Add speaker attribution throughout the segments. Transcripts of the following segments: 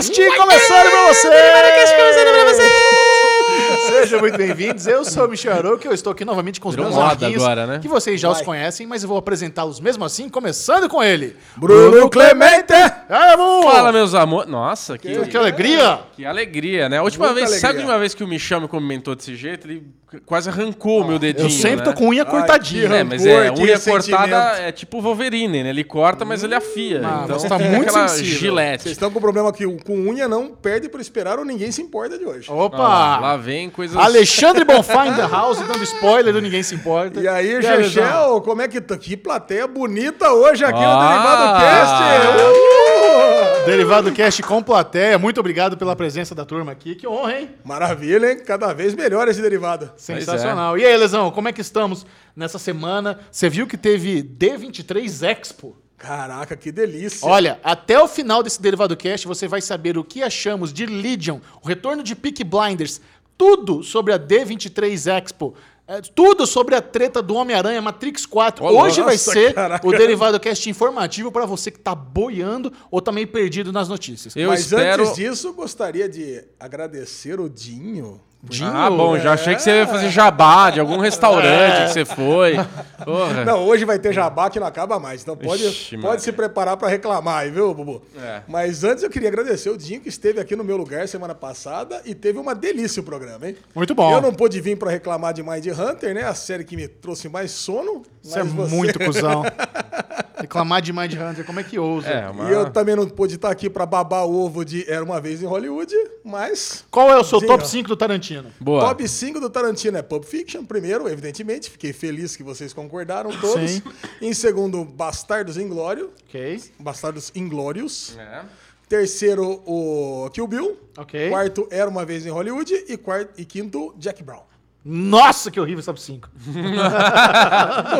Speaker 1: Cast começando pra você! Cast começando pra você! Sejam muito bem-vindos. Eu sou o Michel Arouca e eu estou aqui novamente com os
Speaker 2: Virou
Speaker 1: meus
Speaker 2: moda
Speaker 1: amiguinhos,
Speaker 2: agora, né?
Speaker 1: que vocês já os conhecem, mas eu vou apresentá-los mesmo assim, começando com ele.
Speaker 3: Bruno Clemente!
Speaker 1: É!
Speaker 2: Fala, meus amores. Nossa, que,
Speaker 1: Que, que alegria!
Speaker 2: que alegria, né? A última
Speaker 3: Muita
Speaker 2: vez, sabe a
Speaker 3: alegria.
Speaker 2: última vez que o Michel me comentou desse jeito? Ele quase arrancou o meu dedinho.
Speaker 1: Eu sempre
Speaker 2: né?
Speaker 1: tô com unha
Speaker 3: Ai,
Speaker 1: cortadinha.
Speaker 3: que
Speaker 2: É, mas
Speaker 3: rancor,
Speaker 2: é,
Speaker 3: que
Speaker 2: unha cortada é tipo o Wolverine, né? Ele corta, mas ele afia.
Speaker 1: Ah,
Speaker 2: então
Speaker 1: você tá
Speaker 2: fica
Speaker 1: muito
Speaker 2: aquela
Speaker 1: sensível.
Speaker 2: gilete.
Speaker 3: Vocês estão com o problema que o com unha não perde por esperar ou ninguém se importa de hoje.
Speaker 1: Opa!
Speaker 2: Ah, lá vem coisas...
Speaker 1: Alexandre Bonfá in the house, dando spoiler do Ninguém Se Importa.
Speaker 3: E aí? Chechel, como é que tá? Que plateia bonita hoje aqui no
Speaker 2: Ah!
Speaker 3: Derivado Cast! Uh!
Speaker 1: Derivado Cast com plateia. Muito obrigado pela presença da turma aqui. Que honra, hein?
Speaker 3: Maravilha, hein? Cada vez melhor esse derivado.
Speaker 1: Sensacional. E aí, Lesão, como é que estamos nessa semana? Você viu que teve D23 Expo?
Speaker 3: Caraca, que delícia.
Speaker 1: Olha, até o final desse Derivado Cast você vai saber o que achamos de Legion, o retorno de Peak Blinders, tudo sobre a D23 Expo. É, tudo sobre a treta do Homem-Aranha Matrix 4.
Speaker 2: Ô,
Speaker 1: Hoje vai
Speaker 3: nossa,
Speaker 1: ser
Speaker 3: caraca.
Speaker 1: o Derivado Cast informativo para você que tá boiando ou tá meio perdido nas notícias.
Speaker 2: Eu
Speaker 3: Mas
Speaker 2: espero...
Speaker 3: antes disso, gostaria de agradecer o Dinho.
Speaker 1: Dinho,
Speaker 2: Ah, bom, já achei que você ia fazer jabá de algum restaurante que você foi. Porra.
Speaker 3: Não, hoje vai ter jabá que não acaba mais. Então pode,
Speaker 2: Ixi,
Speaker 3: pode se preparar para reclamar aí, viu, Bubu?
Speaker 2: É.
Speaker 3: Mas antes eu queria agradecer o Dinho que esteve aqui no meu lugar semana passada e teve uma delícia o programa, hein?
Speaker 1: Muito bom.
Speaker 3: Eu não pude vir para reclamar de Mind Hunter, né? A série que me trouxe mais sono.
Speaker 1: Isso é
Speaker 3: você-
Speaker 1: muito cuzão. Reclamar de Mind Hunter, como é que ousa?
Speaker 2: É, uma...
Speaker 3: E eu também não pude estar aqui para babar o ovo de Era Uma Vez em Hollywood, mas...
Speaker 1: Qual é o seu
Speaker 3: Dinho.
Speaker 1: top 5 do Tarantino?
Speaker 2: Boa.
Speaker 3: Top 5 do Tarantino é Pulp Fiction, primeiro, evidentemente. Fiquei feliz que vocês concordaram todos.
Speaker 1: Sim.
Speaker 3: Em segundo, Bastardos Inglórios.
Speaker 1: Ok,
Speaker 3: Bastardos Inglórios.
Speaker 2: É.
Speaker 3: Terceiro, o Kill Bill.
Speaker 1: ok.
Speaker 3: Quarto, Era Uma Vez em Hollywood. E, quarto, e quinto, Jack Brown.
Speaker 1: Nossa, que horrível esse top 5.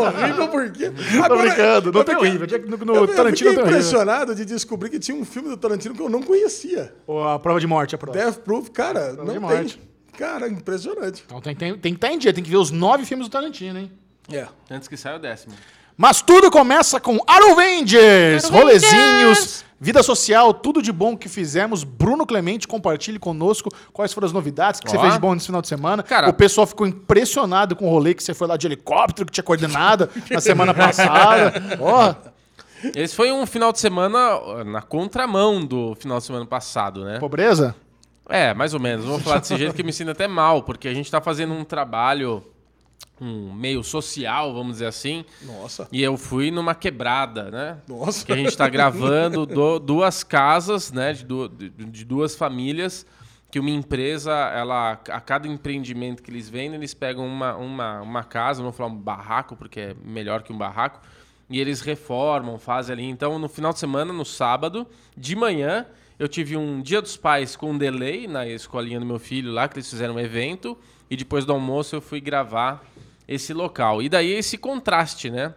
Speaker 3: Horrível por quê?
Speaker 1: Tô brincando, não
Speaker 3: eu
Speaker 1: tem
Speaker 3: fiquei-
Speaker 1: horrível. No, no
Speaker 3: eu, eu
Speaker 1: Tarantino
Speaker 3: fiquei
Speaker 1: tem horrível.
Speaker 3: impressionado de descobrir que tinha um filme do Tarantino que eu não conhecia.
Speaker 1: Ou a prova de morte, a prova.
Speaker 3: Death Proof, cara,
Speaker 1: de
Speaker 3: não tem.
Speaker 1: morte.
Speaker 3: Cara, impressionante.
Speaker 1: Então tem, tem, tem que estar em dia, tem que ver os nove filmes do Tarantino, hein?
Speaker 3: É.
Speaker 2: Antes que saia o décimo.
Speaker 1: Mas tudo começa com Arrowengers, rolezinhos, vida social, tudo de bom que fizemos. Bruno Clemente, compartilhe conosco quais foram as novidades que você fez de bom nesse final de semana.
Speaker 2: Cara-
Speaker 1: o pessoal ficou impressionado com o rolê que você foi lá de helicóptero, que tinha coordenado na semana passada. Ó,
Speaker 2: Esse foi um final de semana na contramão do final de semana passado, né?
Speaker 1: pobreza?
Speaker 2: É, mais ou menos. Vou falar desse jeito que me sinto até mal, porque a gente tá fazendo um trabalho um meio social, vamos dizer assim.
Speaker 3: Nossa.
Speaker 2: E eu fui numa quebrada, né?
Speaker 3: Nossa.
Speaker 2: Que a gente tá gravando do- duas casas, né? De, du- de- de duas famílias. Que uma empresa, ela, a cada empreendimento que eles vendem, eles pegam uma, uma, uma casa, vou falar um barraco, porque é melhor que um barraco, e eles reformam, fazem ali. Então, no final de semana, no sábado, de manhã, eu tive um Dia dos Pais com um delay na escolinha do meu filho lá, que eles fizeram um evento, e depois do almoço eu fui gravar esse local. E daí esse contraste, né?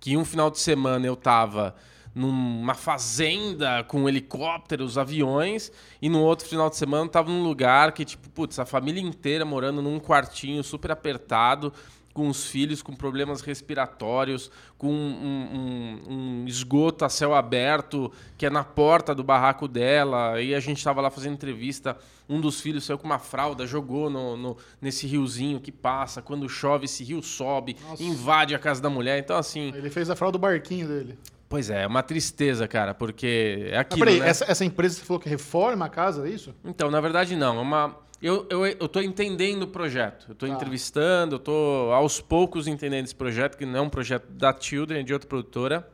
Speaker 2: que um final de semana eu tava numa fazenda com helicópteros, aviões, e no outro final de semana eu tava num lugar que, tipo, putz, a família inteira morando num quartinho super apertado, com os filhos com problemas respiratórios, com um, um- um esgoto a céu aberto, que é na porta do barraco dela, e a gente tava lá fazendo entrevista, um dos filhos saiu com uma fralda, jogou no, no- nesse riozinho que passa, quando chove esse rio sobe, invade a casa da mulher, então assim...
Speaker 1: Ele fez a fraude do barquinho dele.
Speaker 2: Pois é, é uma tristeza, cara, porque é
Speaker 1: Ah,
Speaker 2: aquilo,
Speaker 1: peraí,
Speaker 2: né?
Speaker 1: essa, essa empresa que você falou que reforma a casa, é isso?
Speaker 2: Então, na verdade, não. É uma... eu, eu, eu tô entendendo o projeto. Eu tô
Speaker 1: Tá.
Speaker 2: entrevistando, eu tô aos poucos entendendo esse projeto, que não é um projeto da Children, é de outra produtora.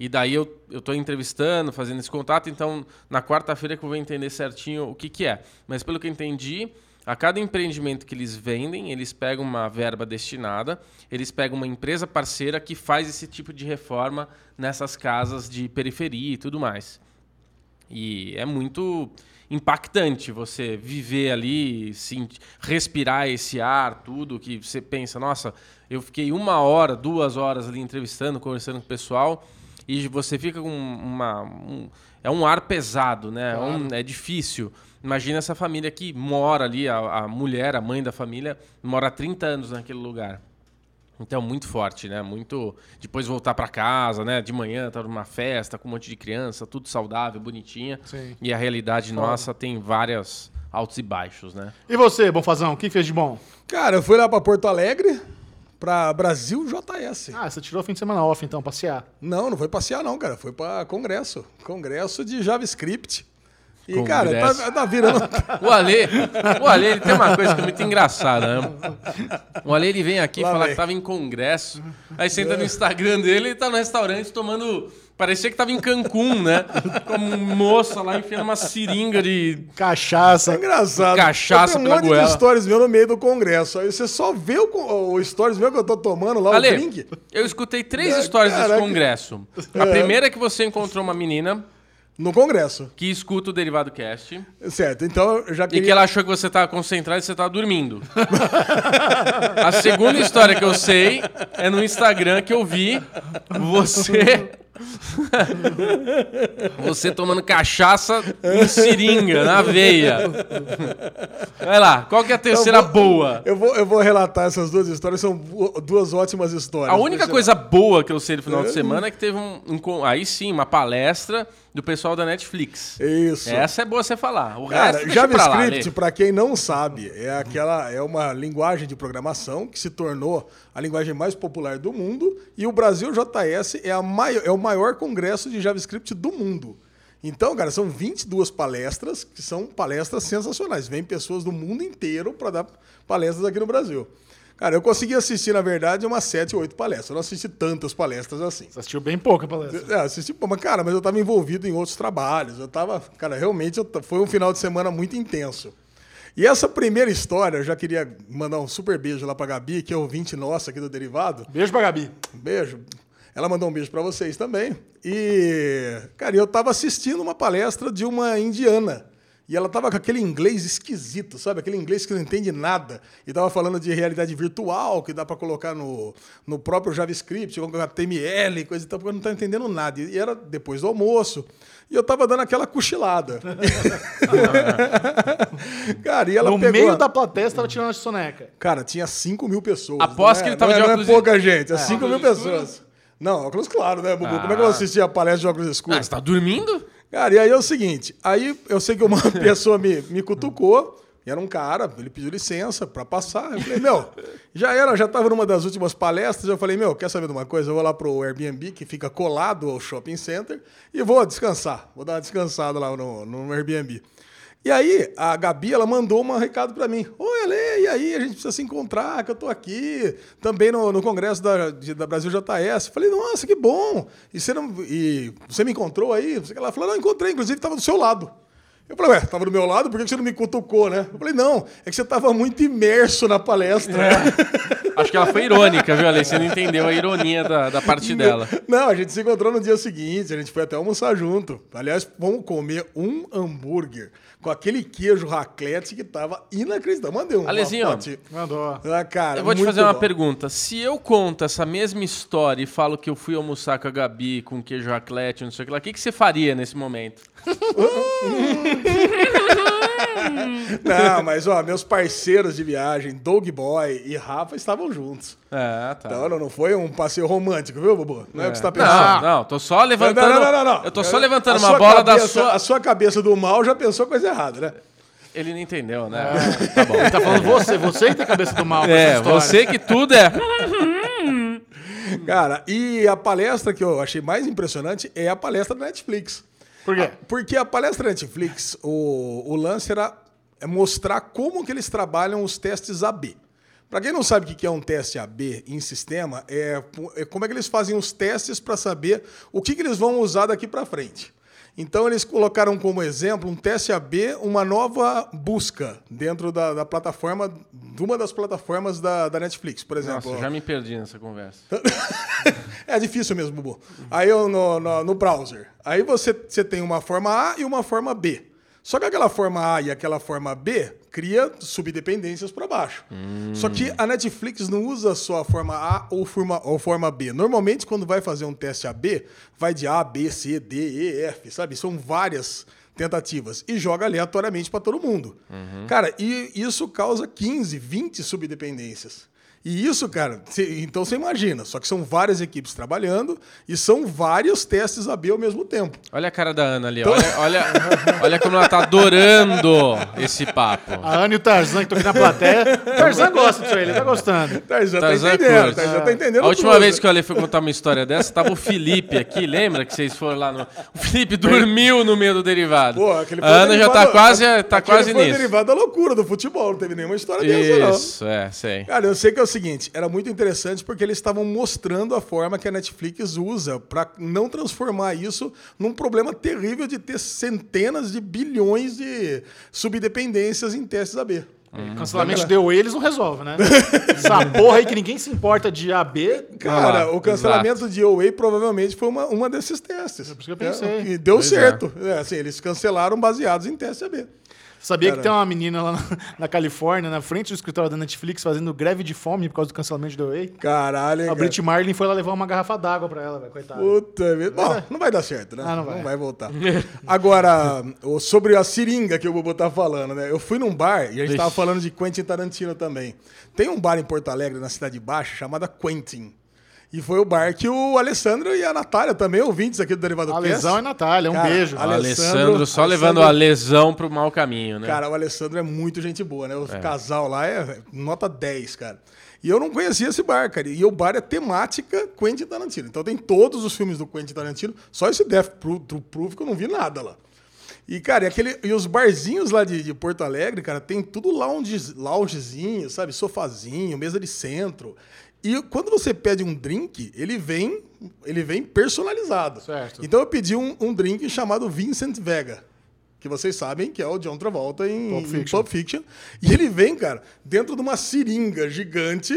Speaker 2: E daí eu, eu tô entrevistando, fazendo esse contato, então na quarta-feira que eu vou entender certinho o que, que é. Mas pelo que eu entendi, a cada empreendimento que eles vendem, eles pegam uma verba destinada, eles pegam uma empresa parceira que faz esse tipo de reforma nessas casas de periferia e tudo mais. E é muito impactante você viver ali, senti- respirar esse ar, tudo que você pensa, nossa, eu fiquei uma hora, duas horas ali entrevistando, conversando com o pessoal, e você fica com uma. um- é um ar pesado, né? É um- É, difícil. Imagina essa família que mora ali, a, a mulher, a mãe da família, mora há 30 anos naquele lugar. Então, muito forte, né? Muito. Depois voltar pra casa, né? De manhã, tá numa festa com um monte de criança, tudo saudável, bonitinha.
Speaker 1: Sim.
Speaker 2: E a realidade nossa tem várias altos e baixos, né?
Speaker 1: E você, Bonfazão, o que fez de bom?
Speaker 3: Cara, eu fui lá pra Porto Alegre, pra Brasil JS.
Speaker 1: Ah, você tirou o fim de semana off, então, passear.
Speaker 3: Não, não foi passear não, cara. Foi pra congresso. Congresso de JavaScript. E,
Speaker 2: Congresso.
Speaker 3: cara, tá, tá virando...
Speaker 2: O Ale, o Ale, ele tem uma coisa que é muito engraçada, né? O Ale, ele vem aqui
Speaker 3: Lá
Speaker 2: falar
Speaker 3: vem.
Speaker 2: que tava em congresso, aí você entra no Instagram dele e tá no restaurante tomando... Parecia que tava em Cancún, né? Como moça lá enfiando uma seringa de...
Speaker 1: Cachaça.
Speaker 3: É engraçado.
Speaker 2: Cachaça
Speaker 3: eu tenho um
Speaker 2: pela
Speaker 3: monte
Speaker 2: goela.
Speaker 3: de stories meu no meio do congresso. Aí você só vê o, o stories meu que eu tô tomando lá, o
Speaker 2: Ale,
Speaker 3: drink.
Speaker 2: eu escutei três histórias desse
Speaker 3: caraca.
Speaker 2: congresso. A primeira é que você encontrou uma menina
Speaker 3: No congresso.
Speaker 2: que escuta o Derivado Cast
Speaker 3: Certo, então eu já
Speaker 2: e
Speaker 3: queria...
Speaker 2: que ela achou que você tava concentrado e você tava dormindo. A segunda história que eu sei é no Instagram que eu vi você. Você tomando cachaça em seringa, na veia. Vai lá, qual que é a terceira
Speaker 3: Eu vou-
Speaker 2: boa?
Speaker 3: Eu vou, eu vou relatar essas duas histórias, são duas ótimas histórias.
Speaker 2: A única coisa boa que eu sei do final de semana é que teve um, um aí sim, uma palestra do pessoal da Netflix.
Speaker 3: Isso.
Speaker 2: Essa é boa você falar. O
Speaker 3: Cara,
Speaker 2: resto
Speaker 3: JavaScript, para quem não sabe, é aquela é uma linguagem de programação que se tornou a linguagem mais popular do mundo e o Brasil JS é, a mai- é o maior congresso de JavaScript do mundo. Então, cara, são 22 palestras que são palestras sensacionais. Vem pessoas do mundo inteiro para dar palestras aqui no Brasil. Cara, eu consegui assistir, na verdade, umas 7, 8 palestras. Eu não assisti tantas palestras assim.
Speaker 1: Você assistiu bem pouca palestra.
Speaker 3: É, assisti, pô, mas, cara, mas eu tava envolvido em outros trabalhos. Eu tava, cara, realmente eu foi um final de semana muito intenso. E essa primeira história, eu já queria mandar um super beijo lá pra Gabi, que é ouvinte nossa aqui do Derivado.
Speaker 1: Beijo pra Gabi.
Speaker 3: Um beijo. Ela mandou um beijo pra vocês também. E, cara, eu tava assistindo uma palestra de uma indiana. E ela tava com aquele inglês esquisito, sabe? Aquele inglês que não entende nada. E tava falando de realidade virtual, que dá pra colocar no, no próprio JavaScript, com HTML, coisa e tal, porque eu não tava entendendo nada. E era depois do almoço. E eu tava dando aquela cochilada. cara, e ela
Speaker 1: no
Speaker 3: pegou...
Speaker 1: meio da plateia, você tava tirando a soneca.
Speaker 3: Cara, tinha 5 mil pessoas.
Speaker 2: Aposto
Speaker 3: não
Speaker 2: que
Speaker 3: é-
Speaker 2: ele tava
Speaker 3: não é,
Speaker 2: de
Speaker 3: não é
Speaker 2: óculos
Speaker 3: pouca gente, é 5 mil
Speaker 2: óculos
Speaker 3: pessoas. Não, óculos claro, né, Bubu? Como é que eu
Speaker 2: Ah.
Speaker 3: vou assistir a palestra de óculos
Speaker 2: Ah,
Speaker 3: escuros?
Speaker 2: você tá dormindo?
Speaker 3: Cara, e aí é o seguinte, aí eu sei que uma pessoa me, me cutucou, e era um cara, ele pediu licença pra passar. Eu falei, meu, já era, já tava numa das últimas palestras, eu falei, meu, quer saber de uma coisa? Eu vou lá pro Airbnb, que fica colado ao shopping center, e vou descansar. Vou dar uma descansada lá no, no Airbnb. E aí, a Gabi, ela mandou um recado pra mim. Oi, Ale, e aí? A gente precisa se encontrar, que eu tô aqui, também no, no congresso da, de- da Brasil JS. Falei, nossa, que bom. E você, não, e você me encontrou aí? Ela falou, não, encontrei, inclusive tava do seu lado. Eu falei, ué, tava do meu lado, por que você não me cutucou, né? Eu falei, não, é que você tava muito imerso na palestra.
Speaker 2: Acho que ela foi irônica, viu, Ale? Você não entendeu a ironia da, da parte dela.
Speaker 3: Não, a gente se encontrou no dia seguinte, a gente foi até almoçar junto. Aliás, vamos comer um hambúrguer com aquele queijo raclette que tava inacreditável. Mandei um
Speaker 2: Alezinho.
Speaker 1: Mandou.
Speaker 3: Ah, cara,
Speaker 2: Eu vou te fazer uma
Speaker 3: bom.
Speaker 2: pergunta. Se eu conto essa mesma história e falo que eu fui almoçar com a Gabi com queijo raclette, não sei o que lá, o que, que você faria nesse momento?
Speaker 3: Não, mas ó, meus parceiros de viagem, Doug Boy e Rafa, estavam juntos.
Speaker 2: É, tá.
Speaker 3: Então não, não foi um passeio romântico, viu, Bubu? Não é, o que você tá
Speaker 2: Não,
Speaker 3: pensando.
Speaker 2: não, tô só levantando.
Speaker 3: não, não, não, não.
Speaker 2: Eu tô só levantando
Speaker 3: A
Speaker 2: uma bola da sua.
Speaker 3: A sua cabeça do mal já pensou coisa errada, né?
Speaker 2: Ele não entendeu, né?
Speaker 1: Tá bom. Ele tá falando você, você que tem cabeça do mal.
Speaker 2: É, você que tudo é.
Speaker 3: Cara, e a palestra que eu achei mais impressionante é a palestra da Netflix.
Speaker 1: Por quê?
Speaker 3: Porque a palestra da Netflix, o, o lance era mostrar como que eles trabalham os testes AB. Para quem não sabe o que que é um teste AB em sistema, é, é como é que eles fazem os testes para saber o que, que eles vão usar daqui para frente. Então eles colocaram como exemplo um teste AB, uma nova busca dentro da, da plataforma, de uma das plataformas da, da Netflix, por exemplo.
Speaker 2: Nossa, já me perdi nessa conversa.
Speaker 3: É difícil mesmo, Bubu. Aí eu no, no, no browser. Aí você, você tem uma forma A e uma forma B. Só que aquela forma A e aquela forma B cria subdependências para baixo. Só que a Netflix não usa só a forma A ou forma, ou forma B. Normalmente, quando vai fazer um teste AB, vai de A, B, C, D, E, F, sabe? São várias tentativas e joga aleatoriamente para todo mundo. Cara, e isso causa 15, 20 subdependências. E isso, cara, cê- então você imagina, só que são várias equipes trabalhando e são vários testes AB ao mesmo tempo.
Speaker 2: Olha a cara da Ana ali, olha, olha, olha como ela tá adorando esse papo.
Speaker 1: A Ana e o Tarzan que estão aqui na plateia. O Tarzan gosta disso aí, ele tá gostando.
Speaker 3: Tarzan tá
Speaker 2: Tarzan
Speaker 3: entendendo,
Speaker 2: curte.
Speaker 3: Tarzan tá entendendo
Speaker 2: A última
Speaker 3: tudo.
Speaker 2: vez que eu fui contar uma história dessa, tava o Felipe aqui, lembra que vocês foram lá no... O Felipe dormiu no meio do derivado.
Speaker 3: Pô, aquele
Speaker 2: a Ana já tá quase, tá quase
Speaker 3: foi o
Speaker 2: nisso.
Speaker 3: derivado da loucura do futebol, não teve nenhuma história dessa, não.
Speaker 2: Isso, é, sei.
Speaker 3: Cara, eu sei que o seguinte, era muito interessante porque eles estavam mostrando a forma que a Netflix usa para não transformar isso num problema terrível de ter centenas de bilhões de subdependências em testes AB.
Speaker 1: Cancelamento de DOE eles não resolvem, né? Essa porra aí que ninguém se importa de AB.
Speaker 3: Cara,
Speaker 2: lá,
Speaker 3: o cancelamento de OA provavelmente foi uma, uma desses testes. É
Speaker 1: por isso que eu pensei.
Speaker 3: e deu
Speaker 2: Pois é.
Speaker 3: certo. É, assim, eles cancelaram baseados em teste AB.
Speaker 1: Sabia que
Speaker 3: Cara.
Speaker 1: tem uma menina lá na, na Califórnia, na frente do escritório da Netflix, fazendo greve de fome por causa do cancelamento de DOE?
Speaker 3: Caralho, hein,
Speaker 1: A
Speaker 3: cara.
Speaker 1: Brit Marlin foi lá levar uma garrafa d'água pra ela, velho, coitada.
Speaker 3: Puta vida. Bom, não vai dar certo, né?
Speaker 1: Ah, não vai.
Speaker 3: voltar. Agora, sobre a seringa que o Bubu tá falando, né? Eu fui num bar e a gente
Speaker 2: Vixe.
Speaker 3: tava falando de Quentin Tarantino também. Tem um bar em Porto Alegre, na Cidade Baixa, chamada Quentin. E foi o bar que o Alessandro e a Natália, também ouvintes aqui do Derivado
Speaker 1: A
Speaker 3: Cast.
Speaker 1: lesão é Natália, um
Speaker 3: Cara,
Speaker 1: beijo.
Speaker 2: Alessandro,
Speaker 3: Alessandro-
Speaker 2: só
Speaker 3: Alessandro-
Speaker 2: levando a lesão pro mau caminho, né?
Speaker 3: Cara, o Alessandro é muito gente boa, né? O casal lá é é nota 10, cara. E eu não conhecia esse bar, cara. E o bar é temática Quentin Tarantino. Então tem todos os filmes do Quentin Tarantino. Só esse Death Proof, True Proof que eu não vi nada lá. E, cara, e, aquele, e os barzinhos lá de, de Porto Alegre, cara, tem tudo lounge, loungezinho, sabe? Sofazinho, mesa de centro. E quando você pede um drink, ele vem, ele vem personalizado.
Speaker 1: Certo.
Speaker 3: Então eu pedi um, um drink chamado Vincent Vega. Que vocês sabem que é o John Travolta em
Speaker 1: Pulp Fiction.
Speaker 3: Pulp Fiction. E ele vem, cara, dentro de uma seringa gigante,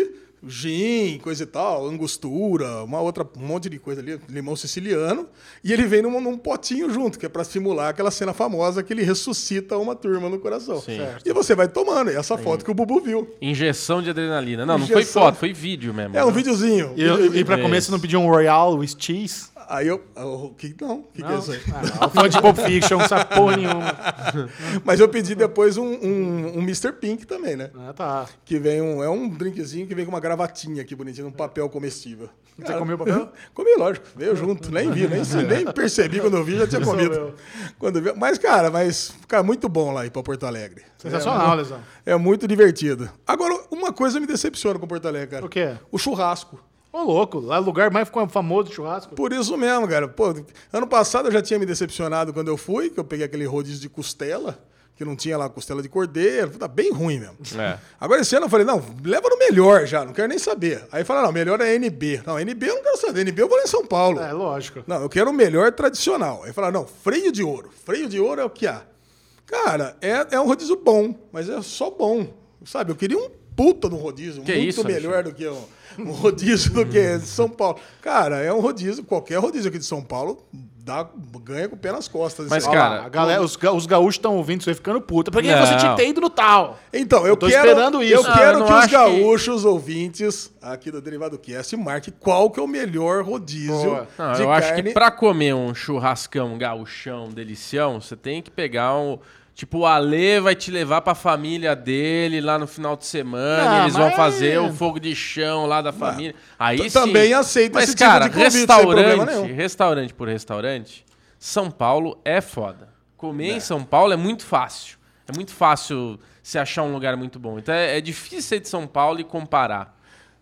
Speaker 3: gin, coisa e tal, angostura, uma outra, um monte de coisa ali, limão siciliano. E ele vem num, num potinho junto, que é pra simular aquela cena famosa que ele ressuscita uma turma no coração.
Speaker 2: Sim.
Speaker 3: E você vai tomando. E essa foto que o Bubu viu.
Speaker 2: Injeção de adrenalina. Não, não foi
Speaker 3: Injeção.
Speaker 2: foto, foi vídeo mesmo.
Speaker 3: É um
Speaker 2: né?
Speaker 3: videozinho.
Speaker 1: E, e, pra
Speaker 2: É
Speaker 1: você não pediu um Royal with cheese?
Speaker 3: Aí eu. o que, não, o que, que é isso aí?
Speaker 1: Ah. Fã de Pulp Fiction, não sabe porra nenhuma.
Speaker 3: Mas eu pedi depois um, um, um Mr. Pink também, né?
Speaker 1: Ah, tá.
Speaker 3: Que vem um. É um drinkzinho que vem com uma gravatinha aqui bonitinha, um papel comestível.
Speaker 1: Você comeu o papel?
Speaker 3: Comi, lógico. Veio junto. Nem vi, nem, nem percebi quando eu vi, já tinha comido. Quando vi, mas, cara, mas, cara, muito bom lá ir pra Porto Alegre.
Speaker 1: Sensacional, Lesão.
Speaker 3: É, muito divertido. Agora, uma coisa me decepciona com Porto Alegre, cara.
Speaker 1: O quê?
Speaker 3: O churrasco.
Speaker 1: Ô, louco, lá é o lugar mais famoso de churrasco.
Speaker 3: Por isso mesmo, cara. Pô, ano passado eu já tinha me decepcionado quando eu fui, que eu peguei aquele rodízio de costela, que não tinha lá costela de cordeiro. Tá bem ruim mesmo.
Speaker 2: É.
Speaker 3: Agora esse ano eu falei, não, leva no melhor já, não quero nem saber. Aí falaram, não, melhor é NB. Não, NB eu não quero saber, NB eu vou lá em São Paulo.
Speaker 1: É, lógico.
Speaker 3: Não, eu quero o melhor tradicional. Aí falaram, não, freio de ouro. Freio de ouro é o que há. Cara, é, é um rodízio bom, mas é só bom. Sabe, eu queria um puta no rodízio,
Speaker 2: Que
Speaker 3: muito
Speaker 2: isso,
Speaker 3: melhor do que um, um rodízio do que de São Paulo. Cara, é um rodízio, qualquer rodízio aqui de São Paulo dá, ganha com o pé nas costas.
Speaker 2: Mas, cara,
Speaker 1: lá, a galera, os, ga- os gaúchos estão ouvindo isso aí ficando puta. Por que
Speaker 2: Não.
Speaker 1: você tinha ter ido no tal?
Speaker 3: Então, eu,
Speaker 1: Eu tô
Speaker 3: quero,
Speaker 1: esperando isso.
Speaker 3: Eu
Speaker 1: Não,
Speaker 3: quero
Speaker 2: eu
Speaker 3: que os
Speaker 2: acho que-
Speaker 3: gaúchos ouvintes aqui do Derivado Cast marquem qual que é o melhor rodízio.
Speaker 2: Não,
Speaker 3: de
Speaker 2: eu acho
Speaker 3: carne.
Speaker 2: que pra comer um churrascão, gauchão, delicião, você tem que pegar um. Tipo, o Ale vai te levar pra família dele lá no final de semana.
Speaker 1: Não,
Speaker 2: eles vão
Speaker 1: mas-
Speaker 2: fazer o fogo de chão lá da família. Aí
Speaker 3: t-
Speaker 2: sim.
Speaker 3: também aceito
Speaker 2: Mas,
Speaker 3: esse tipo
Speaker 2: cara,
Speaker 3: de convite, sem problema
Speaker 2: restaurante,
Speaker 3: nenhum.
Speaker 2: restaurante por restaurante, São Paulo é foda. Comer em São Paulo é muito fácil. É muito fácil se achar um lugar muito bom. Então é, é difícil ser de São Paulo e comparar.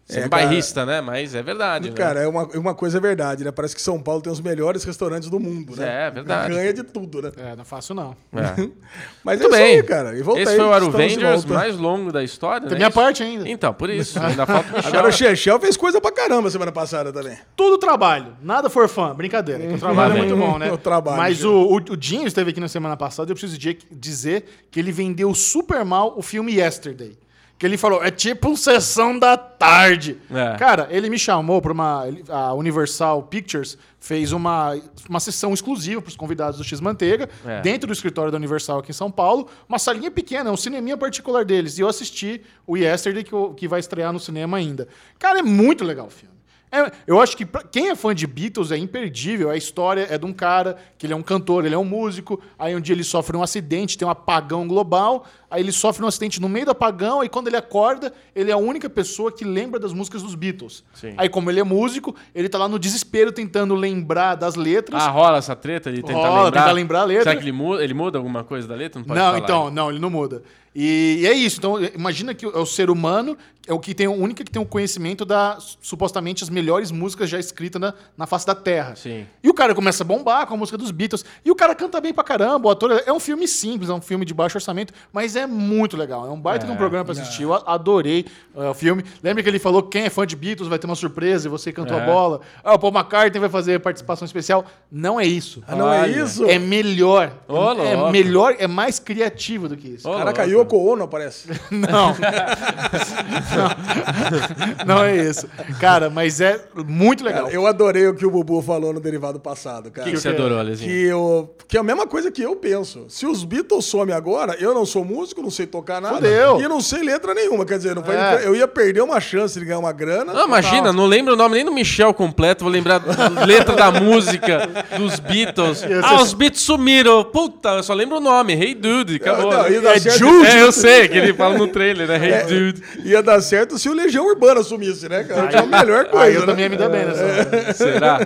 Speaker 2: Sendo
Speaker 3: É, cara-
Speaker 2: bairrista, né? Mas é verdade. né?
Speaker 3: Cara, é uma, uma coisa é verdade, né? Parece que São Paulo tem os melhores restaurantes do mundo, né?
Speaker 2: É, verdade.
Speaker 3: Ganha de tudo, né?
Speaker 1: É, não é fácil não.
Speaker 2: É.
Speaker 3: Mas
Speaker 2: Muito
Speaker 3: é
Speaker 2: bem.
Speaker 3: isso aí, cara. E volta
Speaker 2: Esse
Speaker 3: aí,
Speaker 2: foi o Aruvengers mais longo da história.
Speaker 1: Tem
Speaker 2: né?
Speaker 1: minha
Speaker 2: Isso-
Speaker 1: parte ainda.
Speaker 2: Então, por isso. Ainda falta o Michel.
Speaker 3: Agora o Chechel fez coisa pra caramba semana passada também.
Speaker 1: Tudo trabalho. Nada for fã. Brincadeira. que o trabalho é muito bom, né?
Speaker 3: O trabalho,
Speaker 1: Mas o, o, o Dinho esteve aqui na semana passada e eu preciso di- dizer que ele vendeu super mal o filme Yesterday. Que ele falou, é tipo um sessão da tarde.
Speaker 2: É.
Speaker 1: Cara, ele me chamou para uma. A Universal Pictures fez uma, uma sessão exclusiva para os convidados do X-Manteiga,
Speaker 2: É.
Speaker 1: dentro do escritório da Universal aqui em São Paulo. Uma salinha pequena, um cineminha particular deles. E eu assisti o Yesterday, que, que vai estrear no cinema ainda. Cara, é muito legal o filme. É, eu acho que pra quem é fã de Beatles é imperdível. A história é de um cara que ele é um cantor, ele é um músico. Aí um dia ele sofre um acidente, tem um apagão global. Aí ele sofre um acidente no meio do apagão. E quando ele acorda, ele é a única pessoa que lembra das músicas dos Beatles.
Speaker 2: Sim.
Speaker 1: Aí, como ele é músico, ele tá lá no desespero tentando lembrar das letras.
Speaker 2: Ah, rola essa treta? Ele tenta
Speaker 1: Rola,
Speaker 2: lembrar?
Speaker 1: tenta lembrar a letra.
Speaker 2: Será que ele muda, ele muda alguma coisa da letra? Não, pode
Speaker 1: não, então, não, ele não muda. E, e é isso. Então, imagina que é o ser humano é o que tem o único que tem o conhecimento da supostamente as melhores músicas já escritas na, na face da Terra.
Speaker 2: Sim.
Speaker 1: E o cara começa a bombar com a música dos Beatles. E o cara canta bem pra caramba. O ator é um filme simples, é um filme de baixo orçamento, mas é muito legal. É um baita de um
Speaker 2: É.
Speaker 1: programa pra assistir. Eu a- adorei é, o filme. Lembra que ele falou que quem é fã de Beatles vai ter uma surpresa e você cantou
Speaker 2: É.
Speaker 1: a bola. Ah, o Paul McCartney vai fazer participação especial. Não é isso.
Speaker 3: Ah, não é
Speaker 2: Olha.
Speaker 3: isso?
Speaker 1: É melhor.
Speaker 2: Ô,
Speaker 1: é
Speaker 2: louco.
Speaker 1: melhor, é mais criativo do que isso.
Speaker 2: Ô,
Speaker 3: Caraca,
Speaker 2: louco.
Speaker 3: Yoko Ono aparece.
Speaker 1: Não. não. Não é isso. Cara, mas é muito legal.
Speaker 3: Cara, eu adorei o que o Bubu falou no derivado passado, cara.
Speaker 2: O que, que você adorou, Alezinho?
Speaker 3: Que, eu, que é a mesma coisa que eu penso. Se os Beatles somem agora, eu não sou músico, não sei tocar nada.
Speaker 1: Fudeu.
Speaker 3: E não sei letra nenhuma. Quer dizer, não vai-
Speaker 1: É.
Speaker 3: eu ia perder uma chance de ganhar uma grana.
Speaker 2: Não, imagina, não lembro o nome nem do Michel completo, vou lembrar da letra da música, dos Beatles. Ah, os Beatles sumiram. Puta, eu só lembro o nome, Hey Dude, acabou.
Speaker 3: Não, dar
Speaker 1: É Jude.
Speaker 2: É, eu sei, que ele fala no trailer, né? Hey Dude.
Speaker 3: Ia dar certo se o Legião Urbana sumisse, né, cara? Que é a melhor coisa.
Speaker 1: Aí eu
Speaker 3: né?
Speaker 1: também ia me dar bem nessa.
Speaker 2: Será?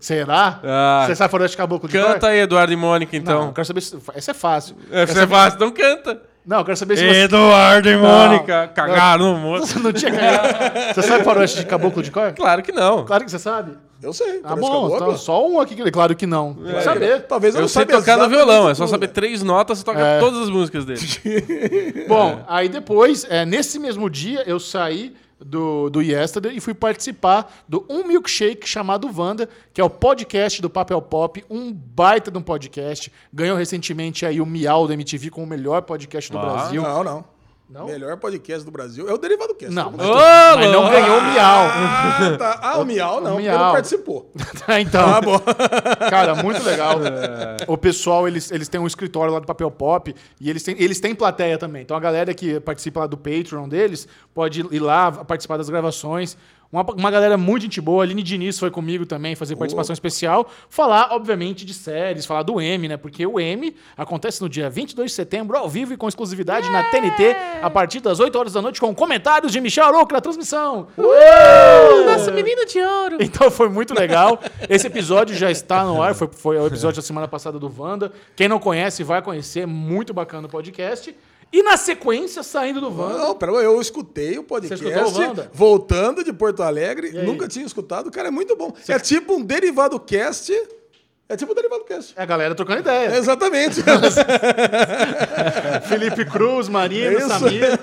Speaker 1: Será?
Speaker 2: Ah.
Speaker 1: Você sabe falar de caboclo de
Speaker 2: Canta
Speaker 1: cor?
Speaker 2: aí, Eduardo e Mônica,
Speaker 1: Não,
Speaker 2: então.
Speaker 1: eu quero saber se... Essa é fácil.
Speaker 2: É, você é fácil, não canta.
Speaker 1: Não, eu quero saber se você...
Speaker 2: Eduardo e
Speaker 1: Mônica,
Speaker 2: cagaram no moço.
Speaker 1: Você não tinha cagado. Você sabe faroeste de caboclo de cor?
Speaker 2: Claro que não.
Speaker 1: Claro que você sabe.
Speaker 3: Eu sei.
Speaker 1: Ah,
Speaker 3: parece
Speaker 1: bom, então, só um aqui claro que não. Tem que saber.
Speaker 3: Talvez eu,
Speaker 2: Eu
Speaker 3: não
Speaker 2: sei
Speaker 3: saiba
Speaker 2: tocar no violão, é só saber três notas, você toca
Speaker 1: É.
Speaker 2: todas as músicas dele.
Speaker 1: Bom, aí depois, é, nesse mesmo dia, eu saí do, do Yesterday e fui participar do Um Milkshake chamado Wanda, que é o podcast do Papel Pop, um baita de um podcast. Ganhou recentemente aí o Miau da MTV como o melhor podcast do
Speaker 2: Ah,
Speaker 1: Brasil.
Speaker 3: Não, não.
Speaker 1: Não?
Speaker 3: Melhor podcast do Brasil é o Derivado Cast.
Speaker 1: Não,
Speaker 3: Todo
Speaker 1: mas, não ganhou o Miau.
Speaker 3: Ah, tá. ah, o Miau não,
Speaker 1: O
Speaker 3: porque
Speaker 1: Miau.
Speaker 3: não participou.
Speaker 1: então,
Speaker 3: Tá bom.
Speaker 1: Cara, muito legal. O pessoal, eles, eles têm um escritório lá do Papel Pop e eles têm, eles têm plateia também. Então a galera que participa lá do Patreon deles pode ir lá participar das gravações. Uma, uma galera muito gente boa. A Aline Diniz foi comigo também fazer participação especial. Falar, obviamente, de séries, falar do M, né? Porque o M acontece no dia 22 de setembro, ao vivo e com exclusividade na TNT, a partir das 8 horas da noite, com comentários de Michel Arouca na transmissão.
Speaker 2: Nossa, menina de ouro.
Speaker 1: Então foi muito legal. Esse episódio já está no ar, foi, foi o episódio da semana passada do Wanda. Quem não conhece vai conhecer, é muito bacana o podcast. E na sequência, saindo do Wanda.
Speaker 3: Não, pera, eu escutei o podcast.
Speaker 1: Você escutou o Wanda?
Speaker 3: Voltando de Porto Alegre, nunca tinha escutado. Cara, é muito bom. É tipo um derivado cast. É tipo um derivado cast.
Speaker 1: É a galera trocando ideia.
Speaker 3: É exatamente.
Speaker 1: Felipe Cruz, Marina,
Speaker 3: É isso.
Speaker 1: Samir.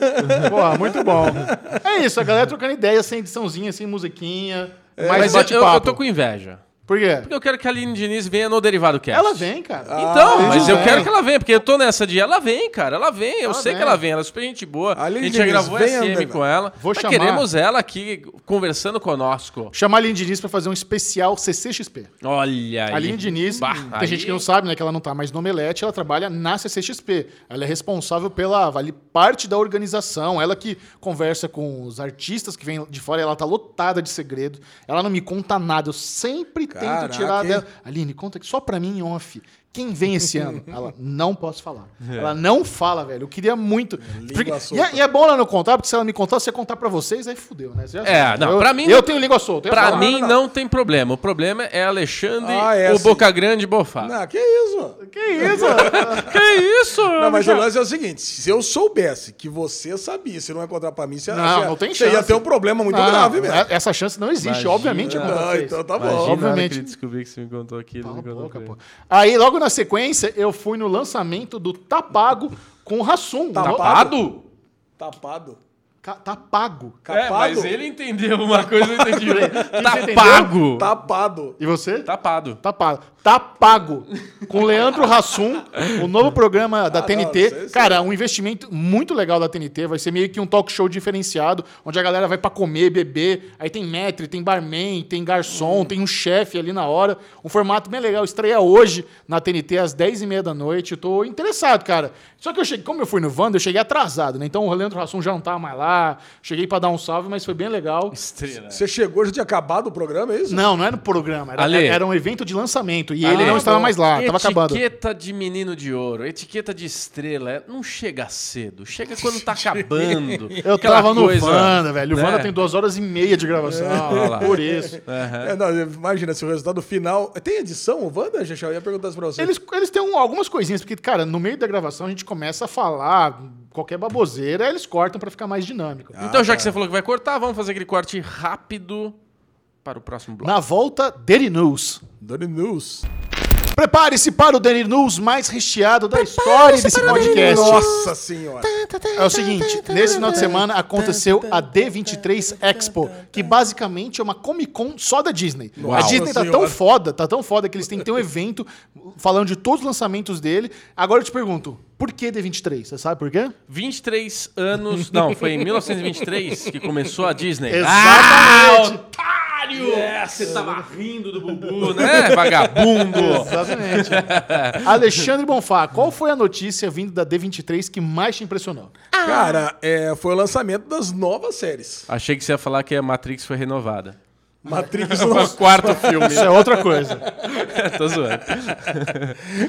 Speaker 1: Porra, muito bom. É isso, a galera trocando ideia, sem ediçãozinha, sem musiquinha. mais
Speaker 2: Mas eu, eu tô com inveja.
Speaker 1: Por quê?
Speaker 2: Porque eu quero que a Aline Diniz venha no Derivado Cast.
Speaker 1: Ela vem, cara.
Speaker 2: Então,
Speaker 3: Ah,
Speaker 2: mas eu
Speaker 3: vem.
Speaker 2: quero que ela venha, porque eu tô nessa de ela vem, cara. Ela vem, eu
Speaker 1: Ela
Speaker 2: sei
Speaker 1: vem.
Speaker 2: que ela vem. Ela é super gente boa.
Speaker 3: A
Speaker 2: A
Speaker 3: Aline
Speaker 2: gente já
Speaker 3: Diniz,
Speaker 2: gravou
Speaker 3: venha,
Speaker 2: SM com ela.
Speaker 1: Vou
Speaker 2: Mas
Speaker 1: chamar.
Speaker 2: queremos ela aqui conversando conosco.
Speaker 1: Chamar a Aline Diniz pra fazer um especial CCXP.
Speaker 2: Olha aí.
Speaker 1: A Aline Diniz,
Speaker 2: Bah,
Speaker 1: tem
Speaker 2: aí-
Speaker 1: gente que não sabe, né, que ela não tá mais no Omelete, ela trabalha na CCXP. Ela é responsável pela vale, parte da organização, ela que conversa com os artistas que vêm de fora, ela tá lotada de segredo. Ela não me conta nada, eu sempre
Speaker 3: Caraca,
Speaker 1: tento tirar dela. Aline, conta aqui só pra mim em off. Quem vem esse ano? Ela, não posso falar. Ela não fala, velho. Eu queria muito. Porque- e, é, e é bom ela não contar, porque se ela me contar, se eu contar pra vocês, aí fudeu, né? Já
Speaker 2: É, não,
Speaker 1: eu,
Speaker 2: pra mim
Speaker 1: Eu
Speaker 2: não-
Speaker 1: tenho língua solta. ia
Speaker 2: Pra
Speaker 1: falar.
Speaker 2: mim não, tem problema. O problema é Alexandre,
Speaker 3: Ah, é
Speaker 2: o
Speaker 3: assim.
Speaker 2: Boca Grande Bofá.
Speaker 3: não, que isso?
Speaker 1: Que isso?
Speaker 2: Que isso?
Speaker 3: Não, mas o lance é o seguinte: se eu soubesse que você sabia, se não ia encontrar pra mim, você,
Speaker 1: Não,
Speaker 3: você-
Speaker 1: não tem
Speaker 3: você ia
Speaker 1: chance.
Speaker 3: ter um problema muito
Speaker 1: Não,
Speaker 3: grave, velho.
Speaker 1: é- Essa chance não existe,
Speaker 2: Imagina.
Speaker 1: obviamente. não
Speaker 3: Ah, então tá bom.
Speaker 1: Obviamente.
Speaker 2: que ele descobrir que você me contou aquilo.
Speaker 1: Cala
Speaker 2: me contou
Speaker 1: boca. Aí, logo na sequência, eu fui no lançamento do Tapago com o Rassum.
Speaker 3: Tapado?
Speaker 2: Tapado?
Speaker 3: Tapado.
Speaker 1: Ca- Tapago.
Speaker 2: É,
Speaker 3: Capado.
Speaker 2: mas ele entendeu uma coisa, eu entendi. tá pago.
Speaker 3: Tapado.
Speaker 1: E você?
Speaker 2: Tapado.
Speaker 1: Tapado. Tá pago. Com Leandro Hassum, o novo programa da
Speaker 3: Ah, não,
Speaker 1: TNT.
Speaker 3: sim.
Speaker 1: Cara, um investimento muito legal da TNT. Vai ser meio que um talk show diferenciado, onde a galera vai pra comer, beber. Aí tem maître, tem barman, tem garçom, tem um chefe ali na hora. Um formato bem legal. Estreia hoje na TNT às 10h30 da noite. Eu tô interessado, cara. Só que eu cheguei, como eu fui no Wanda, eu cheguei atrasado, né? Então o Leandro Hassum já não tava mais lá. Cheguei pra dar um salve, mas foi bem legal.
Speaker 2: Estrela.
Speaker 3: Você chegou, já tinha acabado o programa, é isso?
Speaker 1: Não, não era no programa. Era,
Speaker 2: Ale.
Speaker 1: era um evento de lançamento. E
Speaker 2: Ah,
Speaker 1: ele não
Speaker 2: bom.
Speaker 1: estava mais lá, tava acabando.
Speaker 2: Etiqueta de menino de ouro, etiqueta de estrela, é- não chega cedo, chega quando tá acabando.
Speaker 1: Eu
Speaker 2: Aquela
Speaker 1: tava no
Speaker 2: coisa,
Speaker 1: Wanda, velho. O
Speaker 2: né?
Speaker 1: Wanda tem duas horas e meia de gravação.
Speaker 2: Lá.
Speaker 1: por isso.
Speaker 3: É, não, imagina se o resultado final. Tem edição, o Wanda? Já eu ia perguntar isso pra você.
Speaker 1: Eles, eles têm um- algumas coisinhas, porque, cara, no meio da gravação a gente começa a falar qualquer baboseira, aí eles cortam pra ficar mais dinâmico.
Speaker 2: Então, já que você falou que vai cortar, vamos fazer aquele corte rápido para o próximo bloco.
Speaker 1: Na volta, Daily News.
Speaker 3: Dirty News.
Speaker 1: Prepare-se para o Daily News mais recheado da história desse podcast.
Speaker 3: Nossa senhora.
Speaker 1: É o seguinte, nesse final de semana aconteceu a D23 Expo, que basicamente é uma Comic Con só da Disney. A
Speaker 3: Nossa
Speaker 1: Disney tá tão foda, tá tão foda que eles têm que ter um evento falando de todos os lançamentos dele. Agora eu te pergunto, por que D23? Você sabe por quê?
Speaker 2: 23 anos. Não, foi em 1923 que começou a Disney.
Speaker 1: Exatamente.
Speaker 2: Ah, otário! Você tava rindo do Bubu, né, vagabundo?
Speaker 1: Exatamente. Alexandre Bonfá, qual foi a notícia vindo da D23 que mais te impressionou?
Speaker 3: Cara, é, foi o lançamento das novas séries.
Speaker 2: Achei que você ia falar que a Matrix foi renovada.
Speaker 3: Matrix
Speaker 2: O quarto filme.
Speaker 1: Isso é outra coisa.
Speaker 2: Tô zoando.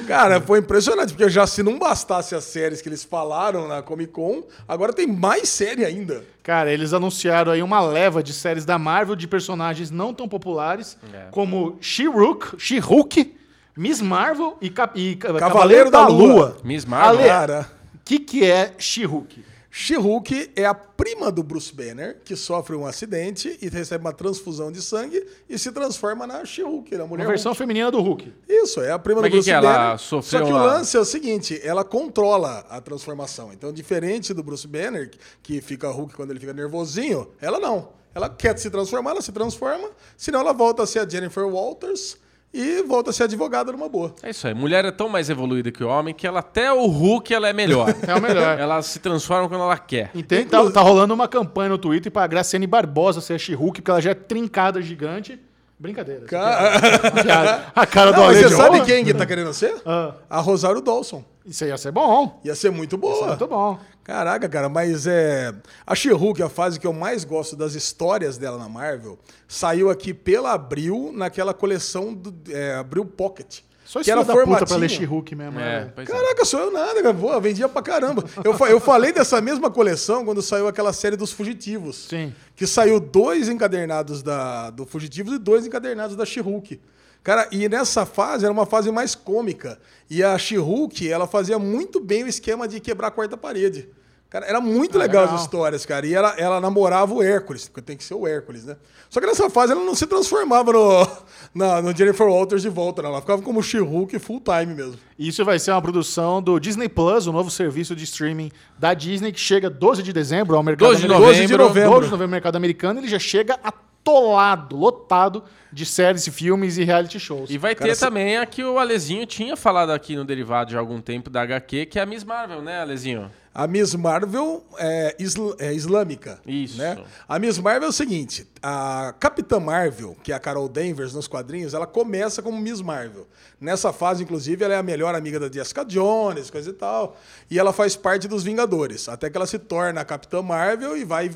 Speaker 3: Cara, foi impressionante, porque já se não bastasse as séries que eles falaram na Comic Con, agora tem mais série ainda.
Speaker 1: Cara, eles anunciaram aí uma leva de séries da Marvel de personagens não tão populares,
Speaker 2: É.
Speaker 1: como She-Hulk, She-Hulk, Miss Marvel e, Cap- e Ca-
Speaker 3: Cavaleiro da Lua.
Speaker 2: Miss Marvel.
Speaker 1: Ale,
Speaker 3: Cara,
Speaker 1: o que, que é She-Hulk?
Speaker 3: She-Hulk é a prima do Bruce Banner, que sofre um acidente e recebe uma transfusão de sangue e se transforma na She-Hulk, na mulher
Speaker 1: Uma versão
Speaker 3: Hulk.
Speaker 1: feminina do Hulk.
Speaker 3: Isso, é a prima
Speaker 2: Mas
Speaker 3: do
Speaker 2: que
Speaker 3: Bruce
Speaker 2: que ela
Speaker 3: Banner.
Speaker 2: sofreu
Speaker 3: Só que o
Speaker 2: uma-
Speaker 3: lance é o seguinte, ela controla a transformação. Então, diferente do Bruce Banner, que fica Hulk quando ele fica nervosinho, ela não. Ela quer se transformar, ela se transforma, senão ela volta a ser a Jennifer Walters e volta a ser advogada numa boa.
Speaker 2: É isso aí. Mulher é tão mais evoluída que o homem que ela até o Hulk ela é melhor.
Speaker 1: É o melhor.
Speaker 2: ela se transforma quando ela quer.
Speaker 1: Entende? Tá, tá rolando uma campanha no Twitter pra Graciane Barbosa ser a She-Hulk, porque ela já é trincada gigante. Brincadeira.
Speaker 3: Ca-
Speaker 1: piada. A cara do Ale
Speaker 3: você sabe quem que tá querendo ser?
Speaker 1: Ah.
Speaker 3: A Rosário Dawson.
Speaker 1: Isso ia ser bom.
Speaker 3: Ia ser muito boa.
Speaker 1: Muito bom.
Speaker 3: Caraca, cara, mas é. A She-Hulk, a fase que eu mais gosto das histórias dela na Marvel, saiu aqui pela Abril, naquela coleção do é, Abril Pocket.
Speaker 1: Só
Speaker 3: que era
Speaker 1: da puta pra ler She-Hulk mesmo.
Speaker 2: É,
Speaker 1: né?
Speaker 2: é.
Speaker 3: Caraca, sou eu nada, cara. Pô, vendia pra caramba. Eu, eu falei dessa mesma coleção quando saiu aquela série dos Fugitivos.
Speaker 1: Sim.
Speaker 3: Que saiu dois encadernados da, do Fugitivos e dois encadernados da She-Hulk. Cara, e nessa fase era uma fase mais cômica. E a She-Hulk, ela fazia muito bem o esquema de quebrar a quarta parede. Cara, era muito
Speaker 1: Ah,
Speaker 3: legal,
Speaker 1: legal.
Speaker 3: as histórias, cara. E ela, ela namorava o Hércules, porque tem que ser o Hércules, né? Só que nessa fase ela não se transformava no, na, no Jennifer Walters de volta, não. Ela ficava como She-Hulk full time mesmo.
Speaker 1: Isso vai ser uma produção do Disney Plus, o novo serviço de streaming da Disney, que chega 12 de dezembro ao mercado
Speaker 2: 12 de
Speaker 1: americano.
Speaker 3: 12 de novembro.
Speaker 1: 12 de novembro no mercado americano. Ele já chega atolado, lotado de séries, filmes e reality shows.
Speaker 2: E vai
Speaker 3: Cara,
Speaker 2: ter
Speaker 3: se-
Speaker 2: também a que o Alezinho tinha falado aqui no Derivado de algum tempo da HQ, que é a Miss Marvel, né, Alezinho?
Speaker 3: A Miss Marvel é, isl- é islâmica.
Speaker 2: Isso.
Speaker 3: Né? A Miss Marvel é o seguinte: a Capitã Marvel, que é a Carol Danvers nos quadrinhos, ela começa como Miss Marvel. Nessa fase, inclusive, ela é a melhor amiga da Jessica Jones, coisa e tal. E ela faz parte dos Vingadores. Até que ela se torna a Capitã Marvel e vai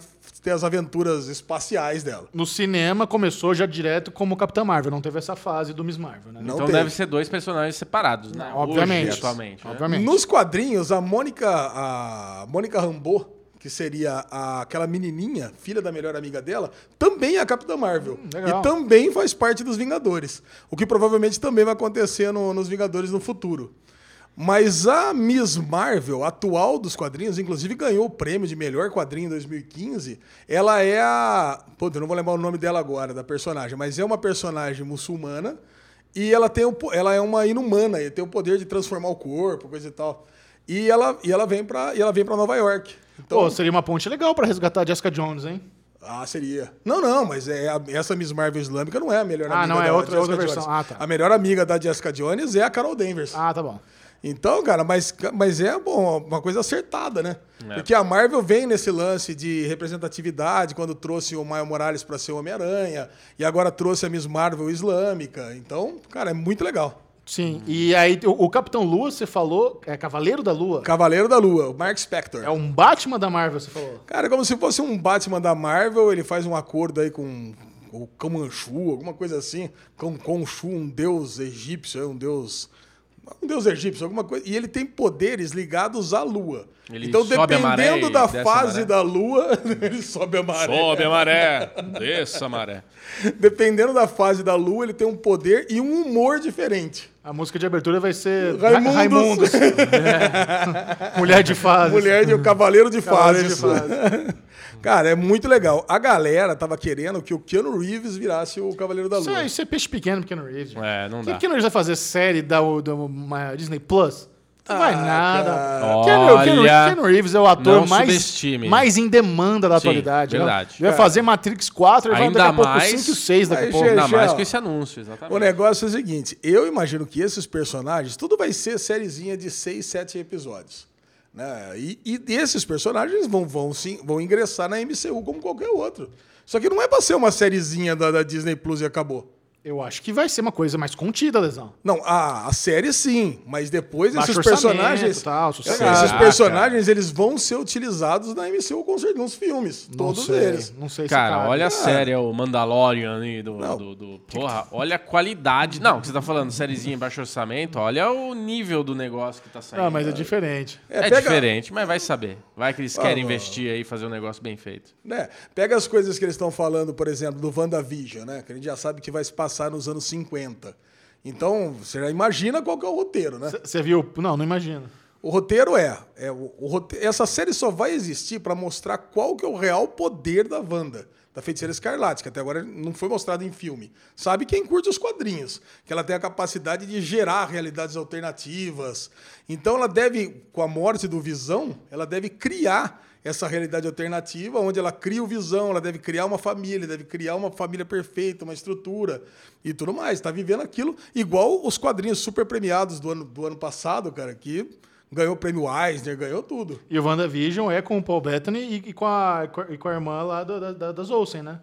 Speaker 3: ter as aventuras espaciais dela.
Speaker 1: No cinema começou já direto como Capitã Marvel, não teve essa fase do Miss Marvel, né?
Speaker 3: Não
Speaker 2: então
Speaker 3: teve.
Speaker 2: deve ser dois personagens separados, né?
Speaker 1: Obviamente.
Speaker 2: Hoje, atualmente. né?
Speaker 1: Obviamente.
Speaker 3: Nos quadrinhos, a Mônica, a Mônica Rambeau, que seria a- aquela menininha, filha da melhor amiga dela, também é a Capitã Marvel.
Speaker 1: legal.
Speaker 3: e também faz parte dos Vingadores. O que provavelmente também vai acontecer no- nos Vingadores no futuro. Mas a Miss Marvel, atual dos quadrinhos, inclusive ganhou o prêmio de melhor quadrinho em 2015. Ela é a. Pô, eu não vou lembrar o nome dela agora, da personagem, mas é uma personagem muçulmana e ela, tem po- ela é uma inumana e tem o poder de transformar o corpo, coisa e tal. E ela, e ela vem pra, e ela vem para Nova York. Então,
Speaker 1: Pô, seria uma ponte legal pra resgatar a Jessica Jones, hein?
Speaker 3: Ah, seria. Não, não, mas é a- essa Miss Marvel islâmica não é a melhor
Speaker 1: Ah,
Speaker 3: amiga
Speaker 1: não, é
Speaker 3: da
Speaker 1: outra-
Speaker 3: Jessica
Speaker 1: outra
Speaker 3: Jones.
Speaker 1: versão. Ah, tá.
Speaker 3: A melhor amiga da Jessica Jones é a Carol Danvers.
Speaker 1: Ah, tá bom.
Speaker 3: Então, cara, mas, mas é bom, uma coisa acertada, né?
Speaker 2: É.
Speaker 3: Porque a Marvel vem nesse lance de representatividade, quando trouxe o Miles Morales para ser o Homem-Aranha, e agora trouxe a Miss Marvel islâmica. Então, cara, é muito legal.
Speaker 1: Sim. E aí, o, Capitão Lua, você falou, é Cavaleiro da Lua.
Speaker 3: Cavaleiro da Lua, o Mark Spector.
Speaker 1: É um Batman da Marvel, você falou.
Speaker 3: Cara, como se fosse um Batman da Marvel, ele faz um acordo aí com o Kamanchu, alguma coisa assim, com Khonshu, um deus egípcio, um deus um deus egípcio, alguma coisa, e ele tem poderes ligados à lua.
Speaker 2: Ele
Speaker 3: então, dependendo da fase
Speaker 2: maré.
Speaker 3: da lua, ele sobe a maré.
Speaker 2: Sobe a maré, desça a maré.
Speaker 3: Dependendo da fase da lua, ele tem um poder e um humor diferente.
Speaker 1: A música de abertura vai ser
Speaker 3: Raimundos.
Speaker 1: Ra- Raimundos. É. Mulher de fase.
Speaker 3: Mulher de Cavaleiro de
Speaker 1: Cavaleiro de
Speaker 3: Fases. Cara, é muito legal. A galera tava querendo que o Keanu Reeves virasse o Cavaleiro da
Speaker 1: Isso
Speaker 3: Lua.
Speaker 1: é, isso é peixe pequeno, Keanu Reeves. gente.
Speaker 2: É, não
Speaker 1: O
Speaker 2: dá.
Speaker 1: que Keanu Reeves vai fazer série da, da uma Disney Plus? Não vai
Speaker 3: Ah,
Speaker 1: nada.
Speaker 2: cara.
Speaker 1: Keanu, Keanu-
Speaker 2: Olha,
Speaker 1: Keanu Reeves é o ator mais,
Speaker 2: subestime.
Speaker 1: mais em demanda da
Speaker 2: Sim,
Speaker 1: atualidade. né?
Speaker 2: verdade.
Speaker 1: Ele vai fazer Matrix 4, ele vai
Speaker 2: Ainda
Speaker 1: daqui a pouco
Speaker 2: mais-
Speaker 1: 5 e 6 daqui a pouco.
Speaker 2: Ainda mais com esse anúncio, exatamente.
Speaker 3: O negócio é o seguinte, eu imagino que esses personagens, tudo vai ser sériezinha de seis, sete episódios. Né? E, e esses personagens vão, vão, sim, vão ingressar na MCU como qualquer outro. Só que não é pra ser uma sériezinha da, da Disney Plus e acabou.
Speaker 1: Eu acho que vai ser uma coisa mais contida, Lesão.
Speaker 3: Não, a, a série sim, mas depois
Speaker 1: Baixo
Speaker 3: esses personagens.
Speaker 1: tal, sucesso.
Speaker 3: esses
Speaker 2: Ah,
Speaker 3: personagens eles vão ser utilizados na MCU com certeza, nos filmes.
Speaker 1: Não
Speaker 3: todos
Speaker 1: sei,
Speaker 3: eles.
Speaker 1: Não sei se
Speaker 2: Cara,
Speaker 1: cabe.
Speaker 2: olha a série, o Mandalorian ali do, do, do- Porra, olha a qualidade. Não, que você tá falando, sériezinha em baixo orçamento, olha o nível do negócio que tá saindo.
Speaker 1: Não, mas é diferente.
Speaker 2: É,
Speaker 3: pega-
Speaker 2: diferente, mas vai saber. Vai que eles querem
Speaker 3: Ah,
Speaker 2: investir aí e fazer um negócio bem feito.
Speaker 3: né? Pega as coisas que eles estão falando, por exemplo, do WandaVision, né? Que a gente já sabe que vai se passar nos anos 50. Então, você já imagina qual que é o roteiro, né?
Speaker 1: Você viu? Não, não imagino.
Speaker 3: O roteiro é, é o, o rote- essa série só vai existir para mostrar qual que é o real poder da Wanda, da Feiticeira Escarlate, que até agora não foi mostrado em filme. Sabe quem curte os quadrinhos, que ela tem a capacidade de gerar realidades alternativas. Então ela deve, com a morte do Visão, ela deve criar essa realidade alternativa, onde ela cria o Visão, ela deve criar uma família, deve criar uma família perfeita, uma estrutura e tudo mais. Está vivendo aquilo igual os quadrinhos super premiados do ano, do ano passado, cara, que ganhou o prêmio Eisner, ganhou tudo.
Speaker 1: E o WandaVision é com o Paul Bettany e, e com, a, e com a irmã lá da, da- das Olsen, né?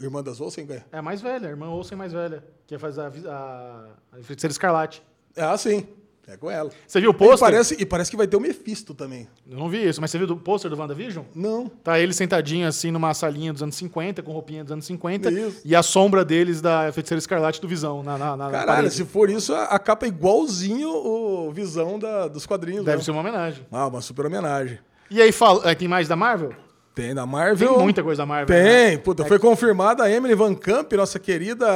Speaker 3: Irmã das Olsen ganha.
Speaker 1: É a mais velha, a irmã Olsen mais velha, que faz a, a, a Feiticeira Escarlate.
Speaker 3: Ah, sim. É com ela.
Speaker 1: Você viu o
Speaker 3: E
Speaker 1: pôster?
Speaker 3: parece, e parece que vai ter o Mephisto também.
Speaker 1: Eu não vi isso, mas você viu o pôster do WandaVision?
Speaker 3: Não.
Speaker 1: Tá ele sentadinho assim numa salinha dos anos 50, com roupinha dos anos 50,
Speaker 3: Isso.
Speaker 1: e a sombra deles da Feiticeira Escarlate do Visão na, na, na
Speaker 3: Caralho,
Speaker 1: parede.
Speaker 3: se for isso, a, a capa é igualzinho o Visão da, dos quadrinhos.
Speaker 1: Deve
Speaker 3: né?
Speaker 1: ser uma homenagem.
Speaker 3: Ah, uma super homenagem.
Speaker 1: E aí, fala, é, tem mais da Marvel?
Speaker 3: Tem da
Speaker 1: Tem
Speaker 3: Marvel.
Speaker 1: muita coisa da Marvel. né?
Speaker 3: Tem. Puta, foi confirmada a Emily Van Camp, nossa querida...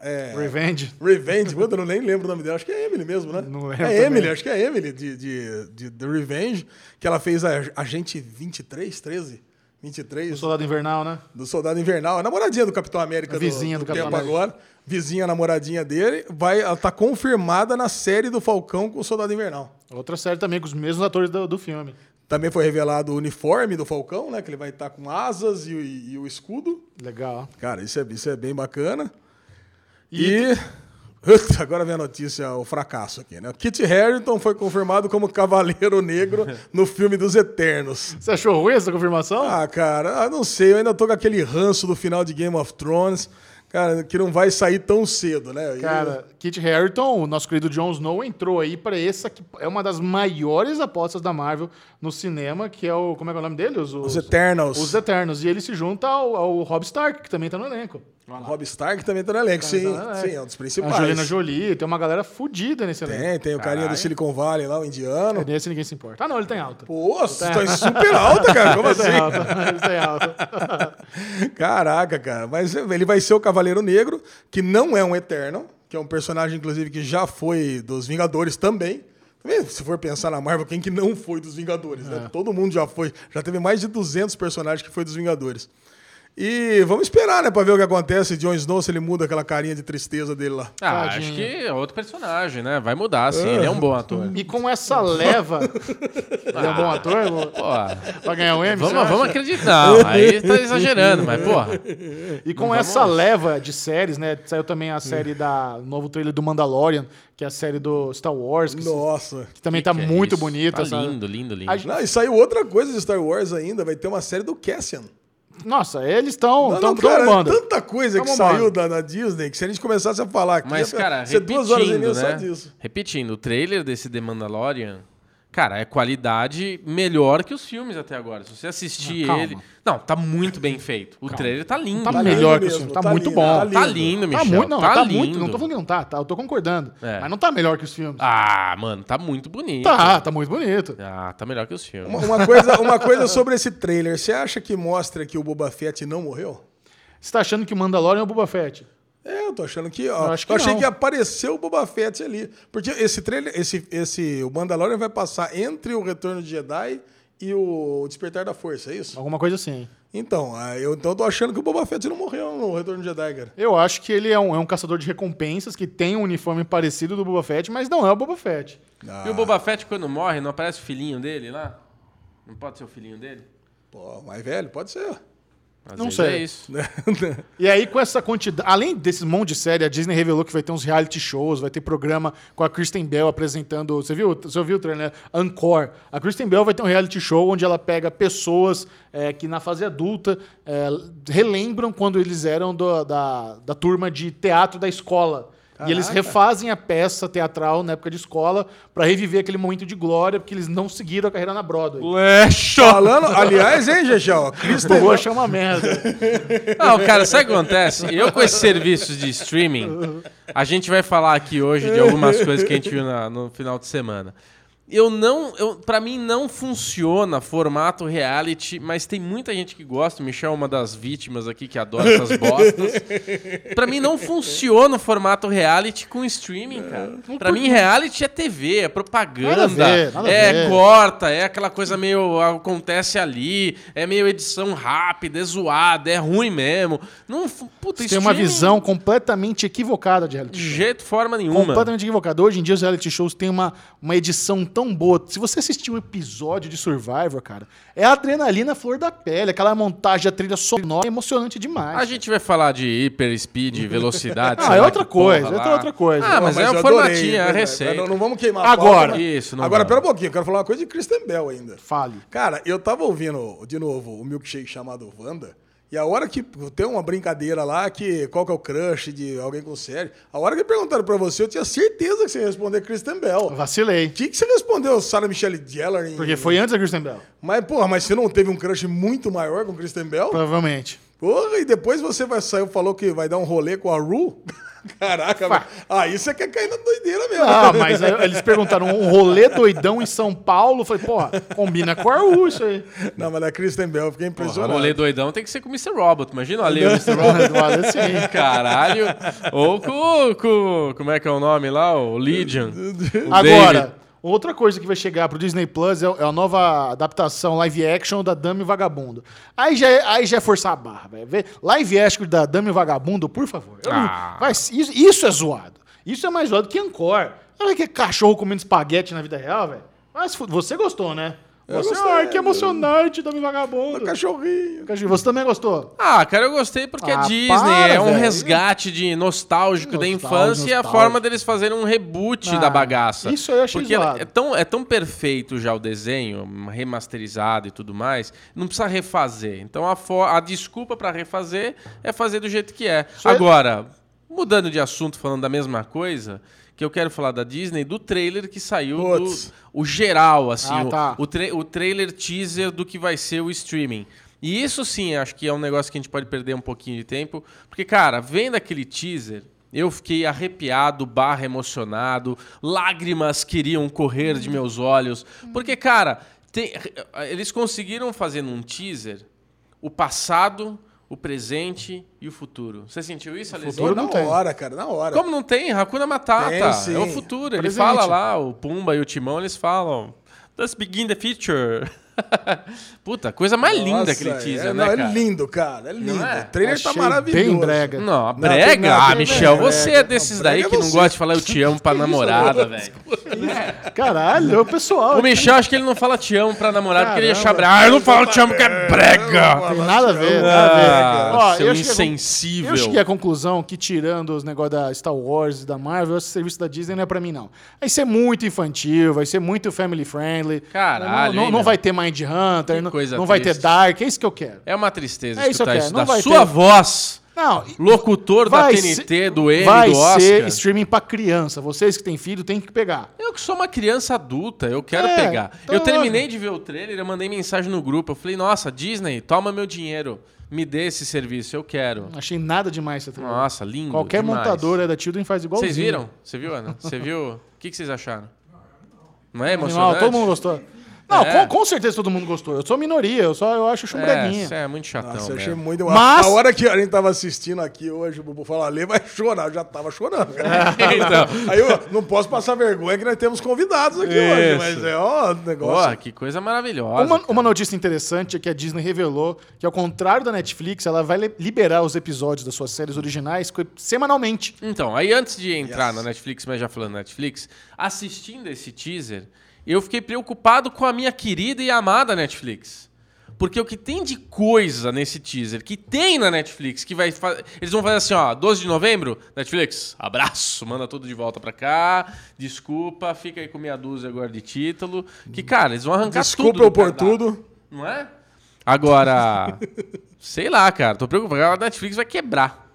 Speaker 3: é,
Speaker 1: Revenge.
Speaker 3: Revenge, puta, eu não nem lembro o nome dela. Acho que é Emily mesmo, né?
Speaker 1: Não lembro
Speaker 3: É
Speaker 1: também.
Speaker 3: Emily, acho que é Emily de, de, de The Revenge, que ela fez a Agente 23, 13? 23?
Speaker 1: O Soldado Invernal, né?
Speaker 3: do Soldado Invernal, a namoradinha do Capitão América
Speaker 1: A vizinha do Capitão
Speaker 3: tempo
Speaker 1: América.
Speaker 3: agora, vizinha namoradinha dele, vai, ela tá confirmada na série do Falcão com o Soldado Invernal.
Speaker 1: Outra série também com os mesmos atores do, do filme.
Speaker 3: Também foi revelado o uniforme do Falcão, né, que ele vai estar com asas e, o- e o escudo.
Speaker 1: Legal.
Speaker 3: Cara, isso é, isso é bem bacana.
Speaker 1: E
Speaker 3: E, agora vem a notícia, o fracasso aqui, né? Kit Harington foi confirmado como Cavaleiro Negro no filme dos Eternos.
Speaker 1: Você achou ruim essa confirmação?
Speaker 3: Ah, cara, eu não sei, eu ainda tô com aquele ranço do final de Game of Thrones, cara, que não vai sair tão cedo, né? E-
Speaker 1: Cara, Kit Harington, o nosso querido Jon Snow, entrou aí pra essa que é uma das maiores apostas da Marvel no cinema, que é o. Como é que é o nome dele? Os,
Speaker 3: Os Eternals.
Speaker 1: Os Eternos. E ele se junta ao, ao Rob Stark, que também tá no elenco.
Speaker 3: Rob Stark também tá no elenco, sim,
Speaker 1: tá no elenco.
Speaker 3: sim, é um dos principais.
Speaker 1: A Angelina Jolie, tem uma galera fodida nesse elenco.
Speaker 3: Tem, tem o carinha do. Silicon Valley lá, o indiano.
Speaker 1: Nesse ninguém se importa. Ah, não, ele tem alta.
Speaker 3: Pô, você tá super alta, cara, como
Speaker 1: Ele tem
Speaker 3: assim?
Speaker 1: alta. Ele tem alta.
Speaker 3: Caraca, cara. Mas ele vai ser o Cavaleiro Negro, que não é um Eterno, que é um personagem, inclusive, que já foi dos Vingadores também. Tá? Se for pensar na Marvel, quem que não foi dos Vingadores,
Speaker 1: É.
Speaker 3: né? Todo mundo já foi. Já teve mais de 200 personagens que foi dos Vingadores. E vamos esperar, né, pra ver o que acontece. Jon Snow, se ele muda aquela carinha de tristeza dele lá.
Speaker 2: Ah,
Speaker 1: Tadinho.
Speaker 2: acho que é outro personagem, né? Vai mudar, sim. Ele é um bom ator.
Speaker 1: E com essa leva. Ele é um bom ator?
Speaker 2: Pô,
Speaker 1: Vai ganhar um M? você
Speaker 2: vamos, vamos acreditar. Não, aí tá exagerando, mas, porra.
Speaker 1: E com essa leva de séries, né? Saiu também a série da. Novo trailer do Mandalorian, que é a série do Star Wars, que,
Speaker 3: Nossa.
Speaker 1: que também
Speaker 2: Que
Speaker 1: tá
Speaker 2: que é
Speaker 1: muito
Speaker 2: isso?
Speaker 1: bonita.
Speaker 2: Tá
Speaker 1: sabe?
Speaker 2: lindo, lindo, lindo.
Speaker 3: Não, e saiu outra coisa de Star Wars ainda. Vai ter uma série do Cassian.
Speaker 1: Nossa, eles estão.
Speaker 3: Não,
Speaker 1: Estão
Speaker 3: não, cara, é
Speaker 1: bombando.
Speaker 3: tanta coisa que
Speaker 1: Tamo
Speaker 3: saiu
Speaker 1: bombando.
Speaker 3: da, da Disney que se a gente começasse a falar aqui,
Speaker 2: Mas,
Speaker 3: ia
Speaker 2: cara,
Speaker 3: ser duas horas e meia
Speaker 2: repetindo,
Speaker 3: só
Speaker 2: né?
Speaker 3: disso.
Speaker 2: Repetindo, o trailer desse The Mandalorian, cara, é qualidade melhor que os filmes até agora. Se você assistir
Speaker 1: Ah, calma.
Speaker 2: ele... Não, tá muito bem feito. O trailer tá lindo.
Speaker 1: Tá
Speaker 3: Tá
Speaker 1: melhor
Speaker 3: lindo
Speaker 1: que o
Speaker 3: mesmo,
Speaker 1: filme. Tá,
Speaker 3: tá
Speaker 1: muito
Speaker 3: lindo,
Speaker 1: bom.
Speaker 3: tá
Speaker 2: Tá lindo,
Speaker 1: Tá
Speaker 2: Michel.
Speaker 1: muito, não,
Speaker 2: tá,
Speaker 1: tá,
Speaker 2: lindo.
Speaker 1: muito. Não tô falando que não tá, tá, eu tô concordando.
Speaker 2: É.
Speaker 1: Mas não tá melhor que os filmes.
Speaker 2: Ah, mano, tá muito bonito.
Speaker 1: Tá, tá muito bonito.
Speaker 2: Ah, tá melhor que os filmes.
Speaker 3: Uma, uma coisa, uma coisa sobre esse trailer. Você acha que mostra que o Boba Fett não morreu?
Speaker 1: Você tá achando que o Mandalorian é o Boba Fett?
Speaker 3: É, eu tô achando que. Ó,
Speaker 1: Eu acho que
Speaker 3: eu achei
Speaker 1: não.
Speaker 3: que apareceu o Boba Fett ali. Porque esse trailer, esse, esse, o Mandalorian vai passar entre o Retorno de Jedi e o Despertar da Força, é isso?
Speaker 1: Alguma coisa assim.
Speaker 3: Então, ah, eu então tô achando que o Boba Fett não morreu no Retorno de Jedi, cara.
Speaker 1: Eu acho que ele é um, é um caçador de recompensas que tem um uniforme parecido do Boba Fett, mas não é o Boba Fett.
Speaker 2: E o Boba Fett, quando morre, não aparece o filhinho dele lá? Não pode ser o filhinho dele?
Speaker 3: Pô, mais velho, pode ser.
Speaker 2: Às
Speaker 1: Não sei.
Speaker 2: É isso.
Speaker 1: E aí, com essa quantidade. Além desse monte de série, a Disney revelou que vai ter uns reality shows, vai ter programa com a Kristen Bell apresentando. Você viu? Você ouviu o trailer, né? Encore. A Kristen Bell vai ter um reality show onde ela pega pessoas é, que na fase adulta é, relembram quando eles eram do- da, da turma de teatro da escola. E eles
Speaker 3: Caraca.
Speaker 1: refazem a peça teatral na época de escola pra reviver aquele momento de glória, porque eles não seguiram a carreira na Broadway.
Speaker 2: Leixo!
Speaker 3: Falando, aliás, hein, Gegel? Kristen
Speaker 1: Pô, achei uma merda.
Speaker 2: Não, cara, sabe o que acontece? Eu com esses serviços de streaming, a gente vai falar aqui hoje de algumas coisas que a gente viu na- no final de semana. Eu não, eu, para mim não funciona formato reality, mas tem muita gente que gosta. O Michel é uma das vítimas aqui que adora essas bostas. Pra mim não funciona o formato reality com streaming, cara. Pra mim reality é TV, é propaganda,
Speaker 1: ver,
Speaker 2: é corta, é aquela coisa meio acontece ali, é meio edição rápida, é zoada, é ruim mesmo. Não, puta,
Speaker 1: Você tem uma visão completamente equivocada de reality
Speaker 2: de
Speaker 1: show.
Speaker 2: jeito forma nenhuma.
Speaker 1: Completamente equivocada. Hoje em dia os reality shows têm uma, uma edição tão boa. Se você assistir um episódio de Survivor, cara, é a adrenalina flor da pele, aquela montagem, a trilha sonora é emocionante demais.
Speaker 2: A gente vai falar de hiper speed, velocidade.
Speaker 1: Ah, é
Speaker 2: lá
Speaker 1: outra coisa, é outra coisa.
Speaker 2: Ah,
Speaker 1: Não,
Speaker 2: mas, é um
Speaker 3: adorei,
Speaker 2: formatinho, é a receita.
Speaker 3: Não, não vamos queimar a
Speaker 1: Agora.
Speaker 3: pauta, né?
Speaker 2: Isso, não
Speaker 3: Agora, pera um pouquinho, eu quero falar uma coisa de Kristen Bell ainda.
Speaker 1: Fale.
Speaker 3: Cara, eu tava ouvindo, de novo, o milkshake chamado Wanda, e a hora que tem uma brincadeira lá, que qual que é o crush de alguém com série, a hora que perguntaram pra você, eu tinha certeza que você ia responder Kristen Bell.
Speaker 1: Vacilei.
Speaker 3: Tinha que você respondeu Sarah Michelle Gellar em...
Speaker 1: Porque foi antes da Kristen Bell.
Speaker 3: Mas, porra, mas você não teve um crush muito maior com Kristen Bell?
Speaker 1: Provavelmente.
Speaker 3: Porra, e depois você vai sair, falou que vai dar um rolê com a Ru? Caraca,
Speaker 1: Fá.
Speaker 3: aí você quer cair na doideira mesmo.
Speaker 1: Ah, mas aí eles perguntaram um rolê doidão em São Paulo. Eu Falei, porra, combina com a Arru isso aí.
Speaker 3: Não, mas a Kristen Bell, eu fiquei
Speaker 2: O
Speaker 3: impressionado.
Speaker 2: rolê doidão tem que ser com o Mr. Robot. Imagina o Ale, o Mr. Robot.
Speaker 1: Vale assim.
Speaker 2: Caralho. Ou com, com. Como é que é o nome lá? O Legion. O
Speaker 1: Agora,
Speaker 2: David.
Speaker 1: Outra coisa que vai chegar pro Disney Plus é, é a nova adaptação live action da Dame Vagabundo. Aí já é, aí já é forçar a barra, velho. Live action da Dame Vagabundo, por favor.
Speaker 2: Ah.
Speaker 1: vai- isso, isso é zoado. Isso é mais zoado que Encore. Olha que cachorro comendo espaguete na vida real, velho. Mas você gostou, né?
Speaker 3: Eu
Speaker 1: Você,
Speaker 3: gostei,
Speaker 1: ai, que emocionante, Dame e Vagabundo.
Speaker 3: Cachorrinho.
Speaker 1: Cachorro, Você também gostou?
Speaker 2: Ah, cara, eu gostei porque
Speaker 1: Ah,
Speaker 2: a Disney
Speaker 1: para,
Speaker 2: é um
Speaker 1: velho.
Speaker 2: resgate de nostálgico da
Speaker 1: Nostálgico,
Speaker 2: infância e a forma deles fazerem um reboot
Speaker 1: Ah,
Speaker 2: da bagaça.
Speaker 1: isso aí eu achei
Speaker 2: Porque
Speaker 1: zoado.
Speaker 2: é tão, é tão perfeito já o desenho, remasterizado e tudo mais, não precisa refazer. Então a, a desculpa pra refazer é fazer do jeito que é.
Speaker 1: Isso é-
Speaker 2: Agora, mudando de assunto, falando da mesma coisa, que eu quero falar da Disney, do trailer que saiu do, o geral, assim,
Speaker 1: Ah,
Speaker 2: o-
Speaker 1: tá.
Speaker 2: o, tra- o trailer teaser do que vai ser o streaming. E isso sim, acho que é um negócio que a gente pode perder um pouquinho de tempo. Porque, cara, vendo aquele teaser, eu fiquei arrepiado, barra emocionado, lágrimas queriam correr de meus olhos. Porque, cara, tem- eles conseguiram fazer num teaser o passado, o presente e o futuro. Você sentiu isso, Alessandro?
Speaker 1: futuro
Speaker 3: na
Speaker 1: não tem.
Speaker 3: hora, cara, na hora.
Speaker 2: Como não tem? Hakuna Matata.
Speaker 3: Tem, sim.
Speaker 2: é o futuro. Ele
Speaker 1: Presente.
Speaker 2: fala lá, o Pumba e o Timão, eles falam. Let's begin the future. Puta, coisa mais linda
Speaker 3: Nossa,
Speaker 2: aquele teaser,
Speaker 3: é,
Speaker 2: né,
Speaker 3: não,
Speaker 2: cara?
Speaker 3: É lindo, cara. É lindo.
Speaker 2: é?
Speaker 3: O trailer tá
Speaker 1: Achei
Speaker 3: maravilhoso.
Speaker 1: bem brega.
Speaker 2: Não,
Speaker 3: Não,
Speaker 2: brega?
Speaker 3: tem nada,
Speaker 2: ah,
Speaker 3: tem
Speaker 2: Michel,
Speaker 3: brega.
Speaker 2: você é desses
Speaker 3: Não,
Speaker 2: daí
Speaker 3: brega
Speaker 2: que
Speaker 3: é
Speaker 2: não
Speaker 3: você.
Speaker 2: gosta de falar eu te amo pra namorada, velho.
Speaker 1: Caralho, é o pessoal.
Speaker 2: O Michel, acho que ele não fala te amo pra namorada porque ele ia brega. Ah, eu não falo te amo que é brega.
Speaker 1: Tem nada a ver, nada a ver.
Speaker 2: Ah,
Speaker 1: Ó,
Speaker 2: seu
Speaker 1: eu cheguei a
Speaker 2: insensível.
Speaker 1: Eu cheguei à conclusão que, tirando os negócios da Star Wars e da Marvel, esse serviço da Disney não é pra mim, não. Vai ser muito infantil, vai ser muito family friendly.
Speaker 2: Caralho,
Speaker 1: Não, não, não vai ter Mind Hunter, não,
Speaker 2: coisa
Speaker 1: não vai ter
Speaker 2: triste.
Speaker 1: Dark, é isso que eu quero.
Speaker 2: É uma tristeza
Speaker 1: É isso
Speaker 2: escutar isso, da sua
Speaker 1: ter-
Speaker 2: voz.
Speaker 1: Não,
Speaker 2: Locutor da TNT,
Speaker 1: ser-
Speaker 2: do M,
Speaker 1: vai
Speaker 2: do Oscar.
Speaker 1: ser streaming pra criança. Vocês que têm filho têm que pegar.
Speaker 2: Eu que sou uma criança adulta, eu quero
Speaker 1: É,
Speaker 2: pegar.
Speaker 1: então
Speaker 2: eu terminei
Speaker 1: lógico.
Speaker 2: de ver o trailer, eu mandei mensagem no grupo. Eu falei, nossa, Disney, toma meu dinheiro. Me dê esse serviço, eu quero.
Speaker 1: Não achei nada demais esse trailer.
Speaker 2: Nossa, lindo.
Speaker 1: Qualquer
Speaker 2: demais.
Speaker 1: montadora da Children faz igual
Speaker 2: Vocês viram? Você viu, Ana? Você viu? O que, que vocês acharam? Não é emocionante?
Speaker 1: Não, todo mundo gostou. Não,
Speaker 2: É.
Speaker 1: com, com certeza todo mundo gostou. Eu sou minoria, eu só eu acho chumbreguinha.
Speaker 2: É, é muito chatão
Speaker 3: Nossa, eu achei
Speaker 2: mesmo.
Speaker 3: muito.
Speaker 1: Mas-
Speaker 3: A hora que a gente tava assistindo aqui hoje, o Bubu falou, Lê vai chorar. Eu já tava chorando,
Speaker 2: então,
Speaker 3: Aí eu não posso passar vergonha que nós temos convidados aqui hoje,
Speaker 2: Isso.
Speaker 3: mas é ó, negócio.
Speaker 2: porra, que coisa maravilhosa.
Speaker 1: Uma, uma notícia interessante é que a Disney revelou que, ao contrário da Netflix, ela vai li- liberar os episódios das suas séries originais semanalmente.
Speaker 2: Então, aí antes de entrar
Speaker 3: Yes.
Speaker 2: na Netflix, mas já falando Netflix, assistindo esse teaser, eu fiquei preocupado com a minha querida e amada Netflix. Porque o que tem de coisa nesse teaser, que tem na Netflix, que vai fa- Eles vão fazer assim, ó, 12 de novembro, Netflix, abraço, manda tudo de volta pra cá, desculpa, fica aí com meia dúzia agora de título. Que, cara, eles vão arrancar
Speaker 3: Desculpa
Speaker 2: tudo.
Speaker 3: eu
Speaker 2: do
Speaker 3: por tudo.
Speaker 2: Não é? Agora, sei lá, cara, tô preocupado. A Netflix vai quebrar,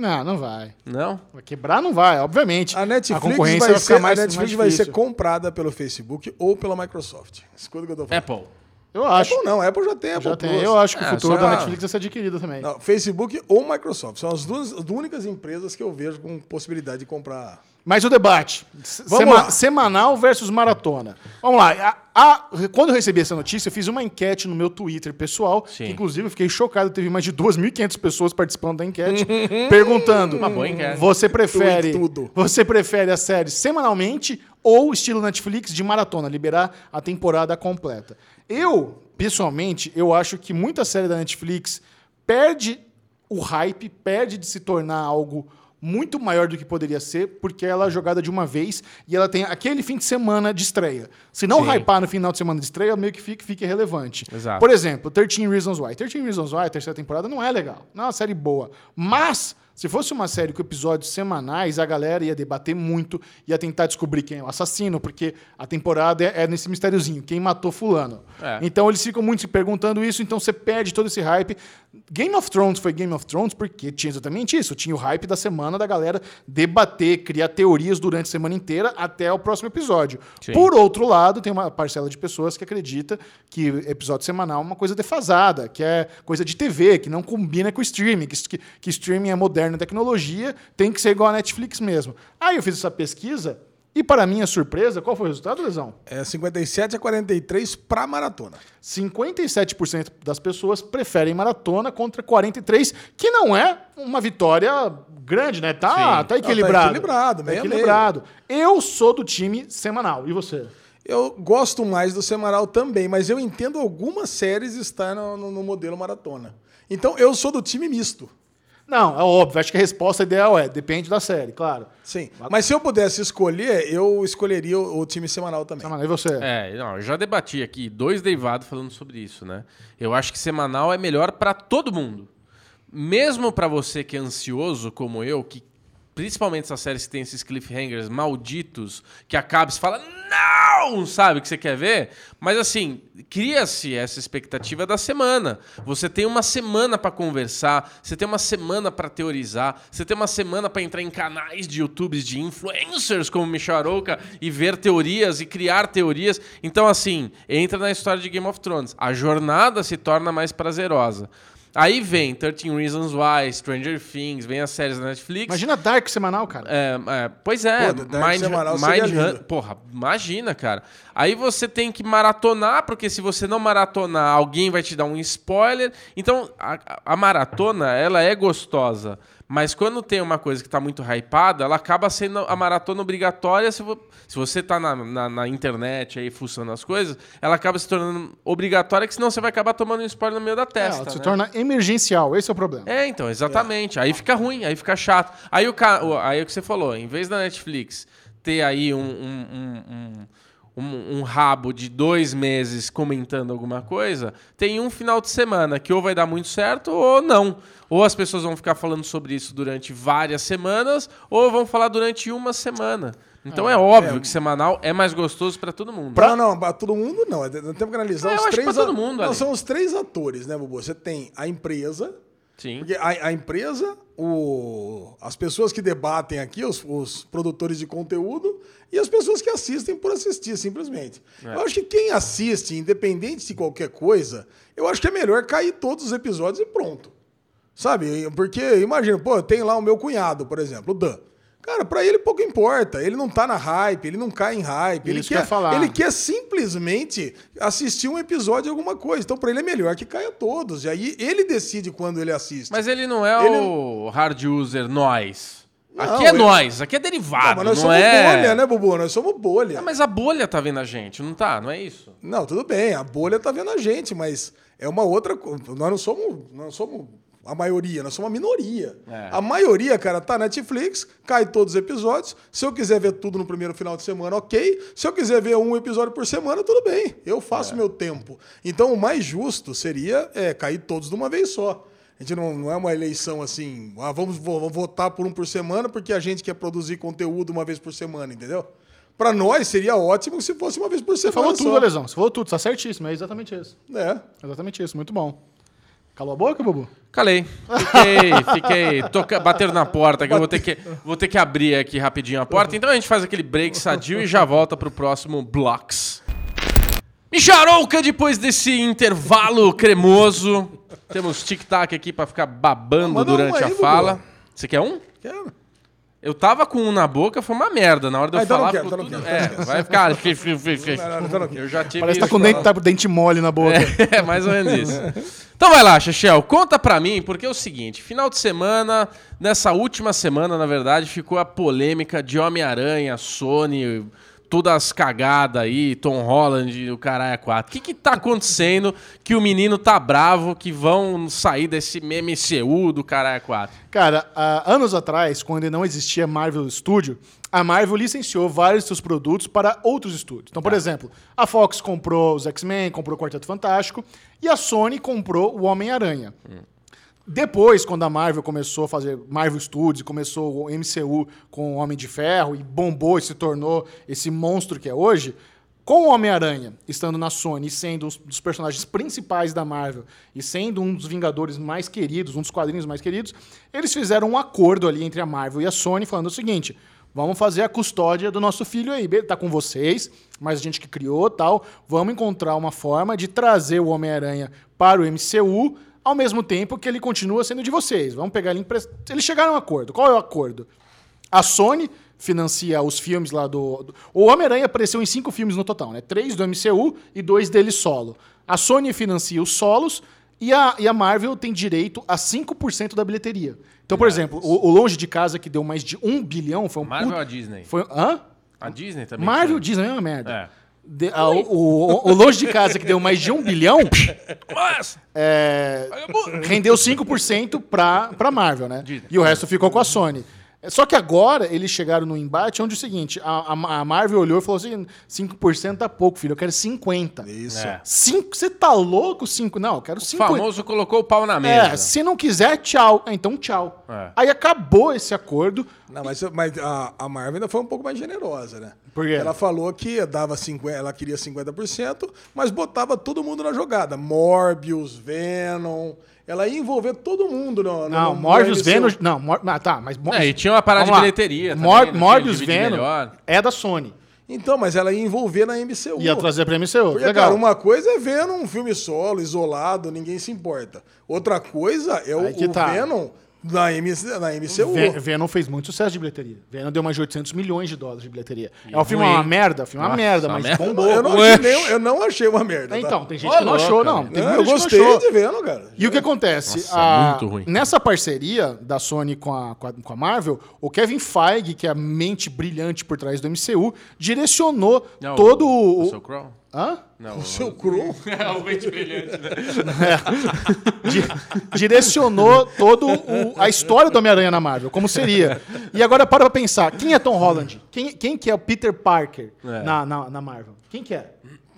Speaker 1: Não, não vai.
Speaker 2: não?
Speaker 1: Vai quebrar, não vai, obviamente.
Speaker 3: A Netflix,
Speaker 1: concorrência
Speaker 3: vai, ser,
Speaker 1: ficar mais,
Speaker 3: a Netflix
Speaker 1: mais
Speaker 3: vai ser comprada pelo Facebook ou pela Microsoft. Escuta o que eu tô falando.
Speaker 2: Apple.
Speaker 1: Eu acho.
Speaker 3: Apple não, Apple já tem Apple
Speaker 1: Já tem.
Speaker 3: Plus.
Speaker 1: Eu acho que
Speaker 2: É,
Speaker 1: o futuro da Netflix vai ser adquirido também.
Speaker 3: Não, Facebook ou Microsoft. São as duas as únicas empresas que eu vejo com possibilidade de comprar.
Speaker 1: Mas o debate. sema-
Speaker 3: lá.
Speaker 1: Semanal versus maratona. Vamos lá. A- a- quando eu recebi essa notícia, eu fiz uma enquete no meu Twitter pessoal.
Speaker 2: Sim.
Speaker 1: Que, inclusive, eu fiquei chocado. Teve mais de 2.500 pessoas participando da enquete. perguntando.
Speaker 2: Uma boa enquete.
Speaker 1: Você prefere,
Speaker 3: tudo.
Speaker 1: você prefere a série semanalmente ou estilo Netflix de maratona? Liberar a temporada completa. Eu, pessoalmente, eu acho que muita série da Netflix perde o hype, perde de se tornar algo muito maior do que poderia ser, porque ela é jogada de uma vez e ela tem aquele fim de semana de estreia. Se não
Speaker 2: Sim.
Speaker 1: hypar no final de semana de estreia, meio que fica, fica irrelevante.
Speaker 2: Exato.
Speaker 1: Por exemplo, 13 Reasons Why. 13 Reasons Why, a terceira temporada, não é legal. Não é uma série boa. Mas, se fosse uma série com episódios semanais, a galera ia debater muito, ia tentar descobrir quem é o assassino, porque a temporada é, é nesse mistériozinho, quem matou fulano.
Speaker 2: É.
Speaker 1: Então eles ficam muito se perguntando isso, então você perde todo esse hype. Game of Thrones foi Game of Thrones porque tinha exatamente isso. Tinha o hype da semana da galera debater, criar teorias durante a semana inteira até o próximo episódio.
Speaker 2: Sim.
Speaker 1: Por outro lado, tem uma parcela de pessoas que acredita que episódio semanal é uma coisa defasada, que é coisa de TV, que não combina com streaming, que, que, streaming é moderna tecnologia, tem que ser igual a Netflix mesmo. Aí eu fiz essa pesquisa e, para minha surpresa, qual foi o resultado, Lesão?
Speaker 3: É 57 a 43 pra maratona.
Speaker 1: 57% das pessoas preferem maratona contra 43%, que não é uma vitória grande, né? Tá,
Speaker 2: Sim.
Speaker 1: tá equilibrado.
Speaker 3: equilibrado,
Speaker 1: Tá
Speaker 3: a meio.
Speaker 1: equilibrado. Eu sou do time semanal. E você?
Speaker 3: Eu gosto mais do semanal também, mas eu entendo algumas séries estar no, no- no modelo maratona. Então eu sou do time misto.
Speaker 1: Não, é óbvio. Acho que a resposta ideal é depende da série, claro.
Speaker 3: Sim. Mas se eu pudesse escolher, eu escolheria o, o time semanal também.
Speaker 1: Semanal. E você?
Speaker 2: É, não, eu já debati aqui dois derivados falando sobre isso, né? Eu acho que semanal é melhor pra todo mundo. Mesmo pra você que é ansioso como eu, que principalmente essas séries que tem esses cliffhangers malditos, que acaba e fala, não, sabe o que você quer ver? Mas assim, cria-se essa expectativa da semana. Você tem uma semana pra conversar, você tem uma semana pra teorizar, você tem uma semana pra entrar em canais de YouTubes de influencers como Michel Arouca e ver teorias e criar teorias. Então assim, entra na história de Game of Thrones. A jornada se torna mais prazerosa. Aí vem 13 Reasons Why, Stranger Things, vem as séries da Netflix.
Speaker 1: Imagina Dark semanal, cara.
Speaker 2: É, é, pois é,
Speaker 3: Pô, Dark
Speaker 2: Mind,
Speaker 3: semanal seria
Speaker 2: Mind Hun-
Speaker 3: lindo.
Speaker 2: Porra, imagina, cara. Aí você tem que maratonar, porque se você não maratonar, alguém vai te dar um spoiler. Então, a, a maratona, ela é gostosa. Mas quando tem uma coisa que tá muito hypada, ela acaba sendo a maratona obrigatória. Se, vo- se você tá na, na, na internet aí fuçando as coisas, ela acaba se tornando obrigatória, que senão você vai acabar tomando um spoiler no meio da
Speaker 1: É,
Speaker 2: testa.
Speaker 1: ela se
Speaker 2: né?
Speaker 1: torna emergencial, esse é o problema.
Speaker 2: É, então, exatamente. Aí fica ruim, aí fica chato. Aí o- aí é o que você falou, em vez da Netflix ter aí um, um, um, um- um- um rabo de dois meses comentando alguma coisa, tem um final de semana que ou vai dar muito certo ou não. Ou as pessoas vão ficar falando sobre isso durante várias semanas, ou vão falar durante uma semana. Então é, óbvio que semanal é mais gostoso pra todo mundo.
Speaker 3: Não, não, pra todo mundo não. Nós temos que analisar
Speaker 2: É, eu
Speaker 3: os
Speaker 2: acho
Speaker 3: três.
Speaker 2: pra todo
Speaker 3: a-
Speaker 2: mundo,
Speaker 3: Não,
Speaker 2: Ali.
Speaker 3: são os três atores, né, Bubu? Você tem a empresa.
Speaker 2: Sim.
Speaker 3: Porque a, a empresa, o, as pessoas que debatem aqui, os, os produtores de conteúdo, e as pessoas que assistem por assistir, simplesmente.
Speaker 2: É.
Speaker 3: Eu acho que quem assiste, independente de qualquer coisa, eu acho que é melhor cair todos os episódios e pronto. Sabe? Porque, imagina, pô, tem lá o meu cunhado, por exemplo, o Dan. Cara, pra ele pouco importa. Ele não tá na hype, ele não cai em hype. Ele quer,
Speaker 1: ia falar.
Speaker 3: ele quer simplesmente assistir um episódio de alguma coisa. Então, pra ele é melhor que caia todos. E aí ele decide quando ele assiste.
Speaker 2: Mas ele não é
Speaker 3: Ele-
Speaker 2: o hard user nós.
Speaker 3: Não,
Speaker 2: aqui é
Speaker 3: ele-
Speaker 2: nós, aqui é
Speaker 3: Não,
Speaker 2: derivado,
Speaker 3: mas nós
Speaker 2: não
Speaker 3: somos
Speaker 2: é...
Speaker 3: bolha, né, Bubu? Nós somos bolha.
Speaker 2: Ah, mas a bolha tá vendo a gente, não tá? Não é isso?
Speaker 3: Não, tudo bem, a bolha tá vendo a gente, mas é uma outra. co- Nós não somos, nós não somos a maioria, nós somos a minoria.
Speaker 2: É.
Speaker 3: A maioria, cara, tá na Netflix, cai todos os episódios. Se eu quiser ver tudo no primeiro final de semana, ok. Se eu quiser ver um episódio por semana, tudo bem. Eu
Speaker 2: É.
Speaker 3: faço meu tempo. Então, o mais justo seria é, cair todos de uma vez só. A gente não, não é uma eleição assim, ah, vamos, vo- vamos votar por um por semana porque a gente quer produzir conteúdo uma vez por semana, entendeu? Pra nós seria ótimo se fosse uma vez por
Speaker 1: Você
Speaker 3: semana.
Speaker 1: falou tudo,
Speaker 3: só.
Speaker 1: Alesão. Você falou tudo, tá certíssimo. É exatamente isso.
Speaker 3: É.
Speaker 1: Exatamente isso, muito bom. Calou a boca, Bubu?
Speaker 2: Calei. Fiquei, fiquei. Toca, bateram na porta, que eu vou ter que, vou ter que abrir aqui rapidinho a porta. Então a gente faz aquele break sadio e já volta pro próximo Blocks. Micharouca, depois desse intervalo cremoso. Temos tic-tac aqui pra ficar babando
Speaker 3: Manda um
Speaker 2: durante
Speaker 3: aí,
Speaker 2: a
Speaker 3: Bubu.
Speaker 2: fala. Você quer um?
Speaker 3: Quero.
Speaker 2: Eu tava com um na boca, foi uma merda. Na hora de eu
Speaker 3: Ah, então
Speaker 2: falar,
Speaker 3: quero,
Speaker 2: ficou
Speaker 3: então não
Speaker 2: tudo...
Speaker 3: quero.
Speaker 2: É, vai ficar...
Speaker 3: então.
Speaker 2: Eu já tive
Speaker 1: Parece que tá com dente, tá dente mole na boca.
Speaker 2: é, mais ou menos isso. Então vai lá, Chechel, conta pra mim, porque é o seguinte, final de semana, nessa última semana, na verdade, ficou a polêmica de Homem-Aranha, Sony, todas as cagadas aí, Tom Holland, o caralho é quatro. O que que tá acontecendo que o menino tá bravo que vão sair desse MCU do caralho é quatro?
Speaker 1: Cara, há anos atrás, quando não existia Marvel Studio, a Marvel licenciou vários dos seus produtos para outros estúdios. Então, por exemplo, a Fox comprou os X-Men, comprou o Quarteto Fantástico, e a Sony comprou o Homem-Aranha. Depois, quando a Marvel começou a fazer Marvel Studios, começou o MCU com o Homem de Ferro e bombou e se tornou esse monstro que é hoje, com o Homem-Aranha estando na Sony e sendo um dos personagens principais da Marvel e sendo um dos Vingadores mais queridos, um dos quadrinhos mais queridos, eles fizeram um acordo ali entre a Marvel e a Sony falando o seguinte: vamos fazer a custódia do nosso filho aí, be- tá com vocês, mas a gente que criou tal, vamos encontrar uma forma de trazer o Homem-Aranha para o MCU ao mesmo tempo que ele continua sendo de vocês. Vamos pegar ele emprestado. Eles chegaram a um acordo. Qual é o acordo? A Sony financia os filmes lá do. do- O Homem-Aranha apareceu em cinco filmes no total, né? Três do MCU e dois dele solo. A Sony financia os solos e a, e a Marvel tem direito a 5% da bilheteria. Então, por exemplo, o, o Longe de Casa, que deu mais de um bilhão, foi um.
Speaker 2: Marvel ou a Disney?
Speaker 1: Foi, hã?
Speaker 2: A Disney também.
Speaker 1: Marvel
Speaker 2: tinha.
Speaker 1: Disney é uma merda.
Speaker 2: É.
Speaker 1: De- a- o, o- o Longe de Casa, que deu mais de um bilhão,
Speaker 2: Mas,
Speaker 1: é, rendeu 5% pra, pra Marvel, né? E o resto ficou com a Sony. Só que agora eles chegaram no embate onde é o seguinte: a, a- a Marvel olhou e falou assim: 5% tá pouco, filho, eu quero 50%.
Speaker 3: Isso.
Speaker 2: É.
Speaker 1: Cinco, você tá louco? 5? Não, eu quero
Speaker 2: o
Speaker 1: 50%.
Speaker 2: famoso colocou o pau na
Speaker 1: É,
Speaker 2: mesa.
Speaker 1: se não quiser, tchau. É, Então, tchau.
Speaker 2: É.
Speaker 1: Aí acabou esse acordo.
Speaker 3: Não, mas, mas a, a Marvel ainda foi um pouco mais generosa, né?
Speaker 1: Por quê?
Speaker 3: Ela falou que dava 50, ela queria 50%, mas botava todo mundo na jogada. Morbius, Venom. Ela ia envolver todo mundo no. no
Speaker 1: Não,
Speaker 3: no
Speaker 1: Morbius. Venom. Não, Mor- ah, tá, mas. Mor-
Speaker 2: É, e tinha uma parada de bilheteria também,
Speaker 1: Mor-
Speaker 2: não tinha
Speaker 1: Morbius Venom
Speaker 2: melhor.
Speaker 1: é da Sony.
Speaker 3: Então, mas ela ia envolver na MCU.
Speaker 1: Ia trazer pra MCU.
Speaker 3: Porque,
Speaker 1: Legal.
Speaker 3: cara, uma coisa é Venom, um filme solo, isolado, ninguém se importa. Outra coisa é o,
Speaker 1: Aí que
Speaker 3: o
Speaker 1: tá.
Speaker 3: Venom Na, MC, na MCU.
Speaker 1: Ve- Venom fez muito sucesso de bilheteria. Venom deu mais de 800 milhões de dólares de bilheteria. é o filme é uma merda, o filme é uma merda, mas
Speaker 2: merda.
Speaker 1: bombou.
Speaker 3: eu, não achei nem- eu não achei uma merda.
Speaker 1: É,
Speaker 3: tá?
Speaker 1: então, tem gente
Speaker 2: Ô,
Speaker 1: que não achou, não. Tem
Speaker 3: Não, eu gostei
Speaker 1: não achou.
Speaker 3: de vendo, cara.
Speaker 1: E o que acontece?
Speaker 2: Nossa,
Speaker 1: A-
Speaker 2: muito ruim.
Speaker 1: Nessa parceria da Sony com a, com, a, com a Marvel, o Kevin Feige, que é a mente brilhante por trás do MCU, direcionou
Speaker 2: Não,
Speaker 1: todo
Speaker 2: o,
Speaker 1: o.
Speaker 2: o?
Speaker 1: Hã?
Speaker 2: Não,
Speaker 3: O seu cru.
Speaker 2: É o mente brilhante, né?
Speaker 1: Di- direcionou toda a história do Homem-Aranha na Marvel, como seria. E agora para pra pensar, quem é Tom Holland? Quem, quem que é o Peter Parker
Speaker 2: É.
Speaker 1: na, na, na Marvel? Quem que é?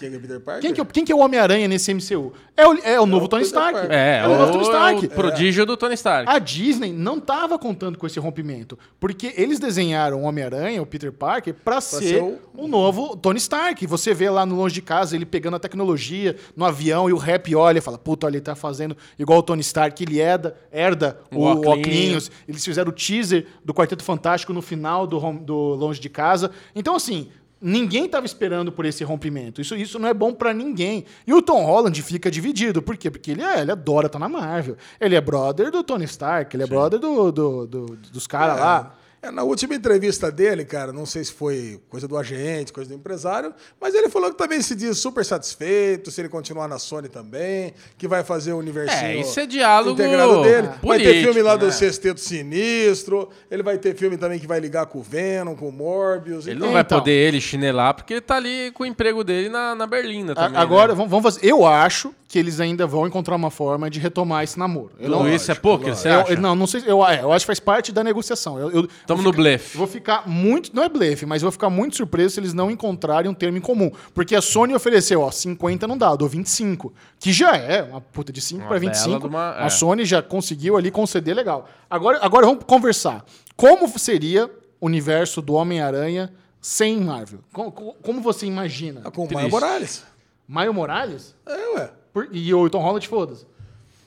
Speaker 3: Quem é Peter Parker?
Speaker 1: Quem que é, o- quem que é o Homem-Aranha nesse MCU? É o, é o novo Tony
Speaker 3: Peter
Speaker 1: Stark.
Speaker 3: Parker.
Speaker 2: É,
Speaker 1: o novo Tony
Speaker 2: o,
Speaker 1: Stark.
Speaker 2: o prodígio do Tony Stark.
Speaker 1: A Disney não estava contando com esse rompimento, porque eles desenharam o Homem-Aranha, o Peter Parker, para ser,
Speaker 3: ser o-
Speaker 1: o... novo Tony Stark. Você vê lá no longe de casa ele pegando a tecnologia no avião e o rap olha e fala: Puta, olha, ele tá fazendo igual o Tony Stark, ele herda, herda
Speaker 2: O
Speaker 1: o,
Speaker 2: óculos.
Speaker 1: Oclinhos. Eles fizeram o teaser do Quarteto Fantástico no final do, home- do Longe de Casa. Então, assim. Ninguém estava esperando por esse rompimento. Isso, isso não é bom para ninguém. E o Tom Holland fica dividido. Por quê? Porque ele, é, ele adora estar na Marvel. Ele é brother do Tony Stark, ele é brother do, do- do- dos caras lá.
Speaker 3: É, na última entrevista dele, cara, não sei se foi coisa do agente, coisa do empresário, mas ele falou que também se diz super satisfeito se ele continuar na Sony também, que vai fazer o universinho
Speaker 2: É, isso é diálogo
Speaker 3: integrado dele. vai ter
Speaker 2: político,
Speaker 3: filme lá do
Speaker 2: né?
Speaker 3: Sexteto Sinistro, ele vai ter filme também que vai ligar com o Venom, com o Morbius.
Speaker 2: Ele
Speaker 3: então-
Speaker 2: não vai poder ele chinelar porque ele tá ali com o emprego dele na, na Berlina
Speaker 1: A-
Speaker 2: também.
Speaker 1: Agora,
Speaker 2: né?
Speaker 1: vamos, fazer. Eu acho que eles ainda vão encontrar uma forma de retomar esse namoro. Eu
Speaker 2: Tudo
Speaker 1: não,
Speaker 2: isso é poker, você acha?
Speaker 1: eu- não, não sei. Eu, é, eu acho que faz parte da negociação. Eu, eu,
Speaker 2: Tamo
Speaker 1: eu
Speaker 2: no blefe.
Speaker 1: Vou ficar muito. Não é blefe, mas vou ficar muito surpreso se eles não encontrarem um termo em comum. Porque a Sony ofereceu, ó, 50 não dá, eu dou 25. Que já é uma puta de 5
Speaker 2: Uma
Speaker 1: para
Speaker 2: bela
Speaker 1: 25.
Speaker 2: de uma-
Speaker 1: A
Speaker 2: é.
Speaker 1: Sony já conseguiu ali conceder legal. Agora, agora vamos conversar. Como seria o universo do Homem-Aranha sem Marvel? Como, como você imagina?
Speaker 3: Ah, Com o. Maio Morales.
Speaker 1: Maio Morales?
Speaker 3: É, ué.
Speaker 1: Por- e o Tom Holland, foda-se.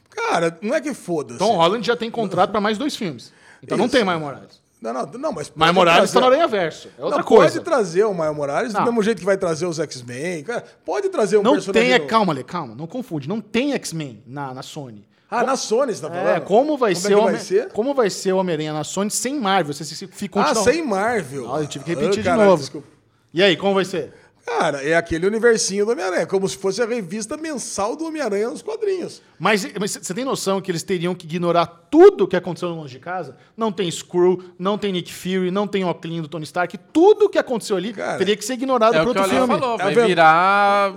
Speaker 3: Cara, não é que foda-se.
Speaker 1: Tom Holland já tem contrato para mais dois filmes. Então não
Speaker 3: Isso.
Speaker 1: tem Maio Morales.
Speaker 3: Não, não, não, mas.
Speaker 1: Maio Morales tá
Speaker 3: trazer-
Speaker 1: no Aranha Verso. É outra
Speaker 3: não,
Speaker 1: coisa.
Speaker 3: Pode trazer o Maio Morales
Speaker 1: Não.
Speaker 3: do mesmo jeito que vai trazer os X-Men. Pode trazer um
Speaker 1: Não
Speaker 3: personagem.
Speaker 1: tem, é, calma, Lê, calma, não confunde. Não tem X-Men na, na Sony.
Speaker 3: Ah, na Sony você tá falando?
Speaker 1: É, como vai
Speaker 3: Como
Speaker 1: ser
Speaker 3: é que
Speaker 1: o
Speaker 3: vai ser?
Speaker 1: Como vai ser o Homem-Aranha na Sony sem Marvel? Você se, se, se
Speaker 3: Ah, sem Marvel.
Speaker 1: Ah, eu tive que repetir de
Speaker 3: caralho,
Speaker 1: novo.
Speaker 3: desculpa.
Speaker 1: E aí, como vai ser?
Speaker 3: Cara, é aquele universinho do Homem-Aranha, como se fosse a revista mensal do Homem-Aranha nos quadrinhos.
Speaker 1: Mas, mas você tem noção que eles teriam que ignorar tudo que aconteceu no longe de casa? Não tem Screw, não tem Nick Fury, não tem Oclean do Tony Stark. Tudo que aconteceu ali
Speaker 3: Cara,
Speaker 1: teria que ser ignorado
Speaker 2: É
Speaker 1: por
Speaker 2: o que
Speaker 1: outro
Speaker 2: o
Speaker 1: filme.
Speaker 2: falou,
Speaker 3: É
Speaker 2: vai
Speaker 3: ven-
Speaker 2: virar...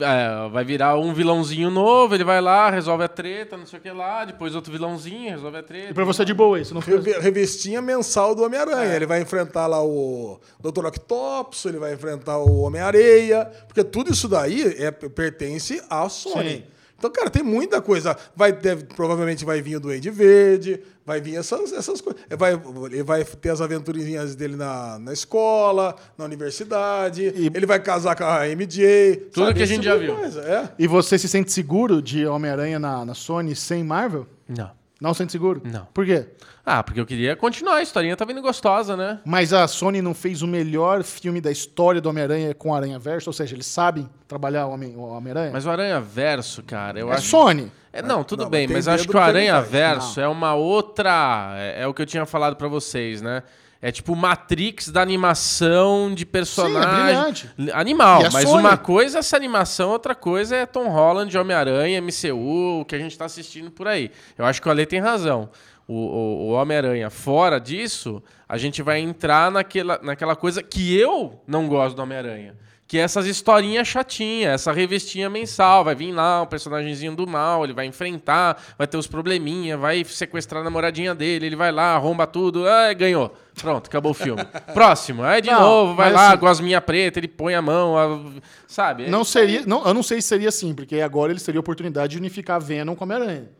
Speaker 2: é, vai virar um vilãozinho novo, ele vai lá, resolve a treta, não sei o que lá, depois outro vilãozinho, resolve a treta.
Speaker 1: E pra você é de boa isso, não foi?
Speaker 3: Revistinha mensal do Homem-Aranha.
Speaker 1: É.
Speaker 3: Ele vai enfrentar lá o Dr. Octopus, ele vai enfrentar o Homem-Areia, porque tudo isso daí é, pertence à Sony.
Speaker 1: Sim.
Speaker 3: Então, cara, tem muita coisa. Vai, deve, provavelmente vai vir o Duende Verde, vai vir essas, essas coisas. Ele vai, ele vai ter as aventurinhas dele na, na escola, na universidade,
Speaker 1: E-
Speaker 3: ele vai casar com a MJ.
Speaker 2: Tudo
Speaker 3: sabe?
Speaker 2: que a gente
Speaker 3: tipo
Speaker 2: já
Speaker 3: de
Speaker 2: viu.
Speaker 3: coisa, é.
Speaker 1: E você se sente seguro de Homem-Aranha na, na Sony sem Marvel?
Speaker 2: Não.
Speaker 1: Não se sente seguro?
Speaker 2: Não.
Speaker 1: Por quê?
Speaker 2: Ah, porque eu queria continuar, a historinha tá vindo gostosa, né?
Speaker 1: Mas a Sony não fez o melhor filme da história do Homem-Aranha com o Aranha Verso, ou seja, eles sabem trabalhar o Homem- o Homem-Aranha?
Speaker 2: Mas o Aranha Verso, cara, eu
Speaker 1: é
Speaker 2: acho.
Speaker 1: Sony.
Speaker 2: É, não, tudo
Speaker 3: Não,
Speaker 2: bem,
Speaker 3: mas
Speaker 2: mas acho que o Aranha. Verso é uma outra. É, é o que eu tinha falado pra vocês, né? É tipo Matrix da animação de personagem.
Speaker 1: brilhante.
Speaker 2: Animal,
Speaker 1: a
Speaker 2: mas
Speaker 1: Sony?
Speaker 2: uma coisa é essa animação, outra coisa é Tom Holland, Homem-Aranha, MCU, o que a gente tá assistindo por aí. Eu acho que o Ale tem razão. O, o- o Homem-Aranha, fora disso, a gente vai entrar naquela, naquela coisa que eu não gosto do Homem-Aranha. Que é essas historinhas chatinhas, essa revistinha mensal. Vai vir lá um personagemzinho do mal, ele vai enfrentar, vai ter os probleminha, vai sequestrar a namoradinha dele, ele vai lá, arromba tudo, ah, ganhou. Pronto, acabou o filme. Próximo, aí de
Speaker 1: Não,
Speaker 2: novo, vai lá,
Speaker 1: assim-
Speaker 2: gosminha preta, ele põe a mão, a- sabe?
Speaker 1: Não seria, não, eu não sei se seria assim, porque agora eles teriam a oportunidade de unificar Venom com Homem-Aranha.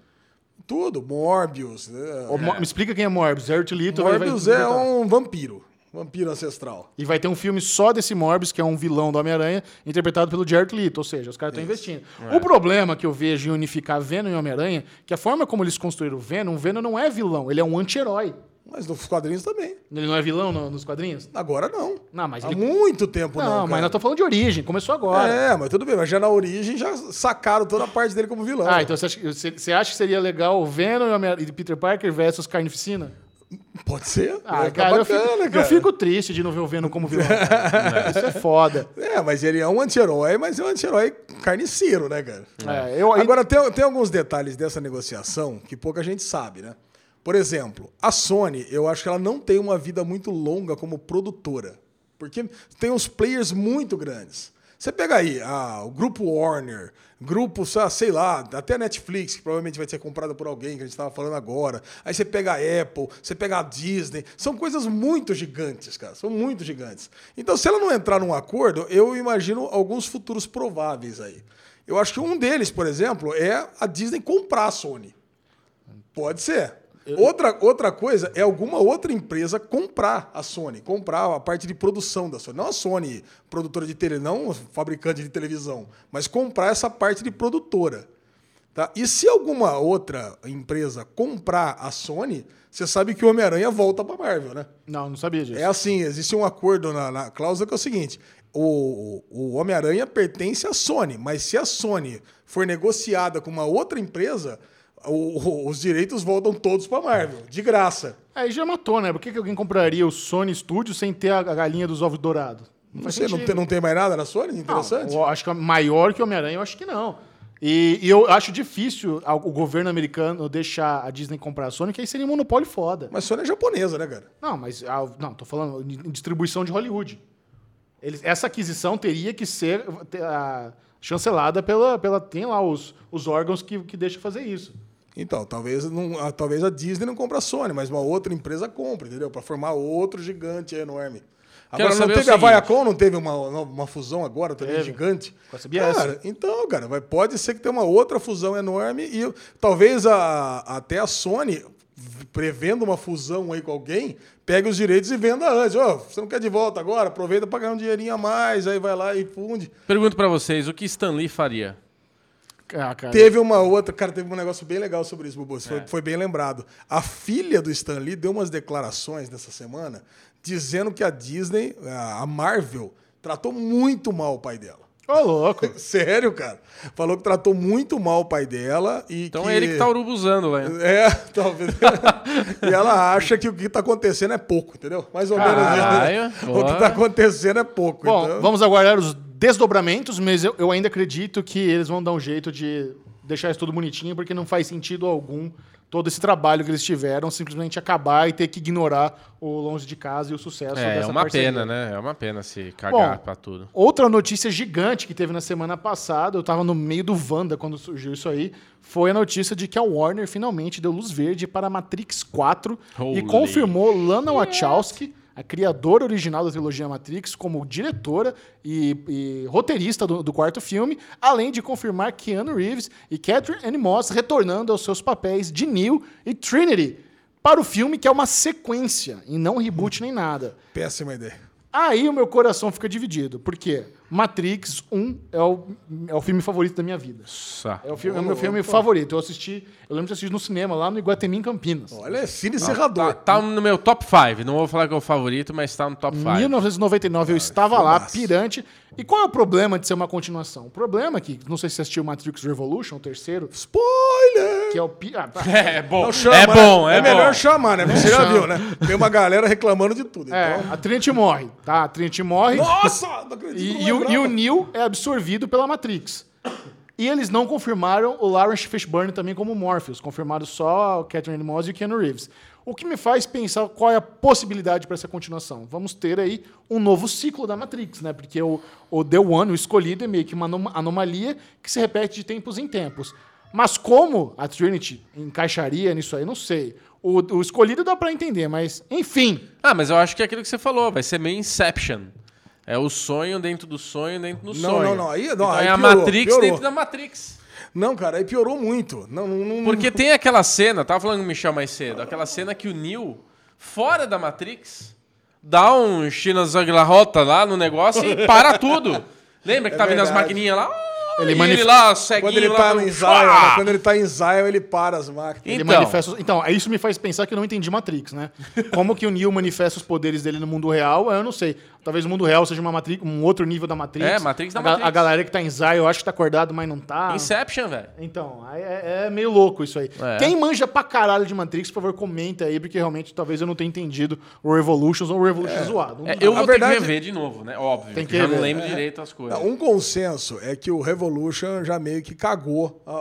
Speaker 3: Tudo, Morbius. né?
Speaker 1: Me explica quem é Morbius. Jared Leto vai- vai-
Speaker 3: Morbius é um vampiro. Vampiro ancestral.
Speaker 1: E vai ter um filme só desse Morbius, que é um vilão do Homem-Aranha, interpretado pelo Jared Leto. Ou seja, os caras estão investindo.
Speaker 2: É.
Speaker 1: O problema que eu vejo em unificar Venom e Homem-Aranha, que a forma como eles construíram o Venom, o Venom não é vilão, ele é um anti-herói.
Speaker 3: Mas nos quadrinhos também.
Speaker 1: Ele não é vilão no- nos quadrinhos?
Speaker 3: Agora não.
Speaker 1: Não, mas
Speaker 3: Há
Speaker 1: ele...
Speaker 3: muito tempo não.
Speaker 1: Não, mas
Speaker 3: cara.
Speaker 1: nós estamos falando de origem, começou agora.
Speaker 3: É, mas tudo bem. Mas já na origem já sacaram toda a parte dele como vilão.
Speaker 1: Ah, então você acha, que- você- acha que seria legal o Venom e e Peter Parker versus Carnificina?
Speaker 3: Pode ser.
Speaker 1: Ah,
Speaker 3: Vai ficar
Speaker 1: cara, eu
Speaker 3: bacana,
Speaker 1: fico,
Speaker 3: cara.
Speaker 1: eu fico triste de não ver o Venom como vilão. cara. Isso é foda.
Speaker 3: É, mas ele é um anti-herói, mas é um anti-herói carniceiro, né, cara?
Speaker 1: É, eu,
Speaker 3: Agora, tem, tem alguns detalhes dessa negociação que pouca gente sabe, né? Por exemplo, a Sony, eu acho que ela não tem uma vida muito longa como produtora. Porque tem uns players muito grandes. Você pega aí ah, o grupo Warner, grupo, sei lá, até a Netflix, que provavelmente vai ser comprada por alguém, que a gente estava falando agora. Aí você pega a Apple, você pega a Disney. São coisas muito gigantes, cara. São muito gigantes. Então, se ela não entrar num acordo, eu imagino alguns futuros prováveis aí. Eu acho que um deles, por exemplo, é a Disney comprar a Sony. Pode ser. Outra, outra coisa é alguma outra empresa comprar a Sony, comprar a parte de produção da Sony. Não a Sony, produtora de tele, não fabricante de televisão, mas comprar essa parte de produtora. Tá? E se alguma outra empresa comprar a Sony, você sabe que o Homem-Aranha volta para Marvel, né?
Speaker 1: Não, não sabia disso.
Speaker 3: É assim, existe um acordo na, na cláusula que é o seguinte: o, o Homem-Aranha pertence à Sony, mas se a Sony for negociada com uma outra empresa, o- os direitos voltam todos para Marvel, de graça.
Speaker 1: Aí já matou, né? Por que, que alguém compraria o Sony Studio sem ter a, galinha dos ovos dourados?
Speaker 3: Não, sei, não, tem, não tem mais nada na Sony? Interessante.
Speaker 1: Não, eu acho que é maior que o Homem-Aranha, eu acho que não. E, e eu acho difícil o governo americano deixar a Disney comprar a Sony, que aí seria um monopólio foda.
Speaker 3: Mas Sony é japonesa, né, cara?
Speaker 1: Não, mas. ah, Não, tô falando em distribuição de Hollywood. Eles, essa aquisição teria que ser ah, chancelada pela, pela. Tem lá os, os órgãos que, que deixam fazer isso.
Speaker 3: Então, talvez, não, a, talvez a Disney não compre a Sony, mas uma outra empresa compre, entendeu? Para formar outro gigante enorme.
Speaker 2: Quero
Speaker 3: Agora, não teve a. Viacom, não teve uma, uma fusão agora também
Speaker 1: Teve.
Speaker 3: gigante?
Speaker 1: Com a CBS.
Speaker 3: Cara, então, cara, vai, pode ser que tenha uma outra fusão enorme e talvez a, até a Sony, prevendo uma fusão aí com alguém, pegue os direitos e venda antes. Ô, você não quer de volta agora? Aproveita para ganhar um dinheirinho a mais, aí vai lá e funde.
Speaker 2: Pergunto pra vocês, o que Stan Lee faria?
Speaker 1: Ah.
Speaker 3: Teve uma outra, cara, teve um negócio bem legal sobre isso, Bubu. Isso
Speaker 2: É.
Speaker 3: Foi, foi bem lembrado. A filha do Stan Lee deu umas declarações nessa semana dizendo que a Disney, a Marvel, tratou muito mal o pai dela.
Speaker 1: Ô, louco.
Speaker 3: Sério, cara. Falou que tratou muito mal o pai dela e
Speaker 2: Então
Speaker 3: que...
Speaker 2: é ele que tá urubuzando lá.
Speaker 3: É, talvez. e ela acha que o que tá acontecendo é pouco, entendeu? Mais ou menos
Speaker 2: Caralho,
Speaker 3: isso. O
Speaker 2: boa.
Speaker 3: que tá acontecendo é pouco.
Speaker 1: Bom,
Speaker 3: então...
Speaker 1: vamos aguardar os desdobramentos, mas eu, eu ainda acredito que eles vão dar um jeito de deixar isso tudo bonitinho, porque não faz sentido algum todo esse trabalho que eles tiveram simplesmente acabar e ter que ignorar o longe de casa e o sucesso
Speaker 2: É, é
Speaker 1: dessa
Speaker 2: uma
Speaker 1: parceria.
Speaker 2: pena, né? É uma pena se cagar pra tudo.
Speaker 1: Outra notícia gigante que teve na semana passada, eu tava no meio do Wanda quando surgiu isso aí, foi a notícia de que a Warner finalmente deu luz verde para Matrix 4 e
Speaker 2: Holy
Speaker 1: confirmou Lana Wachowski, a criadora original da trilogia Matrix, como diretora e, e roteirista do, do quarto filme, além de confirmar Keanu Reeves e Catherine Anne Moss retornando aos seus papéis de Neo e Trinity para o filme, que é uma sequência e não reboot nem nada.
Speaker 3: Péssima ideia.
Speaker 1: Aí o meu coração fica dividido. Por quê? Matrix 1 é o, é o filme favorito da minha vida.
Speaker 2: Sá.
Speaker 1: É o, filme, é o meu filme favorito. Eu assisti, eu lembro de assistir no cinema lá no Iguatemi, em Campinas.
Speaker 3: Olha, é cine
Speaker 2: Tá,
Speaker 3: serrador.
Speaker 2: tá no meu top 5. Não vou falar que é o favorito, mas tá no top 5.
Speaker 1: 1999 eu estava lá,
Speaker 3: filmaço.
Speaker 1: pirante. E qual é o problema de ser uma continuação? O problema é que, não sei se você assistiu Matrix Revolution, o terceiro,
Speaker 3: Spoiler!
Speaker 1: que é o... pi- ah, tá.
Speaker 2: É bom,
Speaker 3: Não chama,
Speaker 2: é
Speaker 3: né?
Speaker 2: bom, é,
Speaker 3: melhor
Speaker 2: bom.
Speaker 3: chamar, né? Você já viu, né? Tem uma galera reclamando de tudo.
Speaker 1: É,
Speaker 3: Então...
Speaker 1: a Trinity morre, tá? A Trinity morre.
Speaker 3: Nossa! Não acredito
Speaker 1: E, e o, e o Neo é absorvido pela Matrix. E eles não confirmaram o Lawrence Fishburne também como Morpheus. Confirmaram só o Catherine Moss e o Keanu Reeves. O que me faz pensar qual é a possibilidade para essa continuação. Vamos ter aí um novo ciclo da Matrix, né? Porque o, o The One, o escolhido, é meio que uma anoma- anomalia que se repete de tempos em tempos. Mas como a Trinity encaixaria nisso aí, não sei. O, o escolhido dá para entender, mas enfim.
Speaker 2: Ah, mas eu acho que é aquilo que você falou. Vai ser meio Inception. É o sonho dentro do sonho dentro do
Speaker 3: Não,
Speaker 2: sonho.
Speaker 3: não, não. Aí- não,
Speaker 2: então
Speaker 3: aí
Speaker 2: é a
Speaker 3: piorou,
Speaker 2: Matrix
Speaker 3: piorou.
Speaker 2: dentro da Matrix.
Speaker 3: Não, cara, aí piorou muito. Não, não, não-
Speaker 2: Porque tem aquela cena, tava falando com o Michel mais cedo, aquela cena que o Neo, fora da Matrix, dá um China Zaglarrota lá no negócio e para tudo. Lembra que
Speaker 3: É
Speaker 2: tá vindo as
Speaker 3: verdade.
Speaker 2: maquininhas lá?
Speaker 1: Ele
Speaker 2: e
Speaker 1: manif-
Speaker 2: ele lá, ceguinho
Speaker 3: Quando ele
Speaker 2: lá
Speaker 3: tá
Speaker 2: no-
Speaker 3: em Zion,
Speaker 2: Ah!
Speaker 3: né? quando ele tá em Zion, ele para as máquinas.
Speaker 1: Ele
Speaker 2: Então.
Speaker 1: manifesta. Então, isso me faz pensar que eu não entendi Matrix, né? Como que o Neo manifesta os poderes dele no mundo real, eu não sei. Talvez o mundo real seja uma Matrix, um outro nível da Matrix.
Speaker 2: É, Matrix da
Speaker 1: a,
Speaker 2: Matrix.
Speaker 1: A galera que tá em Zion, eu acho que tá acordado, mas não tá.
Speaker 2: Inception, velho.
Speaker 1: Então, é, é meio louco isso aí.
Speaker 2: É.
Speaker 1: Quem manja pra caralho de Matrix, por favor, comenta aí, porque realmente talvez eu não tenha entendido o Revolutions ou o Revolution zoado. Um
Speaker 2: É, eu vou
Speaker 3: verdade-
Speaker 2: ter que rever de novo, né? Óbvio.
Speaker 1: Tem
Speaker 2: que eu já não lembro direito as coisas.
Speaker 3: Não, um consenso é que o Revolution já meio que cagou a,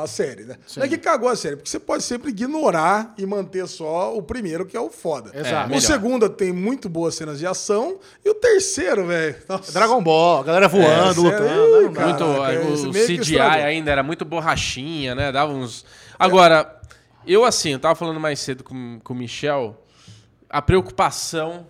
Speaker 3: a- a série, né? Não é que cagou a série, porque você pode sempre ignorar e manter só o primeiro, que é o foda.
Speaker 1: Exato.
Speaker 3: o
Speaker 2: melhor.
Speaker 3: segundo tem muito boas cenas de ação, e o terceiro, velho.
Speaker 1: Dragon Ball, a galera voando,
Speaker 3: É,
Speaker 1: lutando.
Speaker 3: sério?
Speaker 1: não dá.
Speaker 2: muito,
Speaker 3: Caraca,
Speaker 2: o
Speaker 3: isso meio que
Speaker 2: CGI ainda era muito borrachinha, né? Dava uns. Agora, eu assim, eu tava falando mais cedo com, com o Michel, a preocupação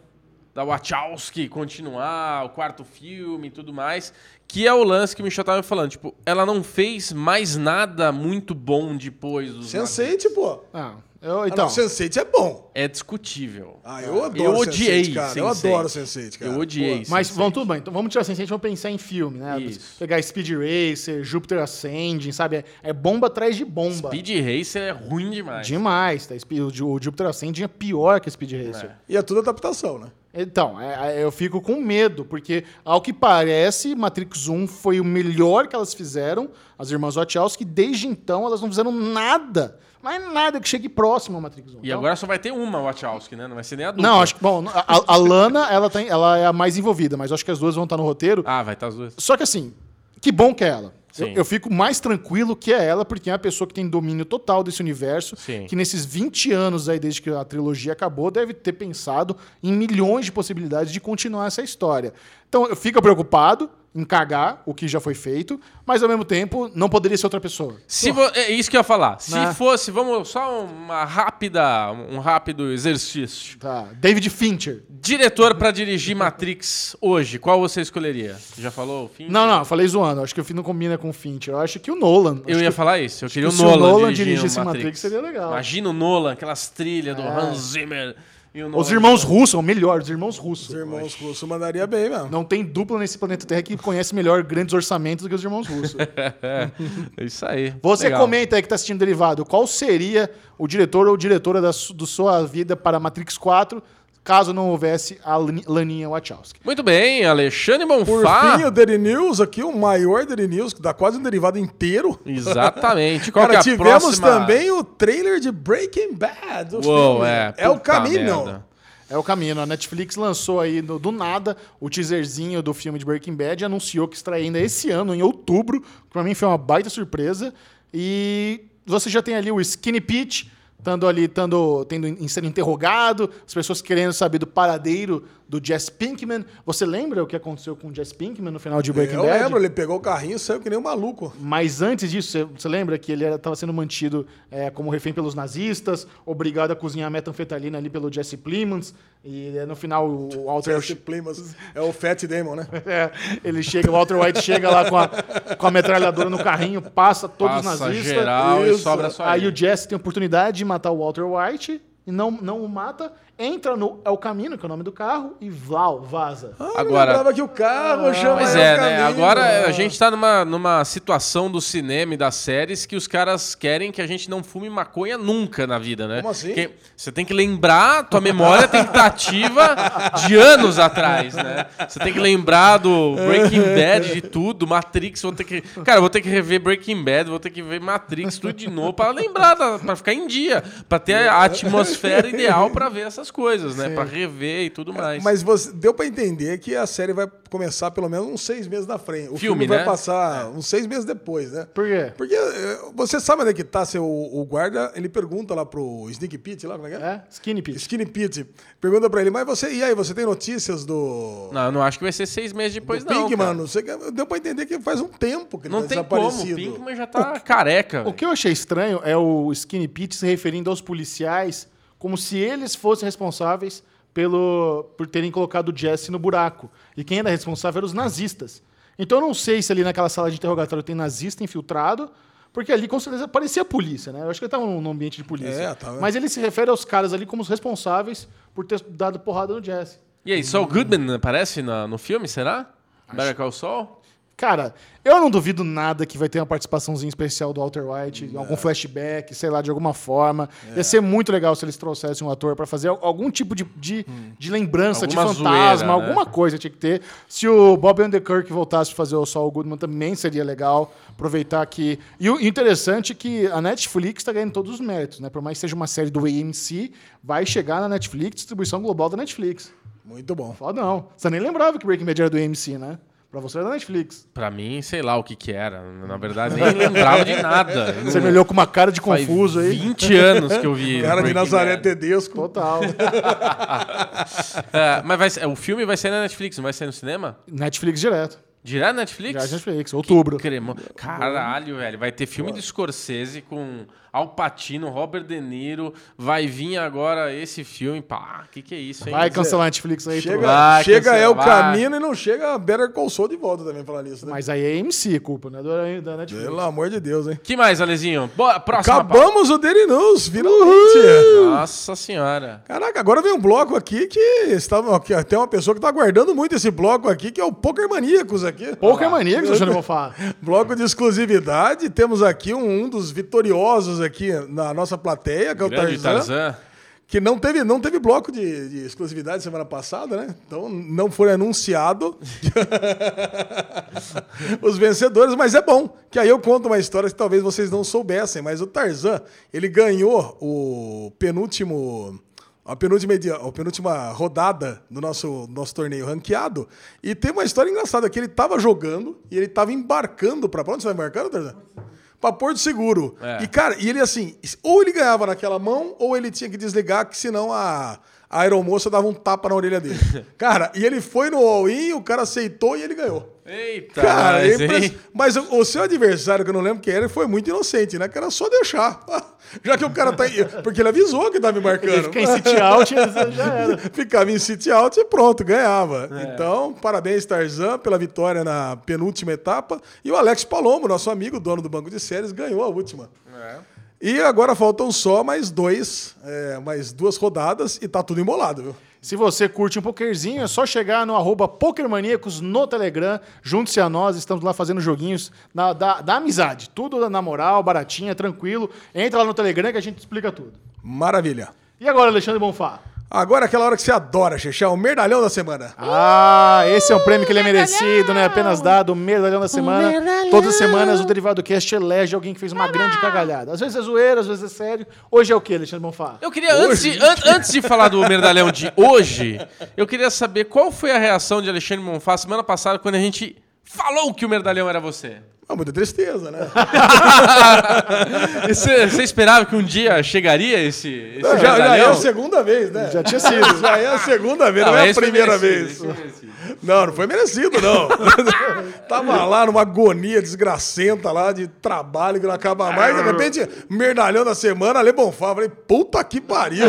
Speaker 2: da Wachowski continuar, o quarto filme e tudo mais, que é o lance que o Michel tava me falando. Tipo, ela não fez mais nada muito bom depois dos.
Speaker 3: Sense8, pô.
Speaker 1: Ah, eu,
Speaker 3: Ah,
Speaker 1: então,
Speaker 3: não, Sense8 é bom.
Speaker 2: É discutível.
Speaker 3: Ah, eu adoro
Speaker 2: Eu odiei
Speaker 3: Sense8, cara. Eu
Speaker 2: Sense8.
Speaker 3: adoro Sense8, cara.
Speaker 2: Eu odiei.
Speaker 3: Pô,
Speaker 1: Mas
Speaker 2: Sense8.
Speaker 1: vamos tudo bem. Então vamos tirar a Sense8 e vamos pensar em filme, né?
Speaker 2: Isso.
Speaker 1: Pegar Speed Racer, Jupiter Ascending, sabe? É, é bomba atrás de bomba.
Speaker 2: Speed Racer é ruim demais.
Speaker 1: Demais. Tá? O, Ju- o Jupiter Ascending é pior que Speed Racer.
Speaker 3: E é tudo adaptação, né?
Speaker 1: Então, é- é- eu fico com medo, porque, ao que parece, Matrix 1 foi o melhor que elas fizeram, as irmãs Wachowski, desde então elas não fizeram nada, mas nada que chegue próximo ao Matrix 1.
Speaker 2: E
Speaker 1: Então,
Speaker 2: agora só vai ter uma Wachowski, né? Não vai ser nem a dupla.
Speaker 1: Não, acho que, bom, a, a Lana, ela, tem, ela é a mais envolvida, mas acho que as duas vão estar no roteiro.
Speaker 2: Ah, vai estar as duas.
Speaker 1: Só que assim, que bom que é ela. Eu, eu fico mais tranquilo que é ela, porque é uma pessoa que tem domínio total desse universo,
Speaker 2: Sim.
Speaker 1: que nesses 20 anos aí, desde que a trilogia acabou, deve ter pensado em milhões de possibilidades de continuar essa história. Então, eu fico preocupado em cagar o que já foi feito, mas ao mesmo tempo, não poderia ser outra pessoa.
Speaker 2: Se vo- É isso que eu ia falar. Se
Speaker 1: Né?
Speaker 2: fosse, vamos, só uma rápida, um rápido exercício.
Speaker 1: Tá. David Fincher.
Speaker 2: Diretor pra dirigir Matrix hoje, qual você escolheria? Já falou o fim?
Speaker 1: Não, não, eu falei zoando. Acho que o fim não combina com o Fincher. Eu acho que o Nolan.
Speaker 2: Eu ia
Speaker 1: que-
Speaker 2: falar isso. Eu queria o
Speaker 1: que se o
Speaker 2: Nolan,
Speaker 1: Nolan dirigisse
Speaker 2: Matrix.
Speaker 1: Matrix, seria legal.
Speaker 2: Imagina o Nolan, aquelas trilhas do
Speaker 1: É.
Speaker 2: Hans Zimmer.
Speaker 1: Os irmãos russos, o melhor, os irmãos russos.
Speaker 3: Os irmãos russos mandaria bem mesmo.
Speaker 1: Não tem dupla nesse planeta Terra que conhece melhor grandes orçamentos do que os irmãos russos.
Speaker 2: É isso aí.
Speaker 1: Você
Speaker 2: Legal.
Speaker 1: comenta aí que está assistindo Derivado, qual seria o diretor ou diretora da do sua vida para Matrix 4, caso não houvesse a Lan- Laninha Wachowski?
Speaker 2: Muito bem, Alexandre
Speaker 3: Por
Speaker 2: Bonfá.
Speaker 3: fim, o Daily News aqui, o maior Daily News, que dá quase um derivado inteiro.
Speaker 2: Exatamente. Qual
Speaker 3: Cara,
Speaker 2: que é a
Speaker 3: tivemos
Speaker 2: próxima?
Speaker 3: também o trailer de Breaking Bad. o
Speaker 2: Uou,
Speaker 3: filme.
Speaker 2: é.
Speaker 3: É o caminho.
Speaker 2: merda.
Speaker 1: É o caminho. A Netflix lançou aí do, do nada o teaserzinho do filme de Breaking Bad e anunciou que estreia ainda esse ano, em outubro. que Pra mim foi uma baita surpresa. E você já tem ali o Skinny Pete, estando ali, tando, tendo, em sendo interrogado, as pessoas querendo saber do paradeiro do Jess Pinkman. Você lembra o que aconteceu com o Jess Pinkman no final de Breaking
Speaker 3: Eu
Speaker 1: Bad?
Speaker 3: lembro, ele pegou o carrinho e saiu que nem um maluco.
Speaker 1: Mas antes disso, você- você lembra que ele estava sendo mantido é, como refém pelos nazistas, obrigado a cozinhar metanfetalina ali pelo Jesse Plimons, e é, no final o Walter...
Speaker 3: Jesse Plimons é o Fat Damon, né?
Speaker 1: É, ele chega, o Walter White chega lá com a, com a metralhadora no carrinho, passa todos os
Speaker 2: Passa
Speaker 1: nazistas.
Speaker 2: geral e
Speaker 1: Isso.
Speaker 2: sobra só
Speaker 1: Aí
Speaker 2: ele.
Speaker 1: o Jesse tem a oportunidade de matar o Walter White e não, não o mata, entra no El Camino, que é o nome do carro, e vlau, vaza.
Speaker 3: Ah,
Speaker 2: Agora-
Speaker 3: Eu lembrava que o carro chama
Speaker 2: Pois
Speaker 3: El
Speaker 2: é, né?
Speaker 3: Caminho.
Speaker 2: Agora a gente tá numa, numa situação do cinema e das séries que os caras querem que a gente não fume maconha nunca na vida, né?
Speaker 3: Como assim?
Speaker 2: Que você tem que lembrar, tua memória tem que estar ativa de anos atrás, né? Você tem que lembrar do Breaking Bad, de tudo, Matrix, vou ter que... Cara, eu vou ter que rever Breaking Bad, vou ter que ver Matrix, tudo de novo, pra lembrar, pra ficar em dia, pra ter a atmosfera ideal pra ver essas coisas, né? Pra rever e tudo mais.
Speaker 3: Mas você, deu pra entender que a série vai começar pelo menos uns seis meses na frente. O
Speaker 2: Filme,
Speaker 3: filme, vai
Speaker 2: né?
Speaker 3: passar uns seis meses depois, né?
Speaker 1: Por quê?
Speaker 3: Porque eh, você sabe onde é que tá seu, o guarda, ele pergunta lá pro Sneak Pete, lá, como é que é?
Speaker 1: É? Skinny Pete.
Speaker 3: Skinny Pete. Pergunta pra ele, mas você, e aí, você tem notícias do...
Speaker 2: Não, eu não acho que vai ser seis meses depois,
Speaker 3: do
Speaker 2: não.
Speaker 3: Pink,
Speaker 2: cara.
Speaker 3: mano? Você, deu pra entender que faz um tempo que ele
Speaker 2: Não
Speaker 3: tá
Speaker 2: tem como, o
Speaker 3: desaparecido.
Speaker 2: Pinkman já tá careca.
Speaker 1: O que eu achei estranho é o Skinny Pete se referindo aos policiais como se eles fossem responsáveis pelo, por terem colocado o Jesse no buraco. E quem era responsável eram os nazistas. Então eu não sei se ali naquela sala de interrogatório tem nazista infiltrado, porque ali com certeza parecia a polícia, né? Eu acho que ele estava num ambiente de polícia.
Speaker 3: É, tava.
Speaker 1: Mas ele se refere aos caras ali como os responsáveis por ter dado porrada no Jesse.
Speaker 2: E aí, Saul Goodman aparece na- no filme, será? Better Call Saul?
Speaker 1: Cara, eu não duvido nada que vai ter uma participaçãozinha especial do Walter White, algum flashback, sei lá, de alguma forma. Ia ser muito legal se eles trouxessem um ator pra fazer algum tipo de, de, de lembrança,
Speaker 2: Alguma
Speaker 1: de fantasma,
Speaker 2: zoeira, né?
Speaker 1: alguma coisa tinha que ter. Se o Bob Underkirk voltasse a fazer o Saul Goodman, também seria legal aproveitar que... E o interessante é que a Netflix está ganhando todos os méritos, né? Por mais que seja uma série do AMC, vai chegar na Netflix, distribuição global da Netflix.
Speaker 3: Muito bom.
Speaker 1: Foda não. Você nem lembrava que Breaking Bad era do AMC, né? Pra você era da Netflix.
Speaker 2: Pra mim, sei lá o que que era. Na verdade, nem lembrava de nada.
Speaker 1: Você me olhou com uma cara de confuso aí.
Speaker 2: 20 anos que eu vi.
Speaker 3: Cara de Nazaré. Tedesco.
Speaker 1: Total.
Speaker 2: É, mas vai o filme vai sair na Netflix, não vai sair no cinema?
Speaker 1: Netflix direto.
Speaker 2: Direto na Netflix?
Speaker 1: Já é Netflix, outubro.
Speaker 2: Cremo. Caralho, velho. Vai ter filme do Scorsese com Al Pacino, Robert De Niro. Vai vir agora esse filme. Pá, que que é isso, hein?
Speaker 1: Vai cancelar a Netflix aí.
Speaker 3: Chega,
Speaker 1: pô.
Speaker 2: Vai,
Speaker 3: chega
Speaker 2: cancela,
Speaker 3: é o
Speaker 2: vai.
Speaker 3: caminho e não chega Better Call Saul de volta também, falar nisso. Né?
Speaker 1: Mas aí é AMC, culpa, né? Da Netflix.
Speaker 3: Pelo amor de Deus, hein?
Speaker 2: que mais, Alezinho? Boa, próxima.
Speaker 3: Acabamos o Daily News, finalmente.
Speaker 2: Nossa senhora.
Speaker 3: Caraca, agora vem um bloco aqui que estava, que tem uma pessoa que está aguardando muito esse bloco aqui, que é o Poker Maníacos aqui.
Speaker 1: Poker Maníacos, eu já não vou falar.
Speaker 3: Bloco de exclusividade. Temos aqui um, um dos vitoriosos aqui na nossa plateia, que é o
Speaker 2: Grande
Speaker 3: Tarzan,
Speaker 2: Tarzan.
Speaker 3: que não teve, não teve bloco de, de exclusividade semana passada, né? Então não foi anunciado os vencedores, mas é bom, que aí eu conto uma história que talvez vocês não soubessem, mas o Tarzan, ele ganhou o penúltimo a penúltima, a penúltima rodada do nosso, nosso torneio ranqueado. E tem uma história engraçada, que ele tava jogando e ele tava embarcando para onde você vai embarcando, Tarzan? Pra Porto Seguro.
Speaker 2: É.
Speaker 3: E, cara, e ele assim, ou ele ganhava naquela mão, ou ele tinha que desligar, que senão a, a aeromoça dava um tapa na orelha dele. cara, e ele foi no all-in, o cara aceitou e ele ganhou.
Speaker 2: Eita,
Speaker 3: Cara, impre-
Speaker 2: hein?
Speaker 3: mas o, o seu adversário, que eu não lembro quem era, ele foi muito inocente, né? Que era só deixar. Já que o cara tá. Porque ele avisou que tava embarcando.
Speaker 1: Ele fica em sit out já era.
Speaker 3: Ficava em sit out e pronto, ganhava.
Speaker 2: É.
Speaker 3: Então, parabéns, Tarzan, pela vitória na penúltima etapa. E o Alex Palomo, nosso amigo, dono do banco de séries, ganhou a última.
Speaker 2: É.
Speaker 3: E agora faltam só mais dois, é, mais duas rodadas e tá tudo embolado, viu?
Speaker 1: Se você curte um pokerzinho, é só chegar no arroba PokerManíacos no Telegram. Junte-se a nós, estamos lá fazendo joguinhos na- da, da amizade. Tudo na moral, baratinha, tranquilo. Entra lá no Telegram que a gente explica tudo.
Speaker 3: Maravilha.
Speaker 1: E agora, Alexandre Bonfá?
Speaker 3: Agora aquela hora que você adora, Xexá, o merdalhão da semana.
Speaker 1: Ah, esse é um prêmio que ele é merecido, né? Apenas dado, o medalhão da semana.
Speaker 4: medalhão.
Speaker 1: Todas as semanas o Derivado Cast elege alguém que fez uma grande cagalhada. Às vezes é zoeira, às vezes é sério. Hoje é o que, Alexandre Bonfá?
Speaker 2: Eu queria, antes de, an- antes de falar do merdalhão de hoje, eu queria saber qual foi a reação de Alexandre Monfá semana passada quando a gente falou que o merdalhão era você.
Speaker 3: Ah, muita tristeza, né?
Speaker 2: Você, você esperava que um dia chegaria esse, esse
Speaker 3: já, já é a segunda vez, né?
Speaker 1: Já tinha sido.
Speaker 3: Já é a segunda vez, não, é a primeira
Speaker 2: merecido,
Speaker 3: vez. Não, não foi merecido, não. Tava lá numa agonia desgracenta lá de trabalho que não acaba mais. De repente, merdalhão da semana, Ale Bonfá. Falei, puta que pariu.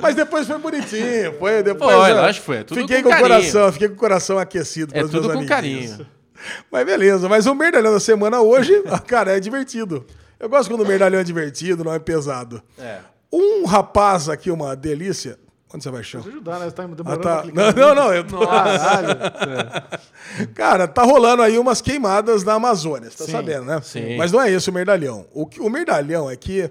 Speaker 3: Mas depois foi bonitinho. Foi, depois,
Speaker 2: Foi,
Speaker 3: eu
Speaker 2: lógico que foi, tudo
Speaker 3: fiquei
Speaker 2: com
Speaker 3: com, o
Speaker 2: carinho.
Speaker 3: coração, fiquei com o coração aquecido
Speaker 2: É tudo
Speaker 3: meus
Speaker 2: com
Speaker 3: amiguinhos.
Speaker 2: carinho.
Speaker 3: Mas beleza, mas o merdalhão da semana hoje, cara, é divertido. Eu gosto quando o merdalhão é divertido, não é pesado.
Speaker 2: É.
Speaker 3: Um rapaz aqui, uma delícia. Onde você vai, chão?
Speaker 1: ajudar, né? Você tá
Speaker 3: Ah,
Speaker 1: demorando
Speaker 3: tá.
Speaker 1: pra clicar.
Speaker 3: Não, não, não. Eu...
Speaker 1: Caralho.
Speaker 3: Cara, tá rolando aí umas queimadas na Amazônia, você tá
Speaker 1: Sim,
Speaker 3: sabendo, né?
Speaker 2: sim.
Speaker 3: Mas não é esse o merdalhão. O, que- o merdalhão é que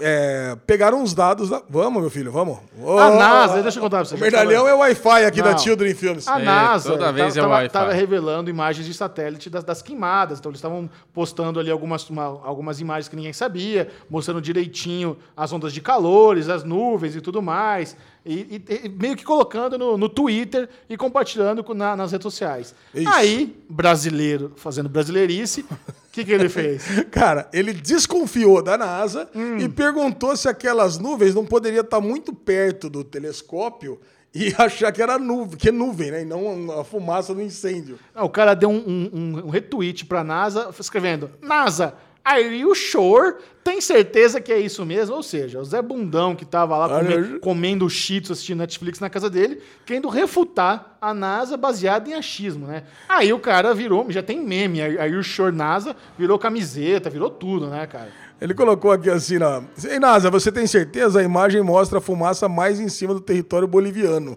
Speaker 3: é, pegaram uns dados da... Vamos, meu filho, vamos. Ô,
Speaker 1: A NASA, deixa eu contar pra você.
Speaker 3: O merdalhão é o Wi-Fi aqui da
Speaker 1: Não.
Speaker 3: Children Films.
Speaker 1: A
Speaker 2: É,
Speaker 1: NASA
Speaker 2: toda vez é
Speaker 1: tava,
Speaker 2: Wi-Fi.
Speaker 1: tava revelando imagens de satélite das, das queimadas. Então, eles estavam postando ali algumas, uma- algumas imagens que ninguém sabia, mostrando direitinho as ondas de calores, as nuvens e tudo mais. E, e- e meio que colocando no, no Twitter e compartilhando com- na- nas redes sociais.
Speaker 3: Isso.
Speaker 1: Aí, brasileiro fazendo brasileirice, o que, que ele fez?
Speaker 3: Cara, ele desconfiou da NASA
Speaker 1: Hum.
Speaker 3: e perguntou se aquelas nuvens não poderiam estar muito perto do telescópio e achar que era nuvem, que é nuvem, né? E não a fumaça do incêndio.
Speaker 1: Ah, o cara deu um, um- um- retweet pra NASA escrevendo: NASA, are you sure? Tem certeza que é isso mesmo? Ou seja, o Zé Bundão que tava lá come- comendo cheetos, assistindo Netflix na casa dele, querendo refutar a NASA baseado em achismo, né? Aí o cara virou, já tem meme, are you sure NASA, virou camiseta, virou tudo, né, cara?
Speaker 3: Ele colocou aqui assim, ó. Ei, NASA, você tem certeza? A imagem mostra a fumaça mais em cima do território boliviano.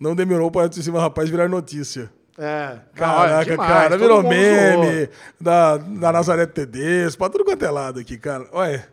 Speaker 3: Não demorou para esse rapaz virar notícia.
Speaker 1: É.
Speaker 3: Caraca,
Speaker 1: é demais,
Speaker 3: cara, virou meme da, da Nazaré TDs, pra tudo quanto é lado aqui, cara. Olha,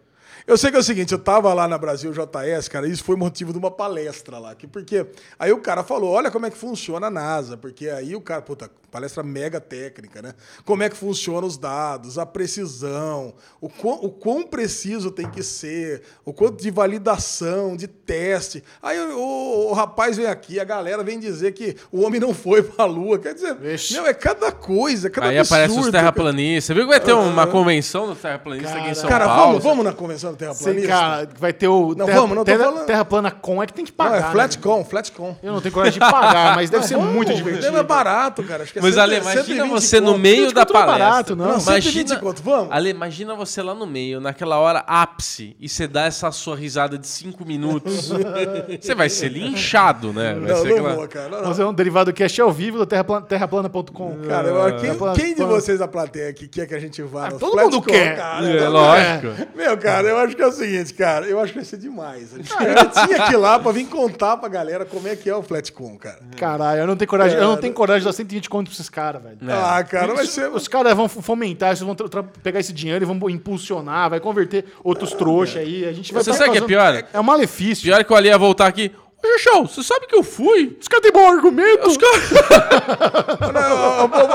Speaker 3: eu sei que é o seguinte, eu tava lá na Brasil JS, cara, e isso foi motivo de uma palestra lá, que, porque aí o cara falou, olha como é que funciona a NASA, porque aí o cara, puta, palestra mega técnica, né? Como é que funcionam os dados, a precisão, o quão, o quão preciso tem que ser, o quanto de validação, de teste. Aí o, o- o rapaz vem aqui, a galera vem dizer que o homem não foi pra lua, quer dizer,
Speaker 1: Vixe.
Speaker 3: meu, é cada coisa, é cada
Speaker 2: Aí
Speaker 3: absurdo.
Speaker 2: aparece os terraplanistas. Você viu que vai ter uma convenção do terraplanista aqui em São
Speaker 3: Cara,
Speaker 2: Paulo?
Speaker 3: vamos, vamos na convenção do
Speaker 1: Sim,
Speaker 3: terraplanista?
Speaker 1: cara, vai ter o.
Speaker 3: Não,
Speaker 1: terra,
Speaker 3: vamos, não
Speaker 1: terra,
Speaker 3: falando-
Speaker 1: terra plana com é que tem que
Speaker 3: Não,
Speaker 1: pagar.
Speaker 3: é
Speaker 1: né?
Speaker 3: Flatcom, Flatcom.
Speaker 1: Eu não tenho coragem de pagar, mas deve
Speaker 3: Não,
Speaker 1: ser
Speaker 3: vamos,
Speaker 1: muito
Speaker 3: o
Speaker 1: divertido.
Speaker 3: é barato, cara. Acho que é
Speaker 2: Mas,
Speaker 3: 100,
Speaker 2: Ale, imagina
Speaker 3: 120
Speaker 2: você no
Speaker 3: conto.
Speaker 2: meio
Speaker 1: 120
Speaker 2: da
Speaker 1: é
Speaker 2: palestra.
Speaker 1: barato, não.
Speaker 3: Não, 120 conto, vamos?
Speaker 2: Ale, imagina você lá no meio, naquela hora ápice, e você dá essa sua risada de cinco minutos. você vai ser linchado, né? Vai
Speaker 3: Não,
Speaker 2: ser
Speaker 3: não
Speaker 2: aquela-
Speaker 3: vou, cara. Não, não.
Speaker 1: Fazer um derivado cast ao vivo do terraplan- terraplana.com.
Speaker 3: Cara, eu- quem,
Speaker 1: Terraplana-
Speaker 3: quem de vocês da plateia aqui quer que a gente vá
Speaker 1: Ah,
Speaker 3: no
Speaker 1: todo mundo quer.
Speaker 3: Cara,
Speaker 2: É,
Speaker 3: Não,
Speaker 2: lógico.
Speaker 3: Meu, cara, eu acho que é o seguinte, cara. Eu acho que vai ser demais. A gente, a gente tinha que ir lá pra vir contar pra galera como é que é o Flatcom, cara.
Speaker 1: Caralho, eu não tenho coragem. Eu não tenho coragem de dar 120 conto pra esses caras, velho.
Speaker 3: Ah, cara, vai ser...
Speaker 1: Os caras vão fomentar, vocês vão pegar esse dinheiro e vão impulsionar, vai converter outros trouxas aí. A gente vai
Speaker 2: Você sabe o que é pior?
Speaker 1: É um malefício.
Speaker 2: Pior que o Ali ia voltar aqui. Ô, Xixão, você sabe que eu fui?
Speaker 1: Os caras têm bom argumento.
Speaker 2: Os caras...
Speaker 3: Não, bom, bom,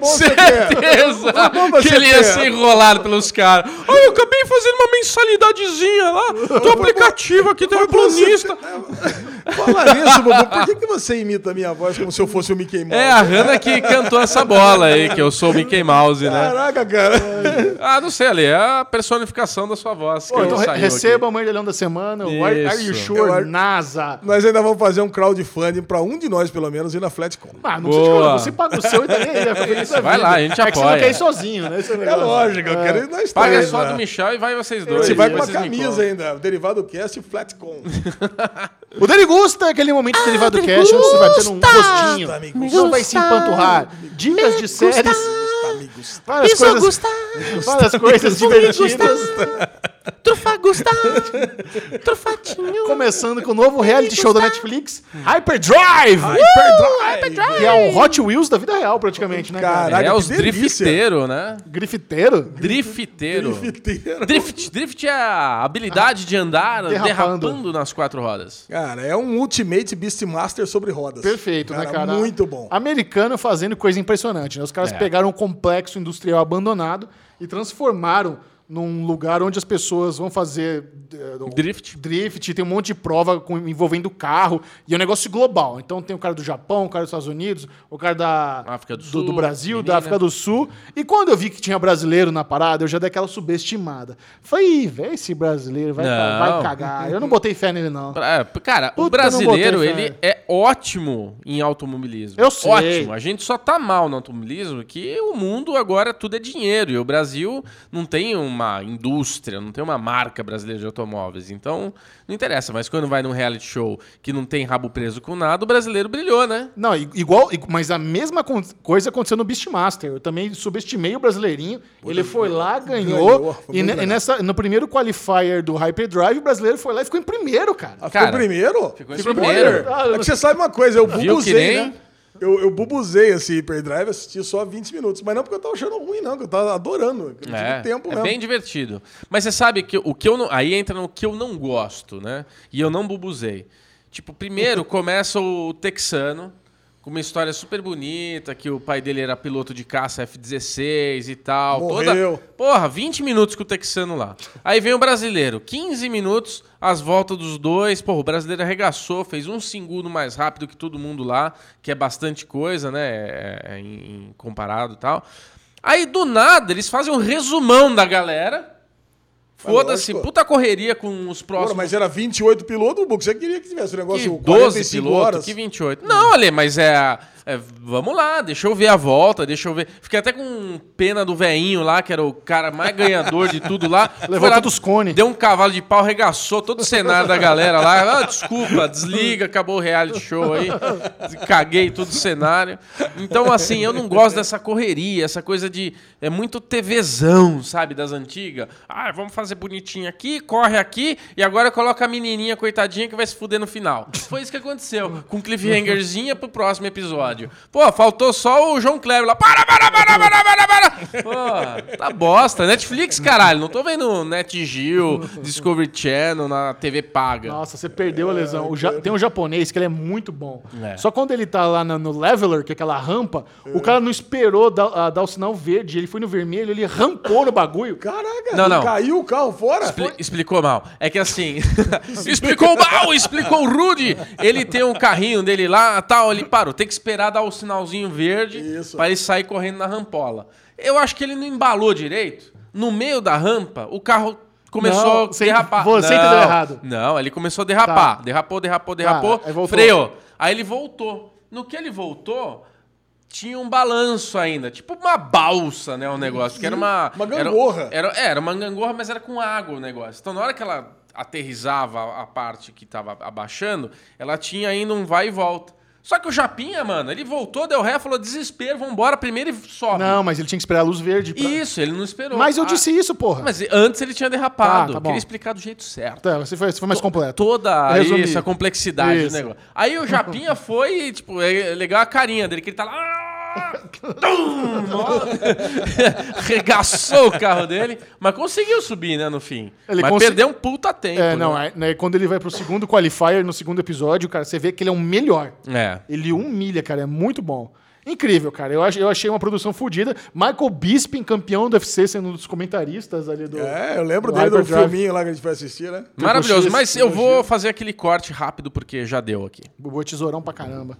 Speaker 3: bom você quer.
Speaker 2: Certeza que ele ia ser enrolado pelos caras. Ah, eu acabei fazendo uma mensalidadezinha lá do aplicativo aqui terraplanista.
Speaker 3: Fala nisso, Bobo. Por que, que você imita a minha voz como se eu fosse o Mickey Mouse?
Speaker 2: É a Hannah que cantou essa bola aí, que eu sou o Mickey Mouse, né?
Speaker 3: Caraca, cara.
Speaker 2: Ah, não sei, Ali, é a personificação da sua voz. Que
Speaker 1: Pô, então re-
Speaker 2: saiu
Speaker 1: receba a mãe de leão da semana. o Are, are you sure?
Speaker 3: Eu
Speaker 1: NASA.
Speaker 3: Nós ainda vamos fazer um crowdfunding pra um de nós, pelo menos, ir na Flatcom.
Speaker 1: Ah, não precisa de
Speaker 2: Boa.
Speaker 1: Você paga o seu e tá nem aí. isso
Speaker 2: vai
Speaker 1: vida.
Speaker 2: lá, a gente
Speaker 1: é que você não
Speaker 2: apoia.
Speaker 1: quer ir sozinho, né?
Speaker 3: É
Speaker 1: negócio.
Speaker 3: lógico, eu quero ir nós
Speaker 2: Paga
Speaker 3: três,
Speaker 2: só
Speaker 3: né?
Speaker 2: do Michel e vai vocês dois.
Speaker 3: Você vai com a
Speaker 2: Vocês me
Speaker 3: camisa ainda, Derivado Cast e Flatcom.
Speaker 1: O Derigusta é aquele momento do derivado
Speaker 3: Ah,
Speaker 1: cash onde você vai ter um gostinho. Não vai se empanturrar. Dicas de séries. Várias coisas, várias coisas divertidas.
Speaker 4: Trufa Gusta. Trufatinho.
Speaker 1: Começando com o novo reality show da Netflix, Hyperdrive.
Speaker 3: Hyperdrive.
Speaker 1: Que é um Hot Wheels da vida real, praticamente, né, cara?
Speaker 3: Caraca,
Speaker 2: É
Speaker 3: que
Speaker 2: os
Speaker 3: delícia.
Speaker 2: drifteiros, né?
Speaker 1: Grifiteiro?
Speaker 2: Drifteiro.
Speaker 3: Drifteiro.
Speaker 2: Drift, drift é a habilidade de andar
Speaker 1: Derrapando.
Speaker 2: derrapando. nas quatro rodas.
Speaker 3: Cara, é um Ultimate Beastmaster sobre rodas.
Speaker 1: Perfeito, né, cara?
Speaker 3: Muito bom.
Speaker 1: Americano fazendo coisa impressionante, né? Os caras
Speaker 2: É.
Speaker 1: pegaram um complexo industrial abandonado e transformaram num lugar onde as pessoas vão fazer o-
Speaker 2: Drift.
Speaker 1: drift, tem um monte de prova com- envolvendo carro, e é um negócio global. Então tem o cara do Japão, o cara dos Estados Unidos, o cara da
Speaker 2: África do
Speaker 1: do,
Speaker 2: Sul,
Speaker 1: do Brasil,
Speaker 2: menina.
Speaker 1: da África do Sul. E quando eu vi que tinha brasileiro na parada, eu já dei aquela subestimada. Falei, "Ih, velho, esse brasileiro vai, vai cagar. Eu não botei fé nele, não.
Speaker 2: É, cara,
Speaker 1: Puta,
Speaker 2: o brasileiro, ele é ótimo em automobilismo.
Speaker 1: Eu sei.
Speaker 2: Ótimo. A gente só tá mal no automobilismo que o mundo agora tudo é dinheiro. E o Brasil não tem uma indústria, não tem uma marca brasileira de automóveis. Então, não interessa. Mas quando vai num reality show que não tem rabo preso com nada, o brasileiro brilhou, né?
Speaker 1: Não, igual, mas a mesma coisa aconteceu no Beastmaster. Eu também subestimei o brasileirinho. Ele foi lá, ganhou.
Speaker 3: Ganhou, foi
Speaker 1: e e nessa, no primeiro qualifier do Hyperdrive, o brasileiro foi lá e ficou em primeiro, cara.
Speaker 3: Ah,
Speaker 2: Cara,
Speaker 3: ficou primeiro?
Speaker 2: ficou em
Speaker 3: Spoiler.
Speaker 2: primeiro.
Speaker 1: Ah,
Speaker 3: É que você sabe uma coisa, eu
Speaker 2: Viu que
Speaker 3: bubuzei,
Speaker 2: nem-
Speaker 3: né? Eu, eu bubuzei esse Hyperdrive, assisti só 20 minutos. Mas não porque eu tava achando ruim, não, que eu tava adorando. Eu
Speaker 2: É,
Speaker 3: tempo
Speaker 2: é
Speaker 3: mesmo.
Speaker 2: bem divertido. Mas você sabe que o que eu não. Aí entra no que eu não gosto, né? E eu não bubuzei. Tipo, primeiro começa o texano, com uma história super bonita, que o pai dele era piloto de caça F-16 e tal.
Speaker 3: Morreu.
Speaker 2: Toda, porra, 20 minutos com o texano lá. Aí vem o brasileiro, 15 minutos, as voltas dos dois. Porra, o brasileiro arregaçou, fez um segundo mais rápido que todo mundo lá, que é bastante coisa, né? é- é em, em comparado e tal. Aí, do nada, eles fazem um resumão da galera. Foda-se, puta correria com os próximos.
Speaker 3: mas era 28 pilotos, Buco. Você queria que tivesse um
Speaker 2: que
Speaker 3: negócio
Speaker 2: 12
Speaker 3: 45
Speaker 2: pilotos,
Speaker 3: horas.
Speaker 2: que 28. Não, Ale, mas é, é, Vamos lá, deixa eu ver a volta, deixa eu ver. Fiquei até com pena do veinho lá, que era o cara mais ganhador de tudo lá.
Speaker 1: Levou
Speaker 2: Foi lá,
Speaker 1: todos os cones.
Speaker 2: Deu um cavalo de pau, regaçou todo o cenário da galera lá. Ah, desculpa, desliga, acabou o reality show aí. Caguei todo o cenário. Então, assim, eu não gosto dessa correria, essa coisa de. É muito TVzão, sabe, das antigas. Ah, vamos fazer bonitinho aqui, corre aqui, e agora coloca a menininha, coitadinha, que vai se fuder no final. foi isso que aconteceu. Com cliffhangerzinha pro próximo episódio. Pô, faltou só o João Kleber lá. Para, para, para, para, para, para. Pô, tá bosta. Netflix, caralho. Não tô vendo NetGeo, Discovery Channel na TV paga.
Speaker 1: Nossa, você perdeu a lesão. O ja- Tem um japonês que ele é muito bom.
Speaker 2: É.
Speaker 1: Só quando ele tá lá no, no leveler, que é aquela rampa, o cara não esperou dar, dar o sinal verde. Ele foi no vermelho, ele rampou no bagulho.
Speaker 3: Caraca,
Speaker 2: Não, não.
Speaker 3: caiu o carro fora?
Speaker 2: Expli- explicou mal. É que assim. explicou mal, explicou rude. Ele tem um carrinho dele lá, tal, ele parou. Tem que esperar dar o sinalzinho verde pra ele sair correndo na rampola. Eu acho que ele não embalou direito. No meio da rampa, o carro começou
Speaker 1: Não,
Speaker 2: a derrapar.
Speaker 1: você
Speaker 2: não,
Speaker 1: entendeu errado.
Speaker 2: Não, ele começou a derrapar.
Speaker 1: Tá.
Speaker 2: Derrapou, derrapou, derrapou.
Speaker 1: aí voltou.
Speaker 2: freou. Aí ele voltou. No que ele voltou, tinha um balanço ainda. Tipo uma balsa, né? O negócio. Que era uma.
Speaker 3: Uma
Speaker 2: era-
Speaker 3: gangorra.
Speaker 2: Era, é, era uma gangorra, mas era com água o negócio. Então, na hora que ela aterrizava a parte que tava abaixando, ela tinha ainda um vai e volta. Só que o Japinha, mano, ele voltou, deu ré, falou: desespero, vambora, primeiro e sobe.
Speaker 1: Não, mas ele tinha que esperar a luz verde. pra-
Speaker 2: Isso, ele não esperou.
Speaker 1: Mas eu
Speaker 2: Ah,
Speaker 1: disse isso, porra.
Speaker 2: Mas antes ele tinha derrapado.
Speaker 1: Tá, tá.
Speaker 2: Queria explicar do jeito certo.
Speaker 1: Tá, você foi, você foi mais completo.
Speaker 2: Toda
Speaker 1: Resumi.
Speaker 2: isso, a complexidade
Speaker 1: Isso.
Speaker 2: do negócio. Aí o Japinha foi, tipo, é legal a carinha dele, que ele tá lá. Regaçou o carro dele, mas conseguiu subir, né, no fim.
Speaker 1: Ele
Speaker 2: mas
Speaker 1: consi-
Speaker 2: perdeu um puta tempo.
Speaker 1: É, não,
Speaker 2: né?
Speaker 1: é, né, quando ele vai pro segundo qualifier, no segundo episódio, cara, você vê que ele é um melhor.
Speaker 2: É.
Speaker 1: Ele humilha, cara, é muito bom. Incrível, cara. Eu, ach- eu achei uma produção fodida. Michael Bisping, campeão do UFC, sendo um dos comentaristas ali do.
Speaker 3: É, eu lembro
Speaker 1: do
Speaker 3: dele do filminho lá que a gente foi assistir, né?
Speaker 2: Maravilhoso. Mas eu vou fazer aquele corte rápido porque já deu aqui.
Speaker 1: Bobo tesourão pra caramba.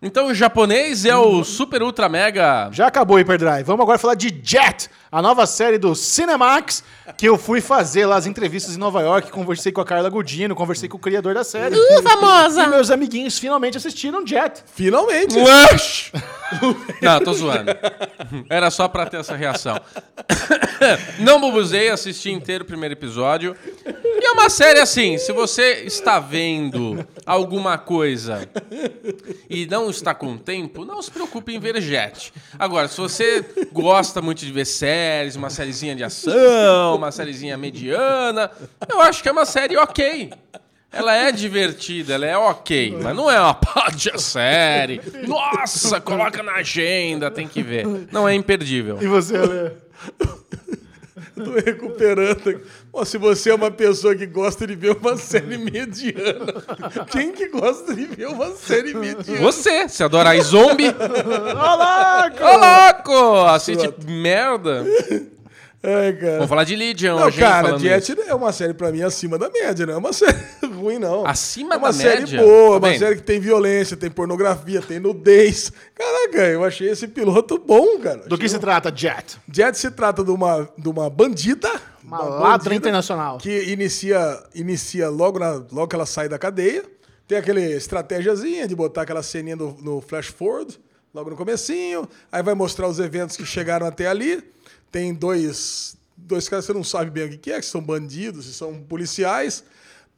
Speaker 2: Então o japonês é o Super Ultra Mega.
Speaker 1: Já acabou o Hyperdrive. Vamos agora falar de Jet, a nova série do Cinemax, que eu fui fazer lá as entrevistas em Nova York, conversei com a Carla Gudino, conversei com o criador da série.
Speaker 4: Uh, famosa!
Speaker 1: E meus amiguinhos finalmente assistiram Jet.
Speaker 3: Finalmente.
Speaker 2: Lush! Não, tô zoando. Era só pra ter essa reação. Não bubuzei, assisti inteiro o primeiro episódio. E é uma série assim, se você está vendo alguma coisa e não está com tempo, não se preocupe em ver Jet. Agora, se você gosta muito de ver séries, uma sériezinha de ação, uma sériezinha mediana, eu acho que é uma série ok. Ela é divertida, ela é ok, mas não é uma pátia série. Nossa, coloca na agenda, tem que ver. Não é imperdível.
Speaker 1: E você, Ale?
Speaker 3: Tô recuperando. Pô, se você é uma pessoa que gosta de ver uma série mediana, quem que gosta de ver uma série mediana?
Speaker 2: Você, se adorar zombie,
Speaker 1: Olá,
Speaker 2: ô louco! Assiste merda.
Speaker 3: Ai, cara.
Speaker 2: Vamos falar de Legion
Speaker 3: Não, cara, Jet
Speaker 2: isso.
Speaker 3: é uma série pra mim acima da média, não é uma série ruim, não.
Speaker 2: Acima
Speaker 3: é uma
Speaker 2: da
Speaker 3: série
Speaker 2: média?
Speaker 3: boa,
Speaker 2: Tá
Speaker 3: uma
Speaker 2: vendo?
Speaker 3: série que tem violência, tem pornografia, tem nudez. Caraca, eu achei esse piloto bom, cara.
Speaker 1: Do que se trata, Jet?
Speaker 3: Jet se trata de uma, de uma bandida.
Speaker 1: Uma ladra
Speaker 3: bandida
Speaker 1: internacional.
Speaker 3: Que inicia, inicia logo, na, logo que ela sai da cadeia. Tem aquela estratégiazinha de botar aquela ceninha no, no flash forward, logo no comecinho. Aí vai mostrar os eventos que chegaram até ali. Tem dois, dois caras que você não sabe bem o que é, que são bandidos, se são policiais.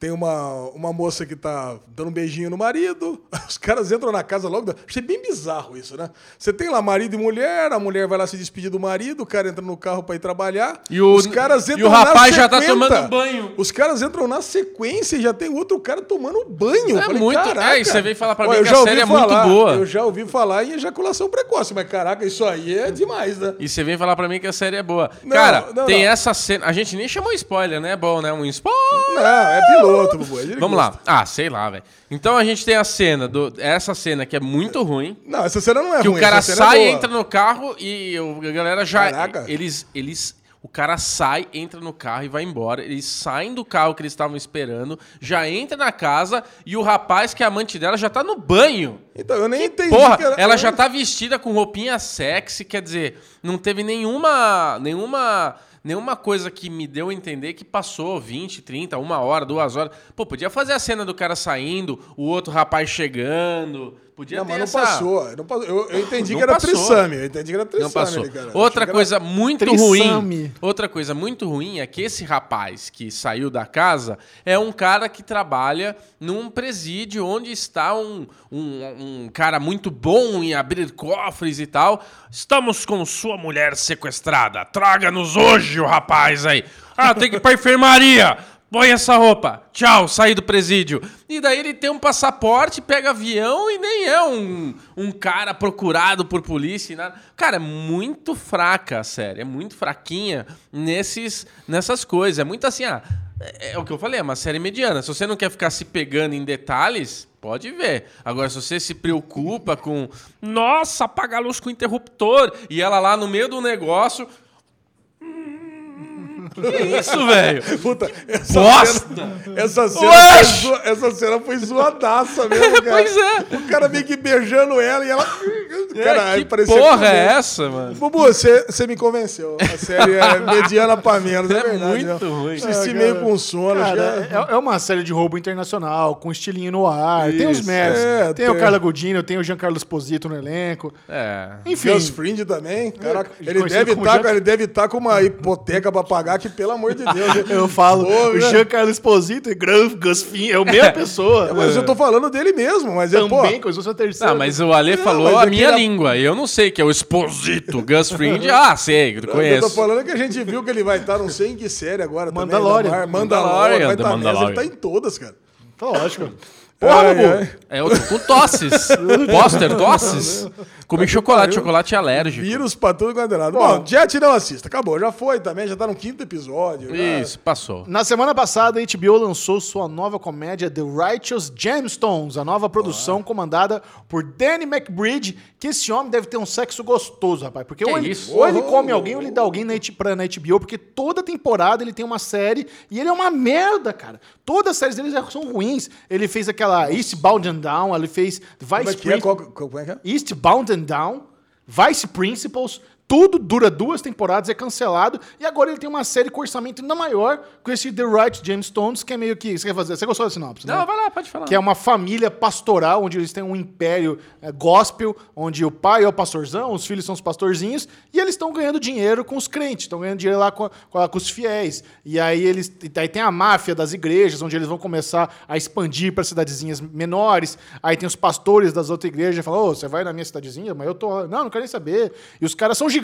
Speaker 3: Tem uma, uma moça que tá dando um beijinho no marido. Os caras entram na casa logo. Achei bem bizarro isso, né? Você tem lá marido e mulher, a mulher vai lá se despedir do marido, o cara entra no carro pra ir trabalhar.
Speaker 2: E o-
Speaker 3: os caras
Speaker 2: e
Speaker 3: entram
Speaker 2: o rapaz já tá tomando banho.
Speaker 3: Os caras entram na sequência e já tem outro cara tomando banho.
Speaker 2: É
Speaker 3: falei,
Speaker 2: muito-
Speaker 3: caraca.
Speaker 2: é, e você veio falar pra mim que a série é muito
Speaker 3: falar-
Speaker 2: boa.
Speaker 3: Eu já ouvi falar em ejaculação precoce, mas caraca, isso aí é demais, né?
Speaker 2: E você vem falar pra mim que a série é boa.
Speaker 3: Não,
Speaker 2: Cara,
Speaker 3: não,
Speaker 2: tem
Speaker 3: não.
Speaker 2: essa cena. A gente nem chamou spoiler, né? É bom, né? Um spoiler.
Speaker 3: Não, é piloto, Bubu. é de
Speaker 2: Vamos lá. Ah, sei lá, velho. Então a gente tem a cena do essa cena que é muito ruim,
Speaker 3: Não, essa cena não é
Speaker 2: que
Speaker 3: ruim.
Speaker 2: o cara
Speaker 3: é
Speaker 2: sai,
Speaker 3: boa.
Speaker 2: entra no carro e a galera já
Speaker 3: Caraca.
Speaker 2: eles eles o cara sai, entra no carro e vai embora. Eles saem do carro que eles estavam esperando, já entra na casa e o rapaz que é amante dela já tá no banho.
Speaker 3: Então, eu nem entendi.
Speaker 2: Porra,
Speaker 3: que era-
Speaker 2: ela já tá vestida com roupinha sexy, quer dizer, não teve nenhuma nenhuma nenhuma coisa que me deu a entender que passou 20, 30, uma hora, duas horas. Pô, podia fazer a cena do cara saindo, o outro rapaz chegando, podia
Speaker 3: Não,
Speaker 2: ter
Speaker 3: mas não
Speaker 2: essa...
Speaker 3: passou. Não passou. Eu, eu entendi
Speaker 2: Não
Speaker 3: que era
Speaker 2: passou.
Speaker 3: trissame. Eu entendi que era trissame.
Speaker 2: Não passou.
Speaker 3: ali, cara.
Speaker 2: Outra
Speaker 3: que era-
Speaker 2: coisa muito
Speaker 1: Trissame.
Speaker 2: ruim. Outra coisa muito ruim é que esse rapaz que saiu da casa é um cara que trabalha num presídio onde está um, um, um cara muito bom em abrir cofres e tal. Estamos com sua mulher sequestrada. Traga-nos hoje o rapaz aí. Ah, tem que ir pra enfermaria. Põe essa roupa, tchau, saí do presídio. E daí ele tem um passaporte, pega avião e nem é um, um cara procurado por polícia e nada. Cara, é muito fraca a série, é muito fraquinha nesses, nessas coisas. É muito assim, ah, é, é o que eu falei, é uma série mediana. Se você não quer ficar se pegando em detalhes, pode ver. Agora, se você se preocupa com, nossa, apaga a luz com o interruptor, e ela lá no meio do negócio. Que isso, velho?
Speaker 3: Puta, essa
Speaker 2: Bosta!
Speaker 3: cena, essa cena, foi zo- essa cena foi zoadaça mesmo, cara.
Speaker 2: Pois é.
Speaker 3: O cara meio que beijando ela e ela. Cara,
Speaker 2: É,
Speaker 3: aí
Speaker 2: que
Speaker 3: parecia
Speaker 2: porra
Speaker 3: que-
Speaker 2: é essa, mano?
Speaker 3: Bubu, você você me convenceu. A série é mediana pra menos, é,
Speaker 2: É
Speaker 3: verdade.
Speaker 2: muito
Speaker 3: né?
Speaker 2: ruim.
Speaker 3: Assisti
Speaker 1: Ah,
Speaker 3: meio
Speaker 1: cara.
Speaker 3: com sono.
Speaker 1: Cara, é, é uma série de roubo internacional, com estilinho no ar. tem os
Speaker 3: Isso,
Speaker 1: Mads,
Speaker 3: é,
Speaker 1: tem, o
Speaker 3: tem.
Speaker 1: Carla Godinho, tem o Giancarlo Esposito no elenco.
Speaker 2: É.
Speaker 1: Enfim,
Speaker 3: Gus Fring também. Caraca,
Speaker 1: É,
Speaker 3: ele deve estar
Speaker 1: Jean-
Speaker 3: ele deve tá com uma hipoteca pra pagar que, pelo amor de Deus. né?
Speaker 1: eu falo,
Speaker 3: Pô,
Speaker 1: o
Speaker 3: né?
Speaker 1: Giancarlo Esposito e Graf Gus Fring é a mesma pessoa.
Speaker 3: Mas eu tô falando dele mesmo, mas é, pô.
Speaker 1: Também, como se fosse a terceira.
Speaker 2: Não, mas o Ale falou
Speaker 3: mas
Speaker 2: a minha
Speaker 3: a-
Speaker 2: língua. Eu não sei que é o Exposito, Gus Fring. Ah, sei,
Speaker 3: Eu tô
Speaker 2: conheço.
Speaker 3: falando que a gente viu que ele vai estar, não sei em que série agora
Speaker 1: Mandalorian.
Speaker 3: também.
Speaker 2: Mandalorian,
Speaker 3: Mandalorian. Vai
Speaker 2: The
Speaker 3: tá nessa, ele tá em todas, cara.
Speaker 1: Tá lógico. Porra,
Speaker 3: Ai, ai.
Speaker 2: É, tô com tosses. Póster, tosses. Comi chocolate, chocolate alérgico.
Speaker 3: Vírus pra tudo quanto é lado. Bom, Jet não assista. Acabou, já foi também, já tá no quinto episódio. já-
Speaker 2: Isso, passou.
Speaker 1: Na semana passada, a HBO lançou sua nova comédia The Righteous Gemstones, a nova produção comandada por Danny McBride, que esse homem deve ter um sexo gostoso, rapaz. Porque
Speaker 2: Que
Speaker 1: ou ele,
Speaker 2: isso?
Speaker 1: ou ele come alguém ou ele dá alguém na, pra, na HBO, porque toda temporada ele tem uma série e ele é uma merda, cara. Todas as séries dele já são ruins. Ele fez aquela Eastbound and Down, ele fez
Speaker 3: Como é
Speaker 1: Vice
Speaker 3: que é?
Speaker 1: Principals.
Speaker 3: Qual- qual- Como é que é?
Speaker 1: Eastbound and Down, Vice Principals, tudo dura duas temporadas, é cancelado, e agora ele tem uma série com orçamento ainda maior, com esse The Right James Stones, que é meio que. Você quer fazer? Você gostou da sinopse, né?
Speaker 2: Não, vai lá, pode falar.
Speaker 1: Que é uma família pastoral, onde eles têm um império é, gospel, onde o pai é o pastorzão, os filhos são os pastorzinhos, e eles estão ganhando dinheiro com os crentes, estão ganhando dinheiro lá com, com com os fiéis. E aí eles. e Aí tem a máfia das igrejas, onde eles vão começar a expandir para cidadezinhas menores. Aí tem os pastores das outras igrejas que falam: Ô, você vai na minha cidadezinha? Mas eu tô. lá." Não, não quero nem saber. E os caras são gigantes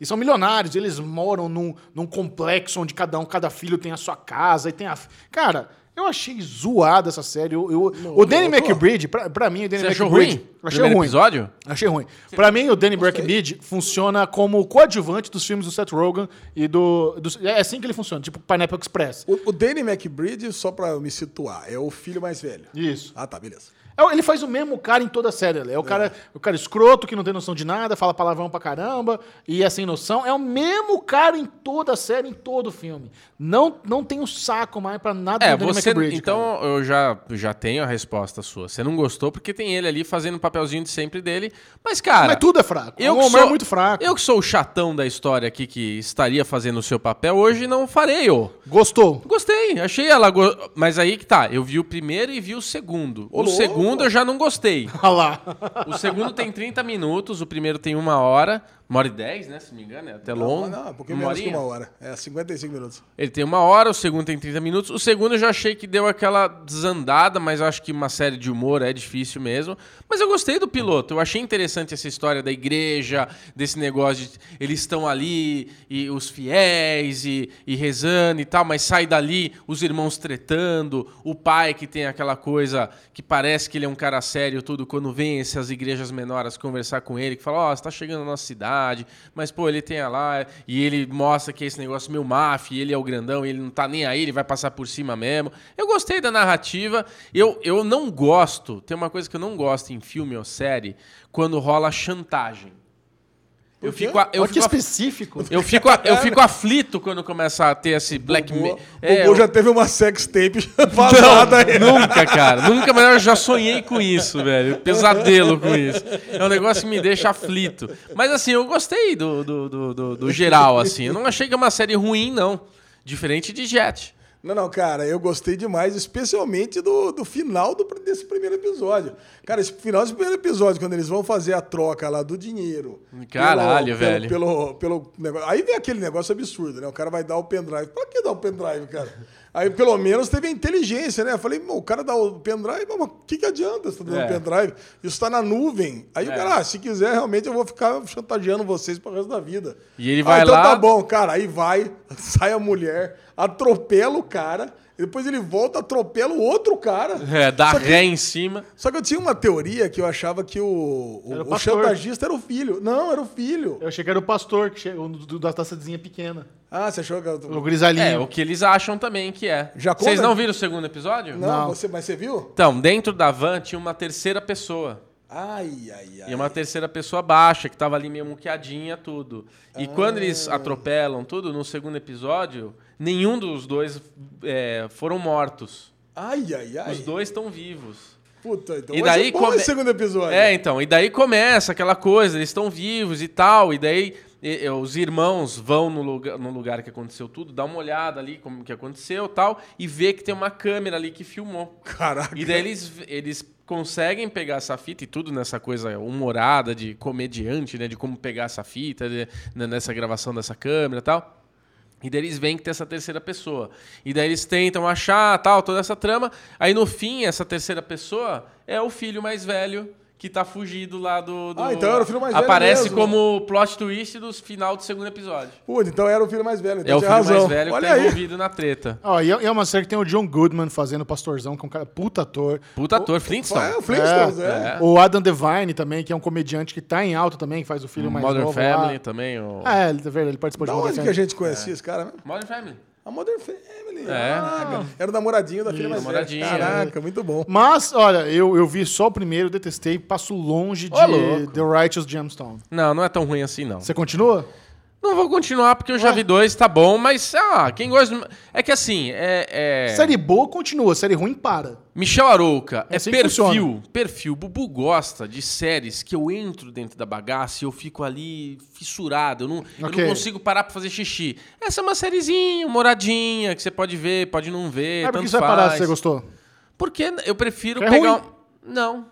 Speaker 1: e são milionários. Eles moram num, num complexo onde cada um, cada filho tem a sua casa e tem a. Cara. Eu achei zoada essa série. Eu, eu- o Danny McBride, pra, pra mim, o Danny
Speaker 2: Você achou
Speaker 1: McBride.
Speaker 2: ruim?
Speaker 1: Achei
Speaker 2: Primeiro
Speaker 1: ruim.
Speaker 2: episódio?
Speaker 1: Achei ruim. Pra mim, o Danny McBride funciona como coadjuvante dos filmes do Seth Rogen e do, do- É assim que ele funciona, tipo Pineapple Express.
Speaker 3: O, o Danny McBride, só pra eu me situar, é o filho mais velho.
Speaker 1: Isso.
Speaker 3: Ah, tá, beleza.
Speaker 1: É, Ele faz o mesmo cara em toda a série. É o cara, o cara escroto que não tem noção de nada, fala palavrão pra caramba e é sem noção. É o mesmo cara em toda a série, em todo o filme. Não, não tem um saco mais pra nada
Speaker 2: É,
Speaker 1: do McBride.
Speaker 2: Então eu já, já tenho a resposta sua. Você não gostou porque tem ele ali fazendo o papelzinho de sempre dele. Mas, cara.
Speaker 1: Mas tudo é fraco.
Speaker 2: Eu
Speaker 1: o Homer
Speaker 2: sou,
Speaker 1: é muito fraco.
Speaker 2: Eu que sou o chatão da história aqui que estaria fazendo o seu papel, hoje não farei, ô.
Speaker 1: Gostou?
Speaker 2: Gostei, achei ela. go- Mas aí que tá, eu vi o primeiro e vi o segundo. O segundo eu já não gostei.
Speaker 1: Olha lá.
Speaker 2: O segundo tem 30 minutos, o primeiro tem uma hora, uma hora e dez, né? Se não me engano, é até longo.
Speaker 3: Não, não, um pouquinho
Speaker 2: Uma
Speaker 3: menos que uma hora. É 55 minutos.
Speaker 2: Ele tem uma hora, o segundo tem 30 minutos. O segundo eu já achei que deu aquela desandada, mas acho que uma série de humor é difícil mesmo. Mas eu gostei do piloto. Eu achei interessante essa história da igreja, desse negócio de eles estão ali, e os fiéis, e, e rezando e tal, mas sai dali os irmãos tretando, o pai que tem aquela coisa que parece que ele é um cara sério, tudo, quando vem essas igrejas menores conversar com ele, que fala, ó, você tá chegando na nossa cidade, mas pô, ele tem lá, e ele mostra que é esse negócio meio máfia, ele é o grandão, ele não tá nem aí, ele vai passar por cima mesmo. Eu gostei da narrativa, eu, eu não gosto, tem uma coisa que eu não gosto em filme ou série, quando rola chantagem. Eu fico, eu
Speaker 1: Olha que
Speaker 2: fico, a-
Speaker 1: específico.
Speaker 2: eu fico, eu fico aflito quando começa a ter esse black
Speaker 3: O
Speaker 2: me-
Speaker 3: Bobo
Speaker 2: É,
Speaker 3: já teve uma sex tape vazada aí.
Speaker 2: Nunca, cara. Nunca, mas eu já sonhei com isso, velho. Pesadelo com isso. É um negócio que me deixa aflito. Mas assim, eu gostei do, do, do, do- do geral, assim. Eu não achei que é uma série ruim, não. Diferente de Jet.
Speaker 3: Não, não, cara, eu gostei demais, especialmente do, do final do, desse primeiro episódio. Cara, esse final desse primeiro episódio, quando eles vão fazer a troca lá do dinheiro.
Speaker 2: Caralho,
Speaker 3: pelo,
Speaker 2: velho.
Speaker 3: Pelo, pelo, pelo negócio. Aí vem aquele negócio absurdo, né? O cara vai dar o pendrive. Pra que dar o pendrive, cara? Aí pelo menos teve a inteligência, né? Eu falei, "Meu, o cara dá o pendrive, mas o que, que adianta você tá dando
Speaker 2: É.
Speaker 3: pendrive? Isso tá na nuvem. Aí o
Speaker 2: É.
Speaker 3: cara, ah, se quiser, realmente eu vou ficar chantageando vocês pro resto da vida.
Speaker 2: E ele
Speaker 3: Ah,
Speaker 2: vai
Speaker 3: então
Speaker 2: lá-
Speaker 3: tá bom, cara. Aí vai, sai a mulher, atropela o cara, e depois ele volta, atropela o outro cara.
Speaker 2: É, dá
Speaker 3: que-
Speaker 2: ré em cima.
Speaker 3: Só que eu tinha uma teoria que eu achava que o, o,
Speaker 1: Era o
Speaker 3: o chantagista era o filho. Não, era o filho.
Speaker 1: Eu achei que era o pastor, que chegou da taçazinha pequena.
Speaker 3: Ah, você achou que...
Speaker 1: O
Speaker 3: Eu...
Speaker 1: grisalhinho.
Speaker 2: É, o que eles acham também que é.
Speaker 3: Já
Speaker 2: Vocês
Speaker 3: conta-
Speaker 2: não viram o segundo episódio?
Speaker 3: Não,
Speaker 1: Não.
Speaker 3: Você, mas você viu?
Speaker 2: Então, dentro da van tinha uma terceira pessoa.
Speaker 3: Ai, ai, ai.
Speaker 2: E uma terceira pessoa baixa, que tava ali meio muqueadinha, tudo. E quando eles atropelam tudo, no segundo episódio, nenhum dos dois é, foram mortos.
Speaker 3: Ai, ai, ai.
Speaker 2: Os dois estão vivos.
Speaker 3: Puta, então
Speaker 2: E
Speaker 3: vai
Speaker 2: daí
Speaker 3: bom
Speaker 2: come-
Speaker 3: esse segundo episódio.
Speaker 2: É, então, e daí começa aquela coisa, eles estão vivos e tal, e daí e- e os irmãos vão no lugar, no lugar que aconteceu tudo, dá uma olhada ali como que aconteceu tal, e vê que tem uma câmera ali que filmou.
Speaker 3: Caraca.
Speaker 2: E daí eles, eles conseguem pegar essa fita e tudo nessa coisa humorada de comediante, né? De como pegar essa fita, de- né, nessa gravação dessa câmera e tal. E daí eles veem que tem essa terceira pessoa. E daí eles tentam achar, tal, toda essa trama. Aí no fim, essa terceira pessoa é o filho mais velho que tá fugido lá do. do-
Speaker 3: Ah, então era o filho mais velho
Speaker 2: Aparece
Speaker 3: mesmo.
Speaker 2: como plot twist do final do segundo episódio.
Speaker 3: Puta, então era o filho mais velho. Então
Speaker 2: é o filho
Speaker 3: razão.
Speaker 2: mais velho que
Speaker 3: Olha
Speaker 2: tá
Speaker 3: aí.
Speaker 2: envolvido na treta.
Speaker 1: Ó, e é e é uma série que tem o John Goodman fazendo o pastorzão, que é um cara puta ator.
Speaker 2: Puta ator, Flintstone.
Speaker 3: É, o Flintstones, é.
Speaker 2: É.
Speaker 1: O Adam Devine também, que é um comediante que tá em alta também, que faz o filho mais
Speaker 2: Modern
Speaker 1: novo
Speaker 2: Family
Speaker 1: lá.
Speaker 2: também. O...
Speaker 1: É, ele, tá vendo? ele participou
Speaker 3: Da
Speaker 1: de Modern
Speaker 3: onde que a
Speaker 1: Family.
Speaker 3: gente conhecia esse cara mesmo?
Speaker 2: Modern Family.
Speaker 3: A Modern Family.
Speaker 2: É.
Speaker 3: Ah, era o namoradinho da filha mais velha.
Speaker 2: namoradinho,
Speaker 3: Caraca, muito bom.
Speaker 1: Mas, olha, eu, eu vi só o primeiro, detestei, passo longe de
Speaker 2: louco.
Speaker 1: The Righteous Gemstone.
Speaker 2: Não, não é tão ruim assim, não.
Speaker 1: Você continua?
Speaker 2: Não vou continuar porque eu já vi dois, tá bom, mas ah, quem gosta. É que assim, é. é-
Speaker 1: Série boa continua, série ruim para.
Speaker 2: Michel Arouca, é
Speaker 1: assim que
Speaker 2: perfil. Perfil. Bubu gosta de séries que eu entro dentro da bagaça e eu fico ali fissurado. Eu não, eu
Speaker 1: Ok.
Speaker 2: não consigo parar pra fazer xixi. Essa é uma sériezinha, moradinha, que você pode ver, pode não ver.
Speaker 1: É porque você vai parar se você gostou.
Speaker 2: Porque eu prefiro
Speaker 1: É
Speaker 2: pegar.
Speaker 1: ruim.
Speaker 2: um- Não.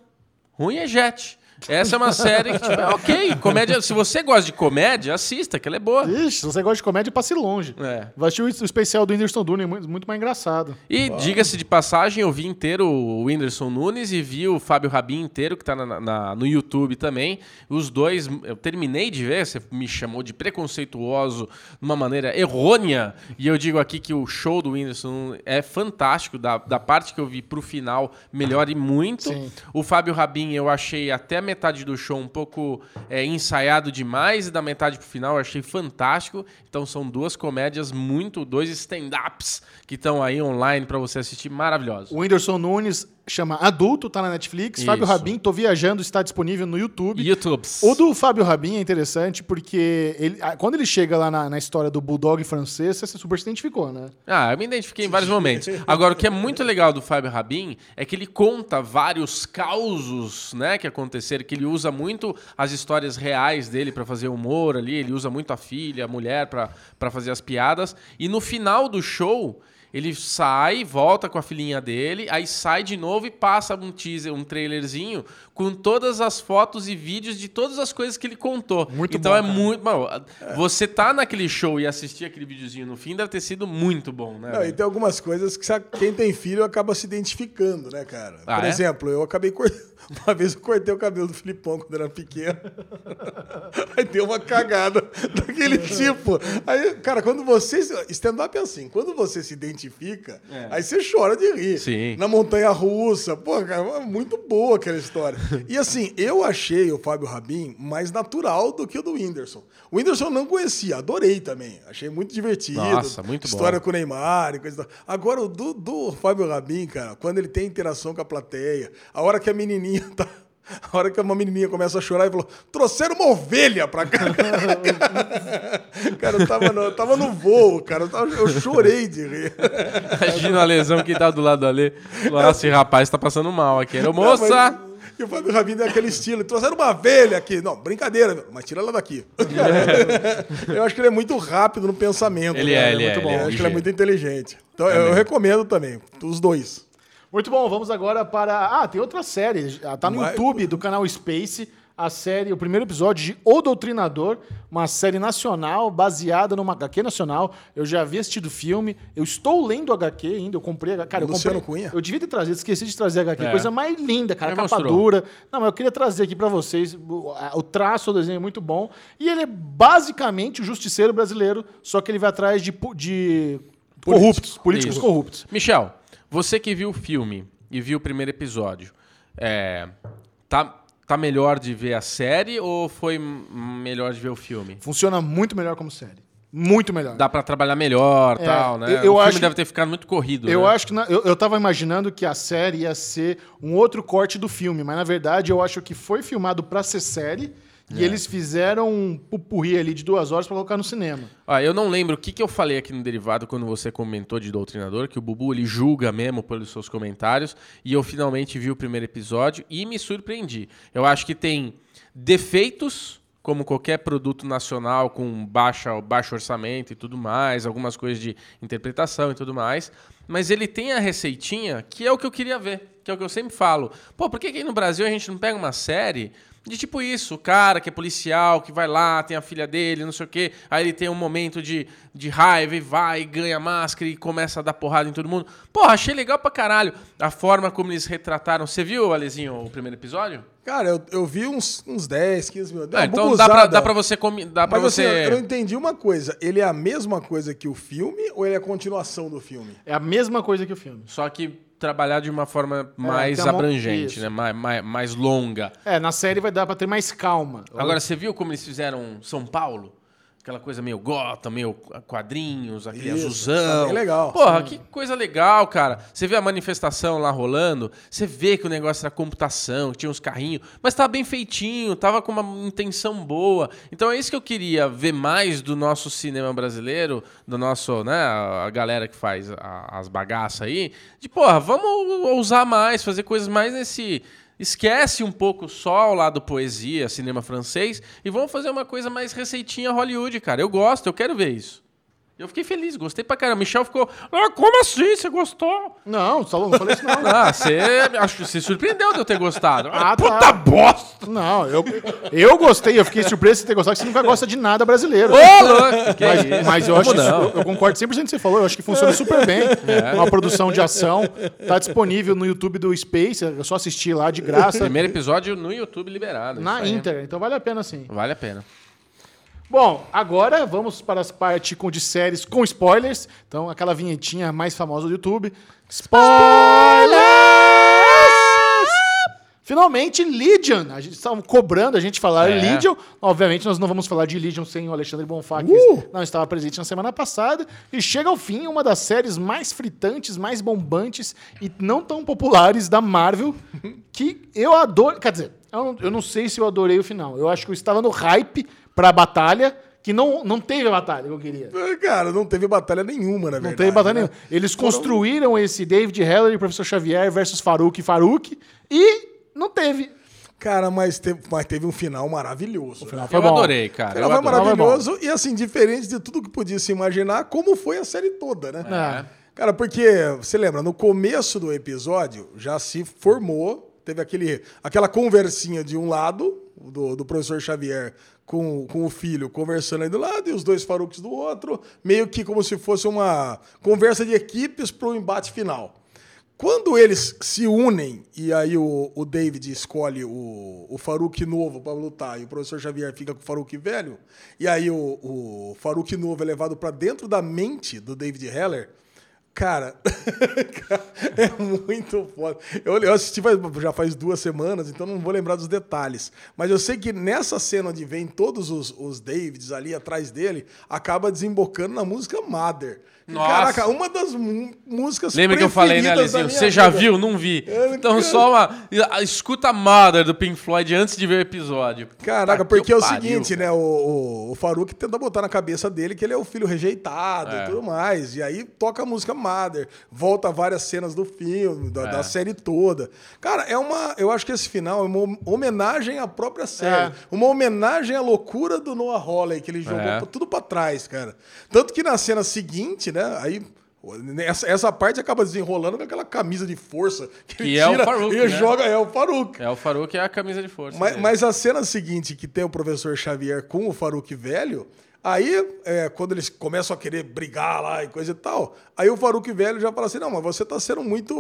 Speaker 2: Ruim é Jet. Essa é uma série que, tipo, é ok. Comédia. Se você gosta de comédia, assista, que ela é boa.
Speaker 1: Ixi, se você gosta de comédia, passe longe.
Speaker 2: É.
Speaker 1: Vai assistir o especial do Whindersson Nunes, muito, mais engraçado.
Speaker 2: E diga-se de passagem, eu vi inteiro o Whindersson Nunes e vi o Fábio Rabin inteiro, que tá na- na- no YouTube também. Os dois, eu terminei de ver, você me chamou de preconceituoso de uma maneira errônea. E eu digo aqui que o show do Whindersson é fantástico, da, da parte que eu vi pro final, melhore muito.
Speaker 1: Sim.
Speaker 2: O Fábio Rabin eu achei até a metade do show um pouco é, ensaiado demais, e da metade pro final eu achei fantástico. Então são duas comédias muito, dois stand-ups que estão aí online pra você assistir, maravilhosos.
Speaker 1: O Whindersson Nunes chama Adulto, tá na Netflix.
Speaker 2: Isso.
Speaker 1: Fábio Rabin, Tô Viajando, está disponível no YouTube.
Speaker 2: YouTube.
Speaker 1: O do Fábio Rabin é interessante porque ele, quando ele chega lá na, na história do Bulldog francês, você super se identificou, né?
Speaker 2: Ah, eu me identifiquei em vários momentos. Agora, o que é muito legal do Fábio Rabin é que ele conta vários causos, né, que aconteceram, que ele usa muito as histórias reais dele pra fazer humor ali, ele usa muito a filha, a mulher pra fazer as piadas, e no final do show, ele sai, volta com a filhinha dele, aí sai de novo e passa um teaser, um trailerzinho com todas as fotos e vídeos de todas as coisas que ele contou.
Speaker 1: Muito
Speaker 2: então
Speaker 1: bom,
Speaker 2: é
Speaker 1: cara.
Speaker 2: muito, mano, você tá naquele show e assistir aquele videozinho no fim deve ter sido muito bom, né?
Speaker 3: Não, e tem algumas coisas que sabe, quem tem filho acaba se identificando, né, cara?
Speaker 2: Ah,
Speaker 3: Por
Speaker 2: é?
Speaker 3: exemplo, eu acabei cortando. Uma vez eu cortei o cabelo do Filipão quando era pequeno. Aí deu uma cagada daquele tipo. Aí, cara, quando você. Stand-up é assim, quando você se identifica, aí você chora de rir.
Speaker 2: Sim.
Speaker 3: Na montanha russa. Pô, cara, é muito boa aquela história. E assim, eu achei o Fábio Rabin mais natural do que o do Whindersson. O Whindersson eu não conhecia, adorei também. Achei muito divertido.
Speaker 2: Nossa, muito bom.
Speaker 3: História com o Neymar e coisa e tal. Agora, o do, do Fábio Rabin, cara, quando ele tem interação com a plateia, a hora que a menininha tá. A hora que uma menininha começa a chorar e falou: trouxeram uma ovelha pra cá. cara, eu tava no, eu tava no voo, cara. Eu, tava- eu chorei de rir.
Speaker 2: Imagina a lesão que tá do lado da Lê. Nossa, esse rapaz tá passando mal aqui.
Speaker 3: Não,
Speaker 2: moça!
Speaker 3: mas- E o Fábio Rabin é aquele estilo. Trouxeram uma ovelha aqui. Não, brincadeira, mas tira ela daqui. eu acho que ele é muito rápido no pensamento.
Speaker 2: Ele
Speaker 3: cara,
Speaker 2: é, ele é,
Speaker 3: muito
Speaker 2: ele
Speaker 3: bom.
Speaker 2: é,
Speaker 3: Eu acho que ele é muito inteligente. Então, eu, eu recomendo também, os dois.
Speaker 1: Muito bom, vamos agora para. Ah, tem outra série. Tá no
Speaker 3: Mas-
Speaker 1: YouTube do canal Space. a série, o primeiro episódio de O Doutrinador, uma série nacional baseada numa HQ nacional. Eu já havia assistido o filme, eu estou lendo o HQ ainda, eu comprei, a- cara, eu
Speaker 3: Luciano
Speaker 1: comprei.
Speaker 3: Cunha?
Speaker 1: Eu devia ter trazido, esqueci de trazer a HQ,
Speaker 2: É.
Speaker 1: coisa mais linda, cara, capa dura. Não, mas eu queria trazer aqui pra vocês, o, traço do desenho é muito bom, e ele é basicamente o justiceiro brasileiro, só que ele vai atrás de, de corruptos, políticos
Speaker 2: Isso.
Speaker 1: corruptos.
Speaker 2: Michel, você que viu o filme e viu o primeiro episódio, é, tá, tá melhor de ver a série ou foi melhor de ver o filme?
Speaker 1: Funciona muito melhor como série. Muito melhor.
Speaker 2: Dá pra trabalhar melhor
Speaker 1: É,
Speaker 2: tal, né?
Speaker 1: eu-
Speaker 2: o filme
Speaker 1: acho-
Speaker 2: deve ter ficado muito corrido.
Speaker 1: Eu
Speaker 2: né?
Speaker 1: acho que. na- eu, eu tava imaginando que a série ia ser um outro corte do filme, mas na verdade eu acho que foi filmado pra ser série e
Speaker 2: É.
Speaker 1: eles fizeram um pupurri ali de duas horas pra colocar no cinema.
Speaker 2: Ah, eu não lembro o que, que eu falei aqui no Derivado quando você comentou de Doutrinador, que o Bubu ele julga mesmo pelos seus comentários, e eu finalmente vi o primeiro episódio e me surpreendi. Eu acho que tem defeitos, como qualquer produto nacional com baixa, baixo orçamento e tudo mais, algumas coisas de interpretação e tudo mais, mas ele tem a receitinha que é o que eu queria ver, que é o que eu sempre falo. Pô, por que, que aí no Brasil a gente não pega uma série de tipo isso, o cara que é policial, que vai lá, tem a filha dele, não sei o quê, aí ele tem um momento de, de raiva e vai, ganha máscara e começa a dar porrada em todo mundo. Porra, achei legal pra caralho a forma como eles retrataram. Você viu, Alezinho, o primeiro episódio?
Speaker 3: Cara, eu, eu vi uns, uns 10, 15 minutos.
Speaker 2: Ah, então dá pra, dá pra você... Comi, dá pra
Speaker 3: Mas
Speaker 2: você...
Speaker 3: assim, eu não entendi uma coisa. Ele é a mesma coisa que o filme ou ele é a continuação do filme?
Speaker 1: É a mesma coisa que o filme.
Speaker 2: Só que trabalhar de uma forma mais
Speaker 1: tem uma-
Speaker 2: abrangente,
Speaker 1: isso.
Speaker 2: né? Mais, mais, mais longa.
Speaker 1: É, na série vai dar pra ter mais calma.
Speaker 2: Agora, você viu como eles fizeram São Paulo? Aquela coisa meio gota, meio quadrinhos, aquele
Speaker 3: Isso,
Speaker 2: azulzão.
Speaker 3: tá bem legal.
Speaker 2: Porra, que coisa legal, cara. Você vê a manifestação lá rolando, você vê que o negócio era computação, que tinha uns carrinhos, mas tava bem feitinho, tava com uma intenção boa. Então é isso que eu queria ver mais do nosso cinema brasileiro, do nosso, né, a galera que faz a- as bagaças aí, de porra, vamos ousar mais, fazer coisas mais nesse Esquece um pouco só o lado poesia, cinema francês e vamos fazer uma coisa mais receitinha Hollywood, cara. Eu gosto, eu quero ver isso. Eu fiquei feliz, gostei pra caramba. Michel ficou, ah, como assim? Você gostou?
Speaker 1: Não, só não falei isso não.
Speaker 2: Ah, você acho que se surpreendeu de eu ter gostado.
Speaker 1: Ah, tá.
Speaker 2: Puta bosta!
Speaker 1: Não, eu, eu gostei, eu fiquei surpreso de você ter gostado, que você nunca gosta de nada brasileiro.
Speaker 2: Ô, louco! Que
Speaker 1: Mas, eu
Speaker 2: Como
Speaker 1: acho
Speaker 2: não?
Speaker 1: eu, eu concordo 100% com o que você falou, eu acho que funciona super bem.
Speaker 2: É.
Speaker 1: Uma produção de ação. Tá disponível no YouTube do Space, é só assistir lá de graça.
Speaker 2: Primeiro episódio no YouTube liberado.
Speaker 1: na. Inter, então vale a pena sim.
Speaker 2: Vale a pena.
Speaker 1: Bom, agora vamos para as partes com- de séries com spoilers. Então, aquela vinhetinha mais famosa do YouTube. Spoilers! Finalmente, Legion. A gente estava cobrando a gente falar
Speaker 2: É.
Speaker 1: Legion. Obviamente, nós não vamos falar de Legion sem o Alexandre Bonfá, que
Speaker 3: Uh!
Speaker 1: não estava presente na semana passada. E chega ao fim uma das séries mais fritantes, mais bombantes e não tão populares da Marvel, que eu adoro. Quer dizer, eu não, eu não sei se eu adorei o final. Eu acho que eu estava no hype pra batalha, que não, não teve a batalha que eu queria.
Speaker 3: Ah, Cara, não teve batalha nenhuma, na
Speaker 1: Não
Speaker 3: verdade.
Speaker 1: teve batalha
Speaker 3: né?
Speaker 1: nenhuma. Eles construíram esse David Heller e Professor Xavier versus Farouk e Farouk e não teve.
Speaker 3: Cara, mas teve, mas teve um final maravilhoso. O final
Speaker 1: Foi
Speaker 2: eu
Speaker 1: bom.
Speaker 2: adorei, cara.
Speaker 3: final
Speaker 2: eu
Speaker 3: foi
Speaker 2: adorei.
Speaker 3: maravilhoso e, assim, diferente de tudo que podia se imaginar, como foi a série toda, né?
Speaker 1: É.
Speaker 3: Cara, porque, você lembra, no começo do episódio já se formou, teve aquele, aquela conversinha de um lado, do, do professor Xavier com, com o filho conversando aí do lado e os dois Faruques do outro, meio que como se fosse uma conversa de equipes para o embate final. Quando eles se unem e aí o, o David escolhe o, o Farouk novo para lutar e o professor Xavier fica com o Farouk velho, e aí o, o Farouk novo é levado para dentro da mente do David Heller, cara, é muito foda. Eu, assisti faz- já faz duas semanas, então não vou lembrar dos detalhes. Mas eu sei que nessa cena onde vem todos os, os Davids ali atrás dele, acaba desembocando na música Mother.
Speaker 2: Nossa.
Speaker 3: Caraca, uma das músicas
Speaker 2: Lembra que eu falei, né, Alezinho?
Speaker 3: minha
Speaker 2: Você já
Speaker 3: vida.
Speaker 2: viu? Não vi.
Speaker 3: Eu-
Speaker 2: Então só uma... Escuta a Mother do Pink Floyd antes de ver o episódio.
Speaker 3: Caraca,
Speaker 2: Puta
Speaker 3: porque
Speaker 2: que
Speaker 3: é o
Speaker 2: pariu,
Speaker 3: seguinte, né? O, o, o tenta botar na cabeça dele que ele é o filho rejeitado
Speaker 2: É.
Speaker 3: e tudo mais. E aí toca a música Mother, volta várias cenas do filme, da,
Speaker 2: É.
Speaker 3: da série toda. Cara, é uma. Eu acho que esse final é uma homenagem à própria série.
Speaker 1: É.
Speaker 3: Uma homenagem à loucura do Noah Hawley, que ele jogou
Speaker 2: É.
Speaker 3: tudo pra trás, cara. Tanto que na cena seguinte, né? Aí. Essa, essa parte acaba desenrolando com aquela camisa de força que,
Speaker 2: Que
Speaker 3: ele
Speaker 2: é o
Speaker 3: tira
Speaker 2: Farouk,
Speaker 3: e
Speaker 2: né?
Speaker 3: joga. É o Farouk.
Speaker 2: É o Farouk é a camisa de força.
Speaker 3: Mas, mas a cena seguinte, que tem o professor Xavier com o Farouk velho, aí, é, quando eles começam a querer brigar lá e coisa e tal, aí o Farouk velho já fala assim: não, mas você tá sendo muito.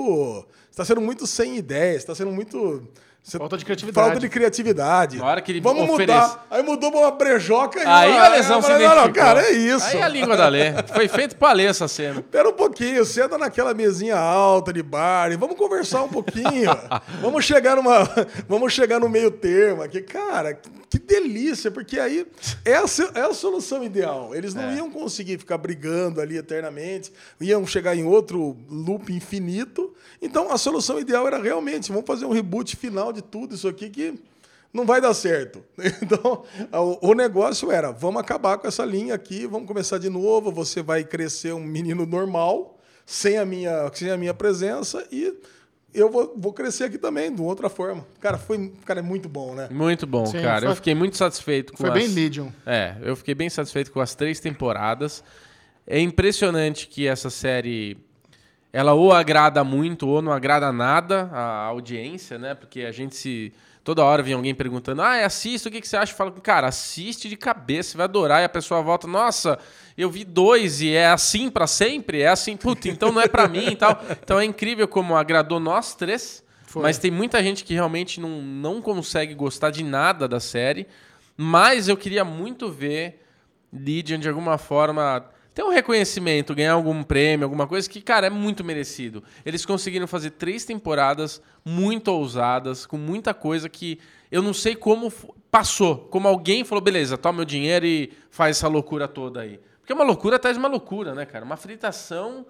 Speaker 3: Você tá sendo muito sem ideias, tá sendo muito. Você-
Speaker 1: Falta de criatividade.
Speaker 3: Falta de criatividade.
Speaker 2: Na hora que ele
Speaker 3: Vamos
Speaker 2: oferece-
Speaker 3: mudar. Aí mudou pra uma brejoca e
Speaker 2: Aí
Speaker 3: uma-
Speaker 2: a lesão se
Speaker 3: falei, Não, não, cara, é isso.
Speaker 2: Aí a língua da lei. Foi feito pra ler essa cena.
Speaker 3: Pera um pouquinho, senta naquela mesinha alta de bar e vamos conversar um pouquinho. vamos chegar numa, vamos chegar no meio termo aqui, cara. Que delícia, porque aí essa é a solução ideal. Eles não iam conseguir ficar brigando ali eternamente, iam chegar em outro loop infinito. Então a solução ideal era realmente, vamos fazer um reboot final de tudo isso aqui que não vai dar certo. Então, o, negócio era, vamos acabar com essa linha aqui, vamos começar de novo, você vai crescer um menino normal, sem a minha, sem a minha presença, e eu vou, vou crescer aqui também, de outra forma. Cara, foi, cara, é muito bom, né?
Speaker 2: Muito bom,
Speaker 1: Sim,
Speaker 2: cara.
Speaker 1: foi-
Speaker 2: Eu fiquei muito satisfeito com
Speaker 1: Foi
Speaker 2: as...
Speaker 1: bem Legion.
Speaker 2: É, eu fiquei bem satisfeito com as três temporadas. É impressionante que essa série ela ou agrada muito ou não agrada nada a audiência, né? Porque a gente se toda hora vem alguém perguntando: "Ah, assista, o que que você acha?" Fala, cara, assiste de cabeça, você vai adorar e a pessoa volta: "Nossa, eu vi dois e é assim pra sempre, é assim, puta, então não é pra mim e tal". Então é incrível como agradou nós três. Mas tem muita gente que realmente não, não consegue gostar de nada da série. Mas eu queria muito ver Legion de alguma forma ter um reconhecimento, ganhar algum prêmio, alguma coisa que, cara, é muito merecido. Eles conseguiram fazer três temporadas muito ousadas, com muita coisa que eu não sei como passou. Como alguém falou, beleza, toma meu dinheiro e faz essa loucura toda aí. Porque uma loucura atrás de uma loucura, né, cara? Uma fritação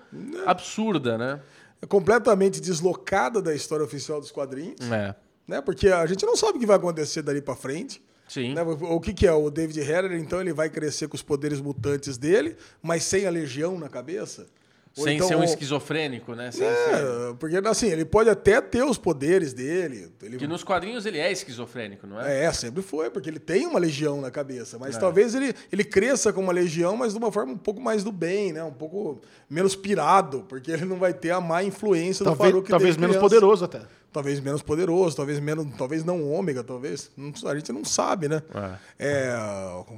Speaker 2: absurda, né?
Speaker 3: É completamente deslocada da história oficial dos quadrinhos,
Speaker 2: É.
Speaker 3: né? Porque a gente não sabe o que vai acontecer dali pra frente.
Speaker 2: Sim.
Speaker 3: Né? O que, que é? O David Herrer, então, ele vai crescer com os poderes mutantes dele, mas sem a legião na cabeça? Ou
Speaker 2: Sem
Speaker 3: então,
Speaker 2: ser um esquizofrênico, né? Sem ser...
Speaker 3: É, porque assim, ele pode até ter os poderes dele. Ele,
Speaker 2: Que nos quadrinhos ele é esquizofrênico, não é?
Speaker 3: É, sempre foi, porque ele tem uma legião na cabeça. Mas talvez ele, ele cresça com uma legião, mas de uma forma um pouco mais do bem, né? Um pouco menos pirado, porque ele não vai ter a má influência do
Speaker 1: Talvez,
Speaker 3: Farouk
Speaker 1: talvez
Speaker 3: desde
Speaker 1: menos
Speaker 3: criança.
Speaker 1: poderoso até.
Speaker 3: Talvez menos poderoso, talvez menos, talvez não ômega, talvez. Não- a gente não sabe, né? É,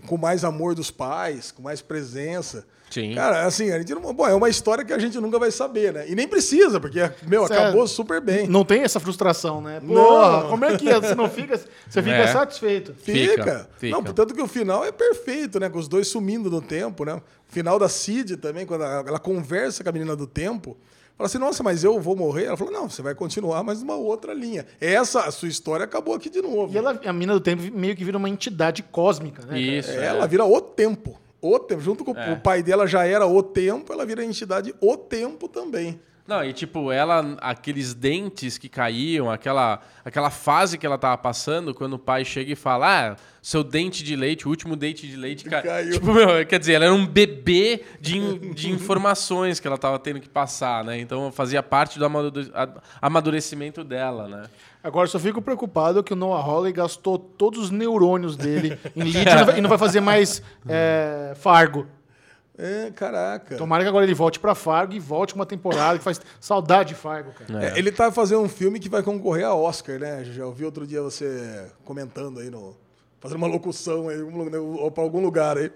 Speaker 3: com mais amor dos pais, com mais presença.
Speaker 2: Sim.
Speaker 3: Cara, assim, a gente não, bom, é uma história que a gente nunca vai saber, né? E nem precisa, porque, meu, acabou super bem.
Speaker 1: Não tem essa frustração, né?
Speaker 3: Não.
Speaker 1: Porra, como é que é? Você não fica, você fica
Speaker 2: É.
Speaker 1: satisfeito.
Speaker 3: Fica.
Speaker 2: Fica, fica.
Speaker 3: Não, tanto que o final é perfeito, né? Com os dois sumindo no tempo, né? O final da Cid também, quando ela, ela conversa com a menina do tempo, fala assim, nossa, mas eu vou morrer? Ela falou, não, você vai continuar, mas numa outra linha. Essa, a sua história acabou aqui de novo.
Speaker 1: E ela, a mina do tempo meio que vira uma entidade cósmica, né?
Speaker 2: Isso.
Speaker 3: É,
Speaker 2: é.
Speaker 3: Ela vira o tempo. O tempo. Junto com
Speaker 2: É.
Speaker 3: o pai dela já era o tempo, ela vira a entidade o tempo também.
Speaker 2: Não, e tipo, ela, aqueles dentes que caíam, aquela, aquela fase que ela tava passando, quando o pai chega e fala, ah, seu dente de leite, o último dente de leite ca...
Speaker 3: Caiu.
Speaker 2: Tipo, meu, quer dizer, ela era um bebê de, in- de informações que ela tava tendo que passar, né? Então fazia parte do amadurecimento dela, né?
Speaker 1: Agora, só fico preocupado que o Noah Hawley gastou todos os neurônios dele em Legion e não vai- e não vai fazer mais é, Fargo.
Speaker 3: É, caraca.
Speaker 1: Tomara que agora ele volte pra Fargo e volte com uma temporada que faz saudade de Fargo, cara.
Speaker 3: É, ele tá fazendo um filme que vai concorrer a Oscar, né? Já ouvi outro dia você comentando aí no. Fazendo uma locução aí, ou pra algum lugar aí.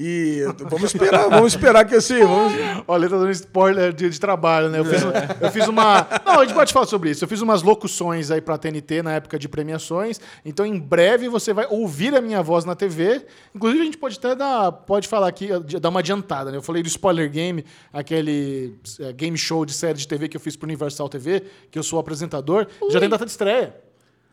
Speaker 3: E vamos esperar, vamos esperar que assim. Vamos...
Speaker 1: Olha, ele tá dando spoiler de, de trabalho, né? Eu fiz, um- eu fiz uma. Não, a gente pode falar sobre isso. Eu fiz umas locuções aí pra TNT na época de premiações. Então, em breve, você vai ouvir a minha voz na TV. Inclusive, a gente pode até dar. Pode falar aqui, de- dar uma adiantada, né? Eu falei do Spoiler Game, aquele é, game show de série de TV que eu fiz pro Universal TV, que eu sou apresentador. Já tem data de estreia.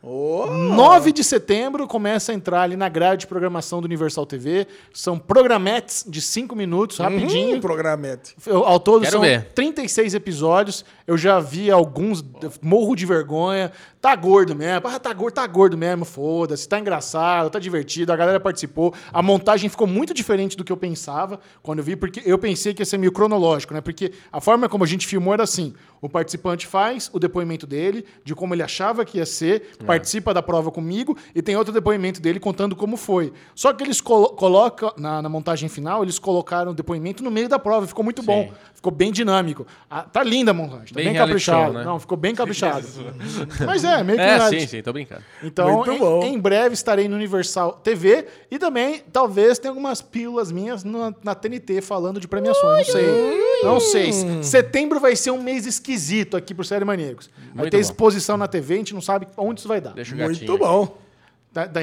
Speaker 3: Oh,
Speaker 1: 9 de setembro começa a entrar ali na grade de programação do Universal TV. São programetes de 5 minutos, rapidinho.
Speaker 3: hum, programete.
Speaker 1: Eu- Ao todo
Speaker 2: Quero
Speaker 1: são
Speaker 2: ver.
Speaker 1: 36 episódios. Eu já vi alguns, morro de vergonha. Tá gordo mesmo. Ah, tá gordo, tá gordo mesmo, foda-se. Tá engraçado, tá divertido. A galera participou. A montagem ficou muito diferente do que eu pensava quando eu vi, porque eu pensei que ia ser meio cronológico, né? Porque a forma como a gente filmou era assim: o participante faz o depoimento dele, de como ele achava que ia ser. participa da prova comigo e tem outro depoimento dele contando como foi. Só que eles colo colocam, na, na montagem final, eles colocaram o depoimento no meio da prova. Ficou muito bom. Ficou bem dinâmico. Ah, tá linda a montagem. Tá
Speaker 2: Bem
Speaker 1: bem,
Speaker 2: reality
Speaker 1: caprichado.
Speaker 2: show, né?
Speaker 1: Não, ficou bem caprichado. Mas é, meio que
Speaker 2: É,
Speaker 1: reality.
Speaker 2: sim, sim, tô brincando.
Speaker 1: Então,
Speaker 3: Muito
Speaker 1: em,
Speaker 3: bom.
Speaker 1: em breve estarei no Universal TV e também, talvez, tenha algumas pílulas minhas na, na TNT falando de premiações. Não sei. Não sei. Setembro vai ser um mês esquisito aqui pro Série Maníacos. Vai
Speaker 2: Muito
Speaker 1: ter
Speaker 2: bom.
Speaker 1: exposição na TV, a gente não sabe onde isso vai dar.
Speaker 2: Deixa o gatinho.
Speaker 3: Muito
Speaker 2: aqui.
Speaker 3: bom.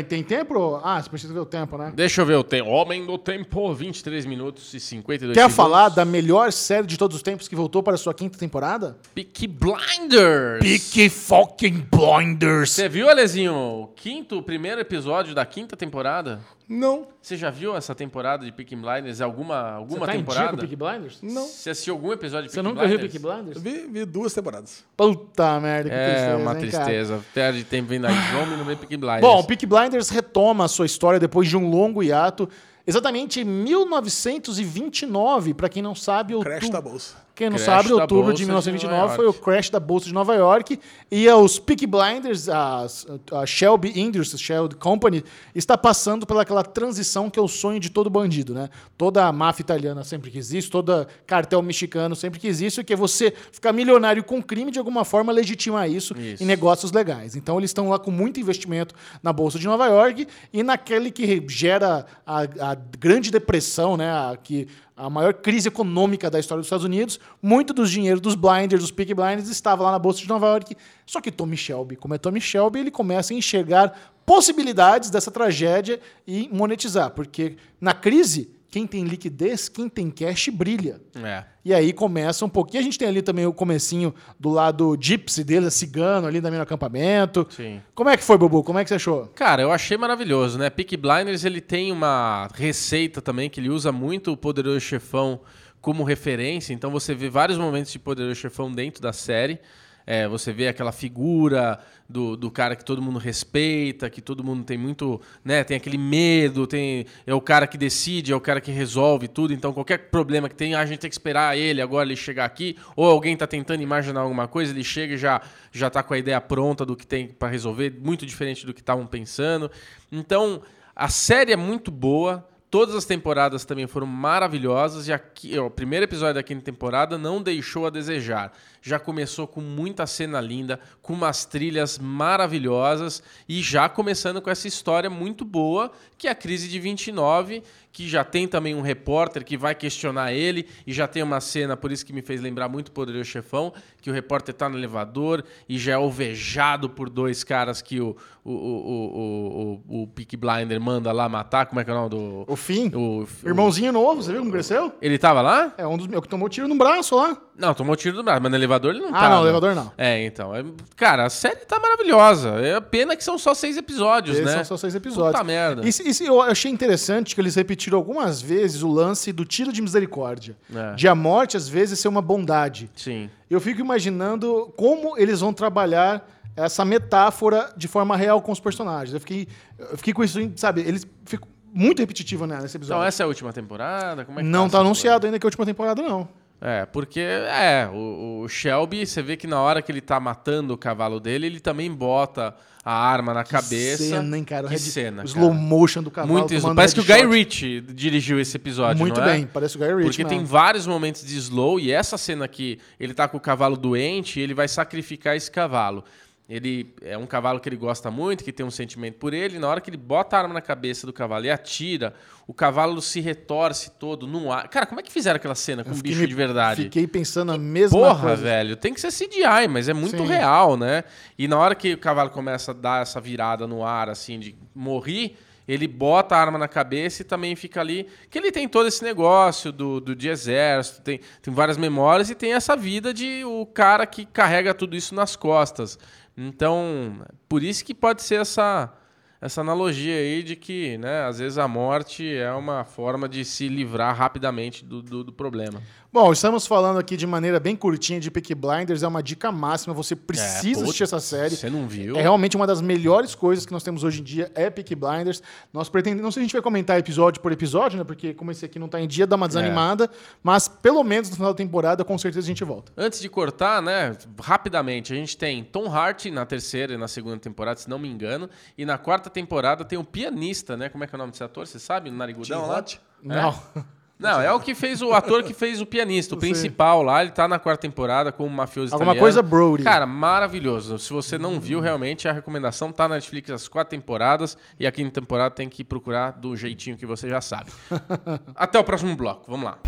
Speaker 1: Tem tempo? Ah, você precisa ver o tempo, né?
Speaker 2: Deixa eu ver o tempo. Homem do Tempo, 23 minutos e 52
Speaker 1: Quer
Speaker 2: segundos.
Speaker 1: falar da melhor série de todos os tempos que voltou para a sua quinta temporada?
Speaker 2: Peaky Blinders.
Speaker 1: Peaky fucking Blinders.
Speaker 2: Você viu, Alezinho, o quinto, o primeiro episódio da quinta temporada?
Speaker 3: Não.
Speaker 2: Você já viu essa temporada de Peaky Blinders? Alguma, alguma
Speaker 1: Você tá em dia com
Speaker 2: temporada?
Speaker 1: Peaky Blinders?
Speaker 3: Não.
Speaker 2: Você assistiu algum episódio de
Speaker 1: Você
Speaker 2: Peaky
Speaker 1: nunca viu
Speaker 2: Blinders?
Speaker 1: Peaky Blinders?
Speaker 3: Vi, vi duas temporadas.
Speaker 1: Puta merda, que
Speaker 2: É
Speaker 1: tristeza,
Speaker 2: uma
Speaker 1: hein, cara?
Speaker 2: tristeza. Perde tempo vendo a Zombie e não vê Peaky Blinders.
Speaker 1: Bom, o Peaky Blinders retoma a sua história depois de um longo hiato. Exatamente em 1929, para quem não sabe,
Speaker 3: Crash
Speaker 1: outubro,
Speaker 3: da bolsa.
Speaker 1: Quem não
Speaker 2: Crash
Speaker 1: sabe, outubro de
Speaker 2: de
Speaker 1: 1929
Speaker 2: Nova
Speaker 1: foi o crash da bolsa de Nova York e os Peaky Blinders, a, a Shelby Industries, Shelby Company, está passando pelaquela transição que é o sonho de todo bandido, né? Toda a máfia italiana sempre quis isso, toda cartel mexicano sempre quis isso, que é você ficar milionário com crime de alguma forma legitimar isso,
Speaker 2: Isso.
Speaker 1: em negócios legais. Então eles estão lá com muito investimento na bolsa de Nova York e naquele que gera a, a grande depressão, né? A, que a maior crise econômica da história dos Estados Unidos, muito dos dinheiros dos blinders, dos Peaky Blinders, estava lá na bolsa de Nova York. Só que Tommy Shelby, como é Tommy Shelby, ele começa a enxergar possibilidades dessa tragédia e monetizar, porque na crise quem tem liquidez, quem tem cash brilha.
Speaker 2: É.
Speaker 1: E aí começa um pouquinho. A gente tem ali também o comecinho do lado gypsy dele, cigano ali também no acampamento.
Speaker 2: Sim.
Speaker 1: Como é que foi, Bubu? Como é que você achou?
Speaker 2: Cara, eu achei maravilhoso, né? Peaky Blinders, ele tem uma receita também que ele usa muito o Poderoso Chefão como referência. Então você vê vários momentos de Poderoso Chefão dentro da série. É, você vê aquela figura do, do cara que todo mundo respeita, que todo mundo tem muito, né? Tem aquele medo, tem é o cara que decide, é o cara que resolve tudo. Então qualquer problema que tem, ah, a gente tem que esperar ele agora ele chegar aqui, ou alguém tá tentando imaginar alguma coisa, ele chega e já já tá com a ideia pronta do que tem para resolver, muito diferente do que estavam pensando. Então a série é muito boa. Todas as temporadas também foram maravilhosas e aqui, ó, o primeiro episódio da quinta temporada não deixou a desejar. Já começou com muita cena linda, com umas trilhas maravilhosas e já começando com essa história muito boa, que é a crise de 29, que já tem também um repórter que vai questionar ele e já tem uma cena, por isso que me fez lembrar muito o Poderoso Chefão, que o repórter tá no elevador e já é alvejado por dois caras que o, o, o, o, o, o Peaky Blinder manda lá matar, como é que é o nome do...
Speaker 1: O fim?
Speaker 2: O,
Speaker 1: Irmãozinho novo, você viu como cresceu?
Speaker 2: Ele tava lá?
Speaker 1: É um dos meus que tomou tiro no braço lá.
Speaker 2: Não, tomou tiro do braço, mas no elevador ele não
Speaker 1: Ah,
Speaker 2: tava.
Speaker 1: não, no elevador não.
Speaker 2: É, então. é- cara, a série tá maravilhosa. É pena que são só seis episódios,
Speaker 1: Esses
Speaker 2: né?
Speaker 1: são só seis episódios.
Speaker 2: Puta merda.
Speaker 1: Isso, isso eu achei interessante que eles repetiram algumas vezes o lance do tiro de misericórdia.
Speaker 2: É.
Speaker 1: De a morte, às vezes, ser uma bondade.
Speaker 2: Sim.
Speaker 1: Eu fico imaginando como eles vão trabalhar essa metáfora de forma real com os personagens. Eu fiquei, eu fiquei com isso, sabe? Eles ficam muito repetitivo né, nesse episódio.
Speaker 2: Então, essa é a última temporada? Como é que
Speaker 1: não
Speaker 2: essa
Speaker 1: tá anunciado ainda que é a última temporada, não.
Speaker 2: É, porque, é, o, o Shelby, você vê que na hora que ele tá matando o cavalo dele, ele também bota a arma na cabeça.
Speaker 1: Cena, hein, cara?
Speaker 2: Que
Speaker 1: Red-
Speaker 2: cena, cara.
Speaker 1: slow motion do cavalo.
Speaker 2: Muito
Speaker 1: tomando
Speaker 2: Parece que o Guy. Ritchie dirigiu esse episódio,
Speaker 1: Muito
Speaker 2: é?
Speaker 1: bem, parece o Guy Ritchie.
Speaker 2: Porque tem
Speaker 1: mesmo.
Speaker 2: vários momentos de slow e essa cena aqui, ele tá com o cavalo doente e ele vai sacrificar esse cavalo. Ele é um cavalo que ele gosta muito, que tem um sentimento por ele. Na hora que ele bota a arma na cabeça do cavalo e atira, o cavalo se retorce todo no ar. Cara, como é que fizeram aquela cena com um
Speaker 1: Fiquei
Speaker 2: bicho de verdade?
Speaker 1: Fiquei pensando a mesma
Speaker 2: Porra,
Speaker 1: coisa.
Speaker 2: velho, tem que ser CGI, mas é muito
Speaker 1: Sim.
Speaker 2: real, né? E na hora que o cavalo começa a dar essa virada no ar, assim, de morrer, ele bota a arma na cabeça e também fica ali. Que ele tem todo esse negócio do, do de exército, tem, tem várias memórias e tem essa vida de o cara que carrega tudo isso nas costas. Então, por isso que pode ser essa. Essa analogia aí de que, né, às vezes a morte é uma forma de se livrar rapidamente do, do, do problema.
Speaker 1: Bom, estamos falando aqui de maneira bem curtinha de Peaky Blinders, é uma dica máxima, você precisa
Speaker 2: putz,
Speaker 1: assistir essa série.
Speaker 2: Você não viu?
Speaker 1: É realmente uma das melhores coisas que nós temos hoje em dia, é Peaky Blinders. Nós pretendemos, não sei se a gente vai comentar episódio por episódio, né? Porque como esse aqui não tá em dia, dá uma desanimada, mas pelo menos no final da temporada, com certeza a gente volta.
Speaker 2: Antes de cortar, né, rapidamente, a gente tem Tom Hart na terceira e na segunda temporada, se não me engano, e na quarta temporada tem o pianista, né? Como é que é o nome desse ator? Você sabe? O narigudão
Speaker 3: Tim
Speaker 2: lá?
Speaker 3: Roth?
Speaker 1: Não.
Speaker 2: Não, é o que fez o ator que fez o pianista, o principal lá, ele tá na quarta temporada como mafioso
Speaker 1: Alguma
Speaker 2: italiano.
Speaker 1: coisa Brody.
Speaker 2: Cara, maravilhoso. Se você não viu, realmente a recomendação tá na Netflix as quatro temporadas e a quinta temporada tem que procurar do jeitinho que você já sabe. Até o próximo bloco, vamos lá.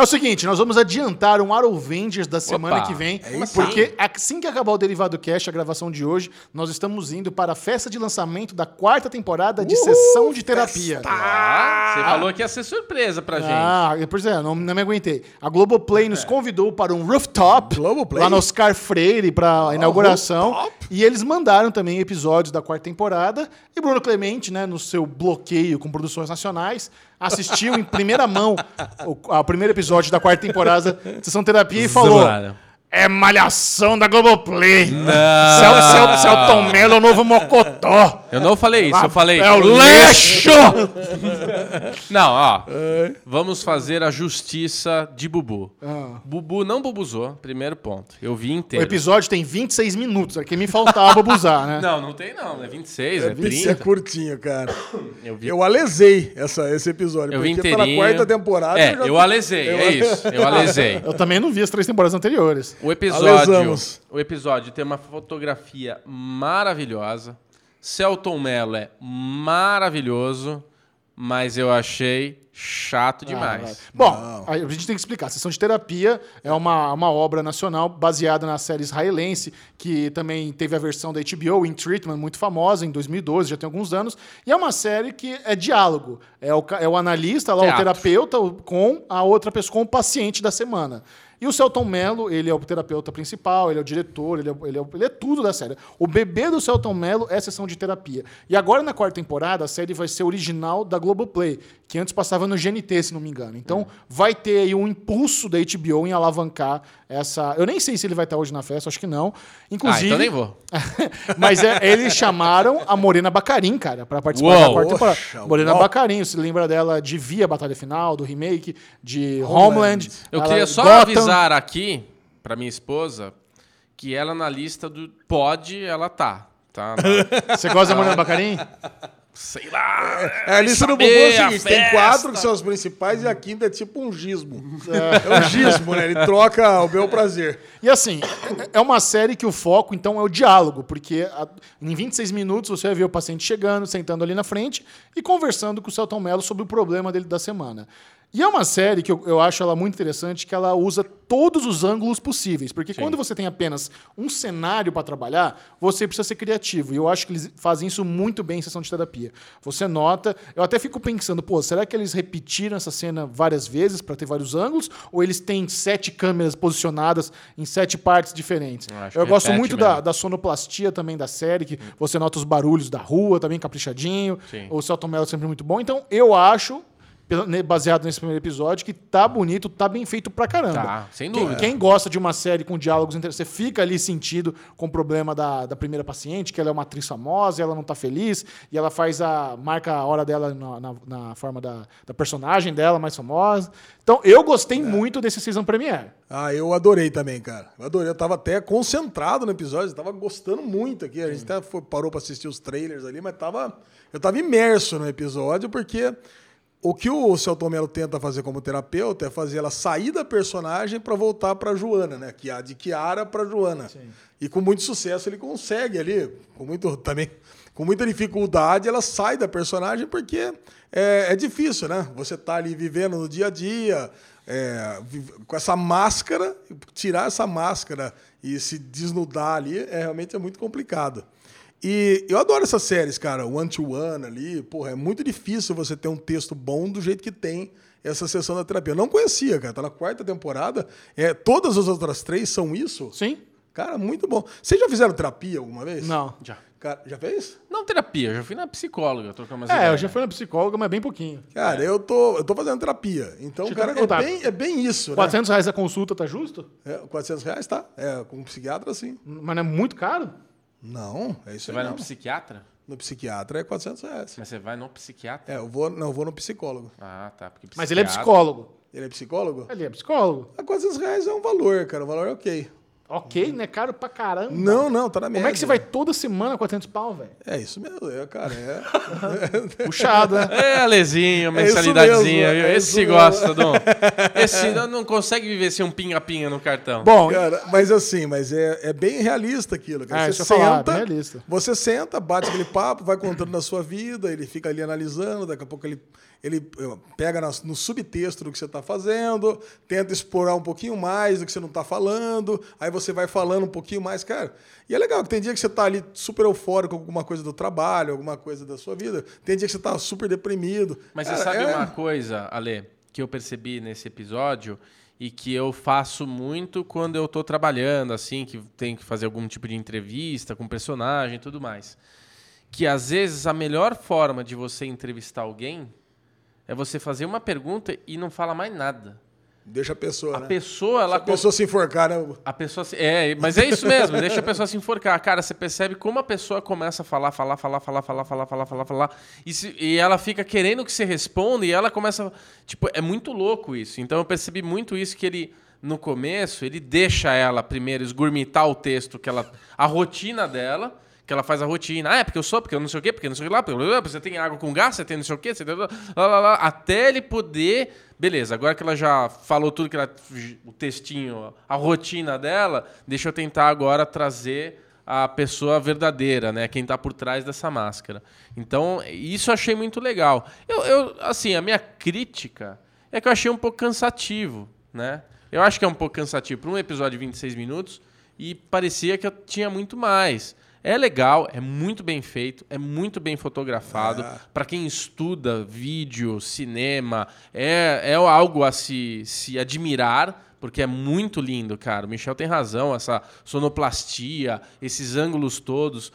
Speaker 1: É o seguinte, nós vamos adiantar um Arrowvengers da semana
Speaker 2: Opa,
Speaker 1: que vem,
Speaker 2: é isso
Speaker 1: porque assim que acabar o Derivado Cash, a gravação de hoje, nós estamos indo para a festa de lançamento da quarta temporada de Sessão de Terapia.
Speaker 2: Ah, você falou que ia ser surpresa pra gente.
Speaker 1: Ah, pois é, não, não me aguentei. A Globoplay nos convidou para um rooftop
Speaker 3: Globoplay?
Speaker 1: lá no Oscar Freire para a inauguração.
Speaker 3: rooftop?
Speaker 1: E eles mandaram também episódios da quarta temporada. E Bruno Clemente, né, no seu bloqueio com produções nacionais, assistiu em primeira mão o a primeiro episódio da quarta temporada de Sessão Terapia e falou. É malhação da Globoplay. Cel, Cel, Celton Mello é o novo Mocotó.
Speaker 2: Eu não falei isso, eu falei
Speaker 1: É o lixo!
Speaker 2: Não, ó. Vamos fazer a justiça de Bubu. Bubu não bubuzou, primeiro ponto. Eu vi
Speaker 1: O
Speaker 2: inteiro.
Speaker 1: episódio tem 26 minutos, é que me faltava abusar, né?
Speaker 2: Não, não tem não. É 26, é,
Speaker 3: Isso é
Speaker 2: 30.
Speaker 3: curtinho, cara.
Speaker 2: Eu vi,
Speaker 3: Eu alesei essa, esse episódio.
Speaker 2: eu vi
Speaker 3: porque
Speaker 2: inteirinho.
Speaker 3: tá na quarta temporada.
Speaker 2: É,
Speaker 3: já-
Speaker 2: eu alesei, é isso. Eu alesei.
Speaker 1: Eu também não vi as três temporadas anteriores.
Speaker 2: O episódio,
Speaker 3: Alesamos.
Speaker 2: o episódio tem uma fotografia maravilhosa. Celton Mello é maravilhoso, mas eu achei chato demais.
Speaker 1: Bom, a gente tem que explicar. A Sessão de Terapia é uma, uma obra nacional baseada na série israelense, que também teve a versão da HBO, In Treatment, muito famosa, em 2012, já tem alguns anos. E é uma série que é diálogo. É o, é o analista, lá, o terapeuta, com a outra pessoa, com o paciente da semana. E o Celton Mello, ele é o terapeuta principal, ele é o diretor, ele é, ele é, ele é tudo da série. O bebê do Celton Mello é sessão de terapia. E agora, na quarta temporada, a série vai ser original da Globoplay, que antes passava no GNT, se não me engano. Então, vai ter aí um impulso da HBO em alavancar essa... Eu nem sei se ele vai estar hoje na festa, acho que não.
Speaker 2: Ah,
Speaker 1: Inclusive...
Speaker 2: então nem vou.
Speaker 1: Mas é, eles chamaram a Morena Bacarin, cara, pra participar
Speaker 2: Uou,
Speaker 1: da quarta temporada.
Speaker 3: poxa,
Speaker 1: Morena
Speaker 3: uau.
Speaker 1: Bacarin, você lembra dela de Via Batalha Final, do remake, de Homeland.
Speaker 2: Eu
Speaker 1: Ela-
Speaker 2: queria só
Speaker 1: Gotham.
Speaker 2: avisar aqui pra minha esposa que ela na lista do pode, ela tá. Tá?
Speaker 1: Você gosta da Morena Bacarin?
Speaker 2: Sei lá.
Speaker 3: É, a lista do Bubu é o seguinte: tem quatro que são os principais e a quinta é tipo um gismo. É, um gismo, né? Ele troca o meu prazer.
Speaker 1: E assim, é- é uma série que o foco, então, é o diálogo, porque a- em 26 minutos você vai ver o paciente chegando, sentando ali na frente e conversando com o Celton Mello sobre o problema dele da semana. E é uma série que eu, eu acho ela muito interessante, que ela usa todos os ângulos possíveis. Porque quando você tem apenas um cenário para trabalhar, você precisa ser criativo. E eu acho que eles fazem isso muito bem em sessão de terapia. Você nota. Eu até fico pensando, pô, será que eles repetiram essa cena várias vezes para ter vários ângulos? Ou eles têm sete câmeras posicionadas em sete partes diferentes?
Speaker 2: Eu
Speaker 1: Eu, gosto muito da, da sonoplastia também da série, que você nota os barulhos da rua, também caprichadinho.
Speaker 2: Sim.
Speaker 1: O Celton Mello é sempre muito bom. Então, eu acho, baseado nesse primeiro episódio, que tá bonito, tá bem feito pra caramba.
Speaker 2: Tá, sem
Speaker 1: Quem-
Speaker 2: dúvida.
Speaker 1: Quem, gosta de uma série com diálogos interessantes, você fica ali sentido com o problema da, da primeira paciente, que ela é uma atriz famosa, ela não tá feliz, e ela faz a. marca a hora dela na, na- na forma da, da personagem dela mais famosa. Então, eu gostei muito desse season premiere.
Speaker 3: Ah, eu adorei também, cara. Eu adorei. Eu tava até concentrado no episódio, eu tava gostando muito aqui. A gente até foi- parou pra assistir os trailers ali, mas tava, eu tava imerso no episódio, porque o que o Celton Mello tenta fazer como terapeuta é fazer ela sair da personagem pra voltar pra Joana, né? Que a de Kiara pra Joana. E com muito sucesso ele consegue ali, com muito também, com muita dificuldade, ela sai da personagem porque é, é difícil, né? Você tá ali vivendo no dia a dia, é, com essa máscara, tirar essa máscara e se desnudar ali é realmente é muito complicado. E eu adoro essas séries, cara, one to one ali, porra, é muito difícil você ter um texto bom do jeito que tem essa sessão da terapia. Eu não conhecia, cara, tá na quarta temporada. É, todas as outras três são isso.
Speaker 1: Sim?
Speaker 3: Cara, muito bom. Vocês já fizeram terapia alguma vez?
Speaker 1: Não.
Speaker 2: Já.
Speaker 3: Cara, já fez?
Speaker 2: Não terapia, eu já fui na psicóloga, trocando umas
Speaker 1: É, eu
Speaker 2: ideias.
Speaker 1: já fui na psicóloga, mas bem pouquinho.
Speaker 3: Cara, eu, tô, eu tô fazendo terapia. Então,
Speaker 1: Deixa eu
Speaker 3: cara,
Speaker 1: te
Speaker 3: é bem, é bem isso, né?
Speaker 1: 400 reais a consulta, tá justo?
Speaker 3: É, 400 reais, tá? É, com um psiquiatra, sim.
Speaker 1: Mas não é muito caro?
Speaker 3: Não, é isso
Speaker 2: Você
Speaker 3: aí
Speaker 2: vai
Speaker 3: não.
Speaker 2: no psiquiatra?
Speaker 3: No psiquiatra é 400 reais.
Speaker 2: Mas você vai no psiquiatra?
Speaker 3: É, eu vou, não, eu vou no psicólogo.
Speaker 2: Ah, tá. Porque
Speaker 1: Mas ele é
Speaker 2: psiquiatra-
Speaker 1: psicólogo.
Speaker 3: Ele é psicólogo?
Speaker 1: Ele é psicólogo.
Speaker 3: A 400 reais é um valor, cara. O valor é ok.
Speaker 1: Ok, né? Caro pra caramba.
Speaker 3: Não, não, tá na média.
Speaker 1: Como é que você vai toda semana 400 pau, velho?
Speaker 3: É isso mesmo, é, cara. É.
Speaker 1: Puxado, né?
Speaker 2: É, Alezinho,
Speaker 3: É
Speaker 2: mensalidadezinha.
Speaker 3: mesmo,
Speaker 2: viu?
Speaker 3: é
Speaker 2: Esse
Speaker 3: mesmo.
Speaker 2: gosta, Dom. Esse não, consegue viver sem um pinga-pinga no cartão.
Speaker 1: Bom,
Speaker 3: Cara, mas assim, mas é, é bem realista aquilo. Cara.
Speaker 1: É,
Speaker 3: você senta,
Speaker 1: bem realista.
Speaker 3: você senta, bate aquele papo, vai contando da sua vida, ele fica ali analisando, daqui a pouco ele, ele eh, pega no subtexto do que você está fazendo, tenta explorar um pouquinho mais do que você não está falando, aí você vai falando um pouquinho mais, cara. E é legal que tem dia que você está ali super eufórico com alguma coisa do trabalho, alguma coisa da sua vida, tem dia que você está super deprimido.
Speaker 2: Mas
Speaker 3: Cara,
Speaker 2: você sabe
Speaker 3: é-
Speaker 2: uma coisa, Ale, que eu percebi nesse episódio e que eu faço muito quando eu tô trabalhando, assim, que tenho que fazer algum tipo de entrevista com personagem e tudo mais. Que às vezes a melhor forma de você entrevistar alguém é você fazer uma pergunta e não fala mais nada.
Speaker 3: Deixa a pessoa,
Speaker 2: A
Speaker 3: né?
Speaker 2: pessoa, ela
Speaker 3: Se a pessoa se enforcar, né?
Speaker 2: A pessoa se... É, mas é isso mesmo, deixa a pessoa se enforcar. Cara, você percebe como a pessoa começa a falar, falar, falar, falar, falar, falar, falar, falar, falar. E, se- e ela fica querendo que você responda e ela começa. Tipo, é muito louco isso. Então eu percebi muito isso que ele. No começo, ele deixa ela primeiro esgurmitar o texto, que ela. a rotina dela, que ela faz a rotina. Ah, é porque eu sou, porque eu não sei o quê, porque não sei o que lá, porque você tem água com gás, você tem não sei o quê, você tem. Lá, lá, lá, até ele poder. Beleza, agora que ela já falou tudo que ela. O textinho, a rotina dela, deixa eu tentar agora trazer a pessoa verdadeira, né? Quem tá por trás dessa máscara. Então, isso eu achei muito legal. Eu, eu, assim, a minha crítica é que eu achei um pouco cansativo, né? Eu acho que é um pouco cansativo para um episódio de 26 minutos e parecia que eu tinha muito mais. É legal, é muito bem feito, é muito bem fotografado. Para quem estuda vídeo, cinema, é, é algo a se, se admirar, porque é muito lindo, cara. O Michel tem razão, essa sonoplastia, esses ângulos todos.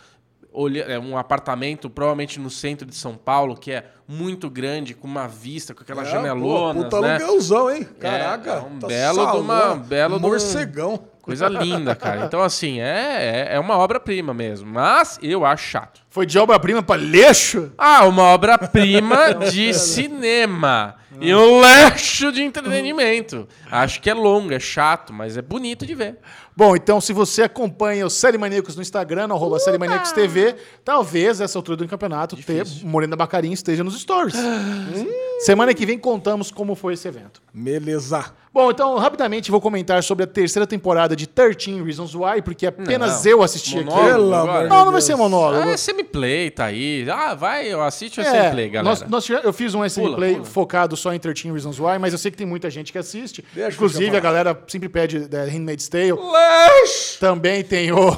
Speaker 2: Olha, é um apartamento provavelmente no centro de São Paulo, que é muito grande, com uma vista, com aquela
Speaker 3: É,
Speaker 2: janelona,
Speaker 3: puta
Speaker 2: né?
Speaker 3: aluguelzão, hein? Caraca.
Speaker 2: é um
Speaker 3: tá
Speaker 2: belo de uma-
Speaker 3: salão,
Speaker 2: belo um-
Speaker 3: Morcegão.
Speaker 2: Coisa linda, cara. Então, assim, é, é, é uma obra-prima mesmo. Mas eu acho chato.
Speaker 1: Foi de obra-prima pra lixo?
Speaker 2: Ah, uma obra-prima de cinema. E um leixo de entretenimento. Acho que é longo, é chato, mas é bonito de ver.
Speaker 1: Bom, então se você acompanha o Série Maníacos no Instagram, no arroba Série Maníacos TV, talvez essa altura do campeonato ter Morena Bacarim esteja nos stories. Hum. Semana que vem contamos como foi esse evento.
Speaker 3: Beleza.
Speaker 1: Bom, então rapidamente vou comentar sobre a terceira temporada de 13 Reasons Why, porque apenas
Speaker 2: Não.
Speaker 1: eu assisti aqui.
Speaker 2: Monólogo
Speaker 3: Pelo
Speaker 2: agora?
Speaker 3: amor de
Speaker 1: Não, não vai
Speaker 3: Deus.
Speaker 1: ser monólogo.
Speaker 2: Ah, é semi-play, tá aí. Ah, vai, eu assiste o
Speaker 1: É,
Speaker 2: semi-play, galera.
Speaker 1: nós, nós eu fiz um SM
Speaker 2: Pula,
Speaker 1: Play
Speaker 2: pula.
Speaker 1: focado só em 13 Reasons Why, mas eu sei que tem muita gente que assiste.
Speaker 3: Deixa
Speaker 1: Inclusive, a galera sempre pede The Handmaid's Tale. Também tem o.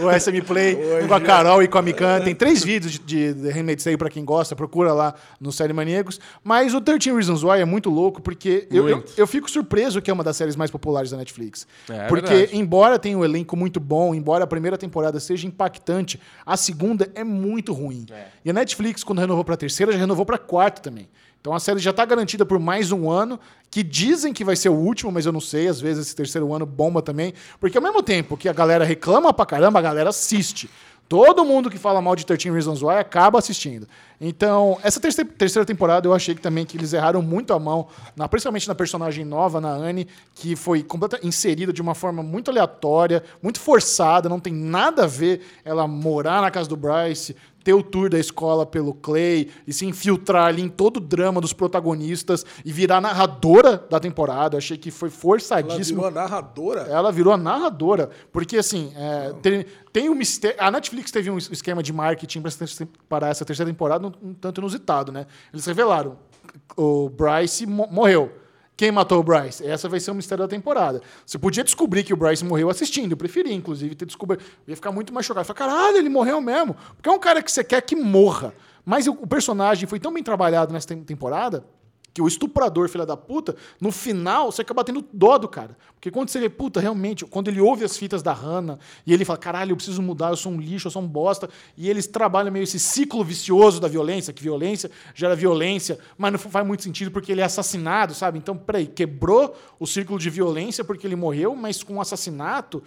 Speaker 1: o SM Play com a Carol e com a Mikan. Tem três vídeos de, de Handmaid's Tale pra quem gosta, procura lá no Série Maníacos. Mas o 13 Reasons Why é muito louco, porque eu, eu, eu fico surpreso que é uma das séries mais populares da Netflix.
Speaker 2: É, é
Speaker 1: porque,
Speaker 2: verdade.
Speaker 1: embora tenha um elenco muito bom, embora a primeira temporada seja impactante, a segunda é muito ruim.
Speaker 2: É.
Speaker 1: E a Netflix, quando renovou pra terceira, já renovou pra quarta também. Então a série já tá garantida por mais um ano, que dizem que vai ser o último, mas eu não sei, às vezes esse terceiro ano bomba também. Porque ao mesmo tempo que a galera reclama pra caramba, a galera assiste. Todo mundo que fala mal de 13 Reasons Why acaba assistindo. Então, essa terceira, temporada eu achei que também que eles erraram muito a mão, na- principalmente na personagem nova, na Anne, que foi inserida de uma forma muito aleatória, muito forçada, não tem nada a ver ela morar na casa do Bryce, ter o tour da escola pelo Clay e se infiltrar ali em todo o drama dos protagonistas e virar narradora da temporada. Eu achei que foi
Speaker 3: Ela
Speaker 1: forçadíssimo.
Speaker 3: virou a narradora.
Speaker 1: Ela virou a narradora. Porque, assim, é, tem, tem um mistério. A Netflix teve um esquema de marketing para essa terceira temporada um, um tanto inusitado, né? Eles revelaram: o Bryce mo- morreu. Quem matou o Bryce? Essa vai ser o mistério da temporada. Você podia descobrir que o Bryce morreu assistindo. Eu preferia, inclusive, ter descoberto. Ia ficar muito mais chocado. Falar, caralho, ele morreu mesmo. Porque é um cara que você quer que morra. Mas o, personagem foi tão bem trabalhado nessa tem- temporada que o estuprador, filha da puta, no final você acaba tendo dó do cara. Porque quando você vê, puta, realmente, quando ele ouve as fitas da Hannah e ele fala, caralho, eu preciso mudar, eu sou um lixo, eu sou um bosta, e eles trabalham meio esse ciclo vicioso da violência, que violência gera violência, mas não faz muito sentido porque ele é assassinado, sabe? Então, peraí, quebrou o círculo de violência porque ele morreu, mas com um assassinato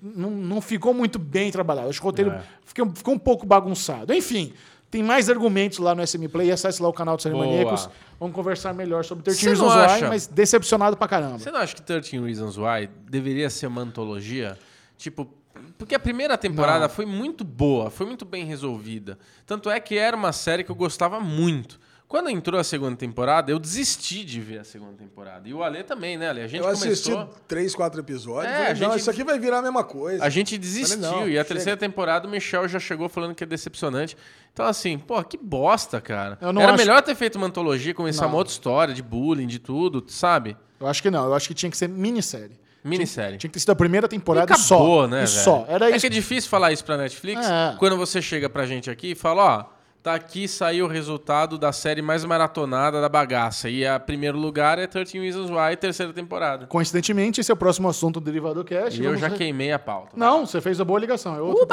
Speaker 1: não, não ficou muito bem trabalhado. Acho que o roteiro
Speaker 2: É.
Speaker 1: ficou, ficou um pouco bagunçado. Enfim. Tem mais argumentos lá no SM Play, acesse lá o canal do Série
Speaker 2: Boa.
Speaker 1: Maníacos. Vamos conversar melhor sobre 13
Speaker 2: Você não
Speaker 1: Reasons Why,
Speaker 2: acha?
Speaker 1: mas decepcionado pra caramba.
Speaker 2: Você não acha que 13 Reasons Why deveria ser uma antologia? Tipo, porque a primeira temporada
Speaker 1: Não.
Speaker 2: foi muito boa, foi muito bem resolvida. Tanto é que era uma série que eu gostava muito. Quando entrou a segunda temporada, eu desisti de ver a segunda temporada. E o Ale também, né, Ale? A gente
Speaker 3: Eu assisti
Speaker 2: começou...
Speaker 3: três, quatro episódios.
Speaker 2: É,
Speaker 3: falei,
Speaker 2: a
Speaker 3: não,
Speaker 2: gente-
Speaker 3: isso aqui vai virar a mesma coisa.
Speaker 2: A gente desistiu.
Speaker 3: não,
Speaker 2: e a
Speaker 3: chega.
Speaker 2: terceira temporada o Michel já chegou falando que é decepcionante. Então, assim, pô, que bosta, cara.
Speaker 1: Eu não
Speaker 2: Era
Speaker 1: acho-
Speaker 2: melhor ter feito uma antologia, começar
Speaker 1: Não.
Speaker 2: uma outra história de bullying, de tudo, sabe?
Speaker 1: Eu acho que não, eu acho que tinha que ser minissérie.
Speaker 2: Minissérie.
Speaker 1: Tinha que ter sido a primeira
Speaker 2: E
Speaker 1: temporada
Speaker 2: acabou,
Speaker 1: só.
Speaker 2: né,
Speaker 1: e
Speaker 2: velho?
Speaker 1: só. Era
Speaker 2: é
Speaker 1: isso.
Speaker 2: que é difícil falar isso pra Netflix
Speaker 1: É.
Speaker 2: quando você chega pra gente aqui e fala, ó, tá aqui, saiu o resultado da série mais maratonada da bagaça. E a primeiro lugar é 13 Reasons Why, terceira temporada.
Speaker 1: Coincidentemente, esse é o próximo assunto do Derivado Cast.
Speaker 2: E eu já
Speaker 1: re-
Speaker 2: queimei a pauta.
Speaker 1: Não, você fez a boa ligação. É outro.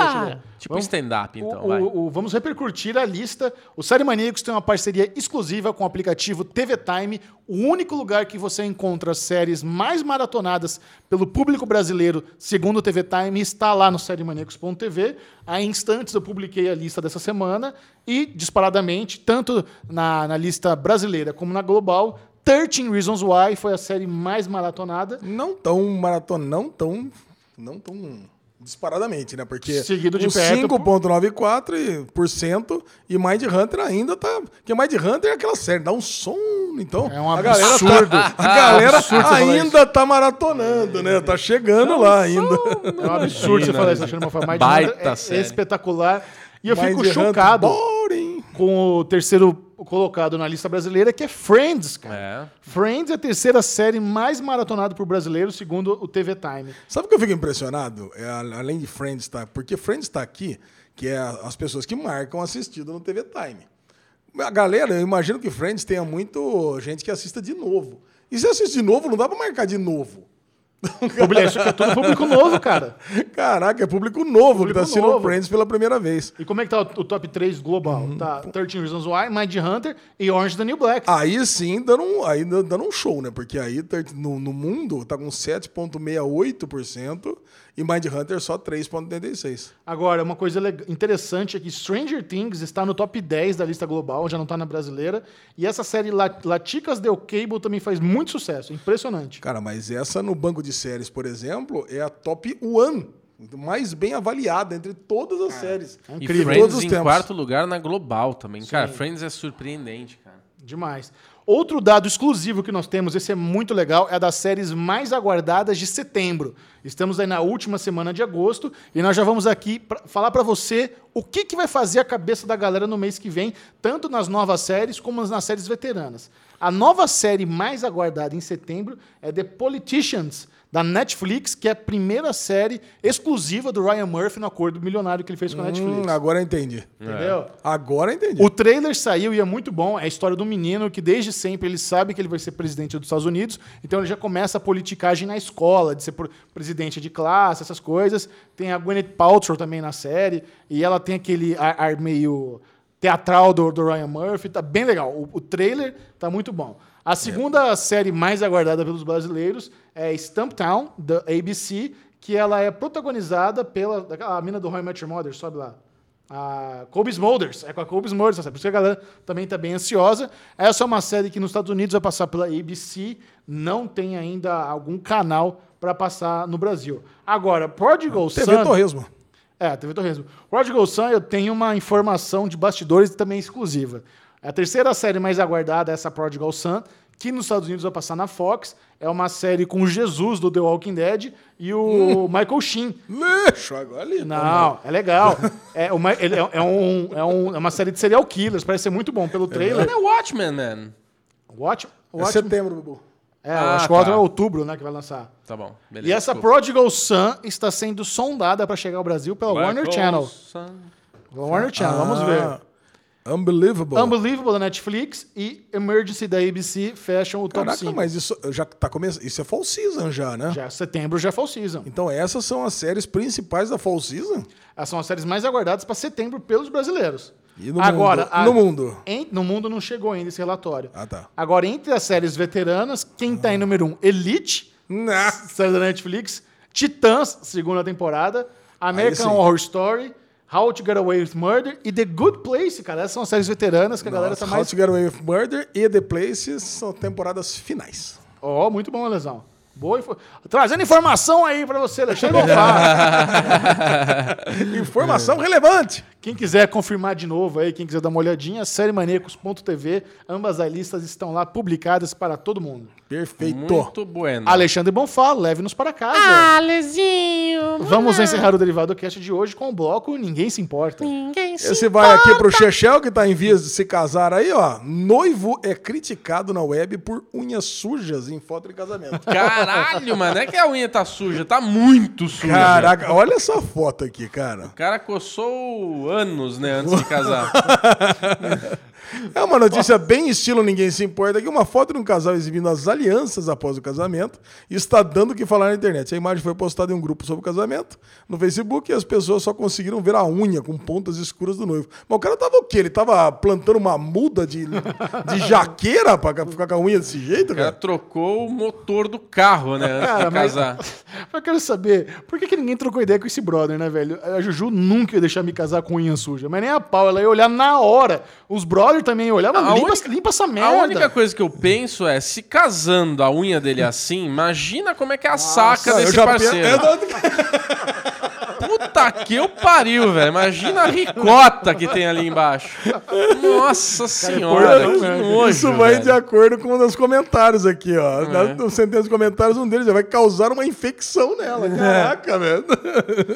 Speaker 2: Tipo
Speaker 1: Vamos-
Speaker 2: stand-up, então,
Speaker 1: o-
Speaker 2: vai.
Speaker 1: o- o- vamos repercutir a lista. O Série Maníacos tem uma parceria exclusiva com o aplicativo TV Time, o único lugar que você encontra as séries mais maratonadas pelo público brasileiro, segundo o TV Time, está lá no sériemaníacos.tv. Há instantes eu publiquei a lista dessa semana e, disparadamente, tanto na, na lista brasileira como na global, 13 Reasons Why foi a série mais maratonada.
Speaker 3: Não tão maratona, não tão. Não tão disparadamente, né? Porque
Speaker 1: Seguido de
Speaker 3: com
Speaker 1: perto
Speaker 3: 5,94% e, por cento, e Mind Hunter ainda tá. Porque Mind Hunter é aquela série, dá um som. Então,
Speaker 1: É um
Speaker 3: a galera,
Speaker 1: absurdo.
Speaker 3: tá, a galera
Speaker 1: absurdo
Speaker 3: ainda tá maratonando, né? Tá chegando lá ainda.
Speaker 1: É um absurdo você falar isso, achando uma forma mais
Speaker 2: Baita
Speaker 1: é,
Speaker 2: série.
Speaker 1: espetacular. E eu fico
Speaker 3: Mind Hunter,
Speaker 1: chocado
Speaker 3: boring.
Speaker 1: com o terceiro colocado na lista brasileira, que é Friends, cara.
Speaker 2: É.
Speaker 1: Friends é a terceira série mais maratonada por brasileiro, segundo o TV Time.
Speaker 3: Sabe o que eu fico impressionado? É, além de Friends estar. Porque Friends está aqui, que é as pessoas que marcam assistido no TV Time. A galera, eu imagino que Friends tenha muito gente que assista de novo. E se assiste de novo, não dá pra marcar de novo.
Speaker 1: Aqui é tudo público novo, cara.
Speaker 3: Caraca, é público novo
Speaker 1: Público
Speaker 3: que tá assistindo
Speaker 1: novo.
Speaker 3: Friends pela primeira vez.
Speaker 1: E como é que tá o, o top 3 global?
Speaker 3: Uhum.
Speaker 1: Tá 13 Reasons Why, Mind Hunter e Orange the New Black.
Speaker 3: Aí sim, dando um, aí dando um show, né? Porque aí no, no mundo tá com 7,68% e Mind Hunter só 3,86%.
Speaker 1: Agora, uma coisa interessante é que Stranger Things está no top 10 da lista global, já não está na brasileira. E essa série La Laticas Del Cable também faz muito sucesso. Impressionante.
Speaker 3: Cara, mas essa no banco de séries, por exemplo, é a top one mais bem avaliada entre todas as séries.
Speaker 1: É
Speaker 2: E
Speaker 1: incrível.
Speaker 2: Friends
Speaker 3: Todos os
Speaker 2: em
Speaker 3: tempos.
Speaker 2: quarto lugar na Global também. Cara, Friends é surpreendente, cara.
Speaker 1: Demais. Outro dado exclusivo que nós temos, esse é muito legal, é das séries mais aguardadas de setembro. Estamos aí na última semana de agosto e nós já vamos aqui pra falar para você o que, que vai fazer a cabeça da galera no mês que vem, tanto nas novas séries como nas séries veteranas. A nova série mais aguardada em setembro é The Politicians, da Netflix, que é a primeira série exclusiva do Ryan Murphy no acordo milionário que ele fez com a Netflix.
Speaker 3: Hum, agora entendi.
Speaker 1: Entendeu?
Speaker 3: Agora eu entendi.
Speaker 1: O trailer saiu e é muito bom. É a história do menino que desde sempre ele sabe que ele vai ser presidente dos Estados Unidos, então ele já começa a politicagem na escola, de ser presidente de classe, essas coisas. Tem a Gwyneth Paltrow também na série, e ela tem aquele ar, ar meio teatral do, do Ryan Murphy. Tá bem legal. O, o trailer tá muito bom. A segunda série mais aguardada pelos brasileiros é Stumptown, da ABC, que ela é protagonizada pela a mina do Met Your Mother, sobe lá. A Colby Smulders. É com a Colby Smulders, série. por isso que a galera também está bem ansiosa. Essa é uma série que nos Estados Unidos vai passar pela ABC, não tem ainda algum canal para passar no Brasil. Agora, Prodigal
Speaker 3: TV
Speaker 1: Son...
Speaker 3: Torresmo.
Speaker 1: É, TV Torresmo. Prodigal Son, eu tenho uma informação de bastidores também exclusiva. A terceira série mais aguardada é essa Prodigal Son, que nos Estados Unidos vai passar na Fox. É uma série com o Jesus do The Walking Dead e o Michael Sheen.
Speaker 3: Lixo, agora ali.
Speaker 1: Não, é legal. É, uma, ele é, é um, é, um- é uma série de serial killers, parece ser muito bom pelo trailer.
Speaker 2: Não é Watchmen, man.
Speaker 1: Watch,
Speaker 3: É
Speaker 1: watch,
Speaker 3: setembro, Bubu.
Speaker 1: é, eu
Speaker 2: Ah,
Speaker 1: acho que o outro
Speaker 2: tá.
Speaker 1: é outubro, né, que vai lançar.
Speaker 2: Tá bom, beleza.
Speaker 1: E essa
Speaker 2: desculpa.
Speaker 1: Prodigal Son está sendo sondada para chegar ao Brasil pela Warner Channel.
Speaker 2: Sun.
Speaker 1: Warner Channel, vamos ver.
Speaker 3: Ah, Unbelievable.
Speaker 1: Unbelievable da Netflix e Emergency da ABC fecham o top
Speaker 3: Caraca,
Speaker 1: 5.
Speaker 3: mas isso já tá começando. Isso é fall season já, né?
Speaker 1: Já setembro já é fall season.
Speaker 3: Então essas são as séries principais da fall season?
Speaker 1: Essas são as séries mais aguardadas para setembro pelos brasileiros.
Speaker 3: E no
Speaker 1: Agora,
Speaker 3: mundo?
Speaker 1: a-
Speaker 3: No mundo?
Speaker 1: em- no mundo não chegou ainda esse relatório.
Speaker 3: Ah, tá.
Speaker 1: Agora, entre as séries veteranas, quem tá em número um? Elite,
Speaker 3: Nah.
Speaker 1: série da Netflix, Titãs, segunda temporada, American. Horror Story, How to Get Away with Murder e The Good Place, cara. Essas são as séries veteranas que a galera tá
Speaker 3: How
Speaker 1: mais...
Speaker 3: to Get Away with Murder e The Places são temporadas finais.
Speaker 1: Ó, muito bom, Lesão. Boa info... Trazendo informação aí pra você, Alexandre Gonçalves.
Speaker 3: Informação relevante.
Speaker 1: Quem quiser confirmar de novo aí, quem quiser dar uma olhadinha, sériemaníacos.tv, ambas as listas estão lá publicadas para todo mundo.
Speaker 3: Perfeito.
Speaker 2: Muito bueno.
Speaker 1: Alexandre Bonfá, leve-nos para casa.
Speaker 4: Ah, Alezinho.
Speaker 1: Vamos encerrar o Derivado Cast de hoje com o bloco Ninguém Se Importa.
Speaker 4: Ninguém se
Speaker 3: Esse vai aqui pro Chechel, que tá em vias de se casar aí, ó. Noivo é criticado na web por unhas sujas em foto de casamento.
Speaker 2: Caralho, mano. Não é que a unha tá suja, tá muito suja.
Speaker 3: Caraca, olha essa foto aqui, cara.
Speaker 2: O cara coçou anos, né, antes de casar.
Speaker 3: É uma notícia bem estilo Ninguém Se Importa, que uma foto de um casal exibindo as alianças após o casamento está dando o que falar na internet. A imagem foi postada em um grupo sobre o casamento no Facebook e as pessoas só conseguiram ver a unha com pontas escuras do noivo. Mas o cara tava o quê? Ele tava plantando uma muda de, de jaqueira pra ficar com a unha desse jeito,
Speaker 2: O cara
Speaker 3: cara?
Speaker 2: trocou o motor do carro, né, antes
Speaker 1: Cara,
Speaker 2: de
Speaker 1: mas-
Speaker 2: casar.
Speaker 1: Eu quero saber, por que, que ninguém trocou ideia com esse brother, né, velho? A Juju nunca ia deixar me casar com unha suja, mas nem a pau, ela ia olhar na hora. Os brothers também olhar, mano,
Speaker 2: A
Speaker 1: limpa,
Speaker 2: única-
Speaker 1: limpa essa merda.
Speaker 2: A única coisa que eu penso é, se casando a unha dele é assim, imagina como é que é a saca
Speaker 3: Eu
Speaker 2: desse
Speaker 3: já pe-
Speaker 2: parceiro.
Speaker 3: Eu-
Speaker 2: Puta que eu pariu, velho. Imagina a ricota que tem ali embaixo. Nossa senhora, que nojo,
Speaker 3: Isso vai
Speaker 2: velho.
Speaker 3: de acordo com um dos comentários aqui, ó.
Speaker 2: É.
Speaker 3: Na- No centenas de comentários, um deles já vai causar uma infecção nela. Caraca, velho.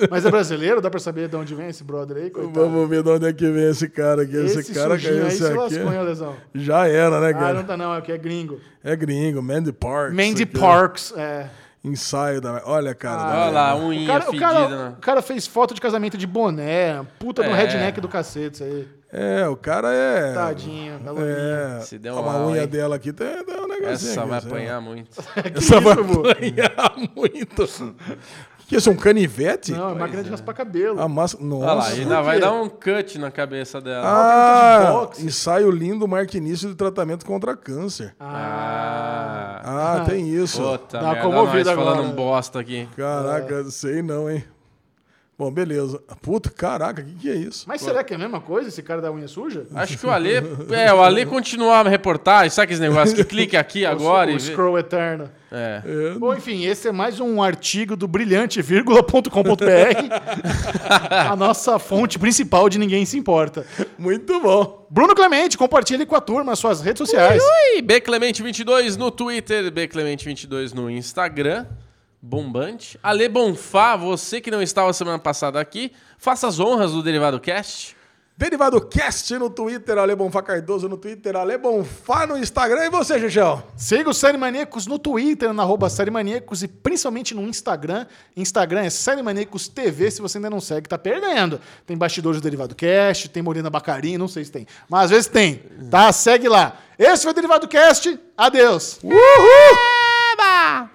Speaker 1: Mas é brasileiro, dá pra saber de onde vem esse brother aí, coitado.
Speaker 3: Vamos ver de onde é que vem esse cara aqui. Esse,
Speaker 1: esse
Speaker 3: cara que é
Speaker 1: aí
Speaker 3: esse
Speaker 1: se
Speaker 3: aqui.
Speaker 1: Lesão?
Speaker 3: Já era, né,
Speaker 1: Ah,
Speaker 3: cara?
Speaker 1: não tá não, é que é gringo.
Speaker 3: É gringo, Mandy Parks.
Speaker 1: Mandy
Speaker 3: aqui.
Speaker 1: Parks, é.
Speaker 3: Ensaio da. Olha, cara.
Speaker 1: Ah,
Speaker 3: da-
Speaker 2: Olha lá, a
Speaker 1: O
Speaker 2: unha
Speaker 1: cara, o,
Speaker 2: fedida.
Speaker 1: cara,
Speaker 2: né?
Speaker 1: o cara fez foto de casamento de boné, puta do
Speaker 2: É.
Speaker 1: redneck do cacete, isso aí.
Speaker 3: É, o cara é.
Speaker 1: Tadinho, tá
Speaker 3: É.
Speaker 2: Se deu
Speaker 3: uma
Speaker 2: mal,
Speaker 3: unha
Speaker 2: hein?
Speaker 3: dela aqui tem, tem um negocinho.
Speaker 2: Essa
Speaker 3: aqui,
Speaker 2: vai apanhar muito.
Speaker 3: Essa vai
Speaker 1: isso, vô?
Speaker 3: apanhar muito. Que é isso? Um canivete?
Speaker 1: Não, é máquina de raspar cabelo.
Speaker 3: A massa. Nossa.
Speaker 2: Olha lá, ainda vai dar um cut na cabeça dela.
Speaker 3: Ah,
Speaker 1: de boxe.
Speaker 3: ensaio lindo marca início do tratamento contra câncer.
Speaker 2: Ah.
Speaker 3: Ah, tem isso.
Speaker 2: Puta
Speaker 1: Dá
Speaker 2: merda,
Speaker 1: comovida
Speaker 2: nós falando
Speaker 1: agora.
Speaker 2: um bosta aqui.
Speaker 3: Caraca, sei não, hein? Bom, beleza. Puta, caraca, o que, que é isso?
Speaker 1: Mas será que é a mesma coisa, esse cara da unha suja?
Speaker 2: Acho que o Ale... É, o Ale continuar a reportagem. Sabe aqueles negócios que clique aqui agora
Speaker 1: o,
Speaker 2: e
Speaker 1: o scroll eterno.
Speaker 2: É.
Speaker 1: Bom, enfim, esse é mais um artigo do brilhante.com.br, a nossa fonte principal de Ninguém Se Importa.
Speaker 3: Muito bom.
Speaker 1: Bruno Clemente, compartilhe com a turma as suas redes sociais.
Speaker 2: Ui, Bclemente22 no Twitter, Bclemente22 no Instagram. Bombante. Ale Bonfá, você que não estava semana passada aqui, faça as honras do Derivado Cast.
Speaker 3: Derivado Cast no Twitter, Ale Bonfá Cardoso no Twitter, Ale Bonfá no Instagram. E você, Gigião?
Speaker 1: Siga o Série Maníacos no Twitter, na arroba Série Maníacos e principalmente no Instagram. Instagram é Série Maníacos TV, se você ainda não segue, tá perdendo. Tem bastidores do Derivado Cast, tem Morena Bacarim, não sei se tem. Mas às vezes tem, tá? Segue lá. Esse foi o Derivado Cast, adeus.
Speaker 4: Eba!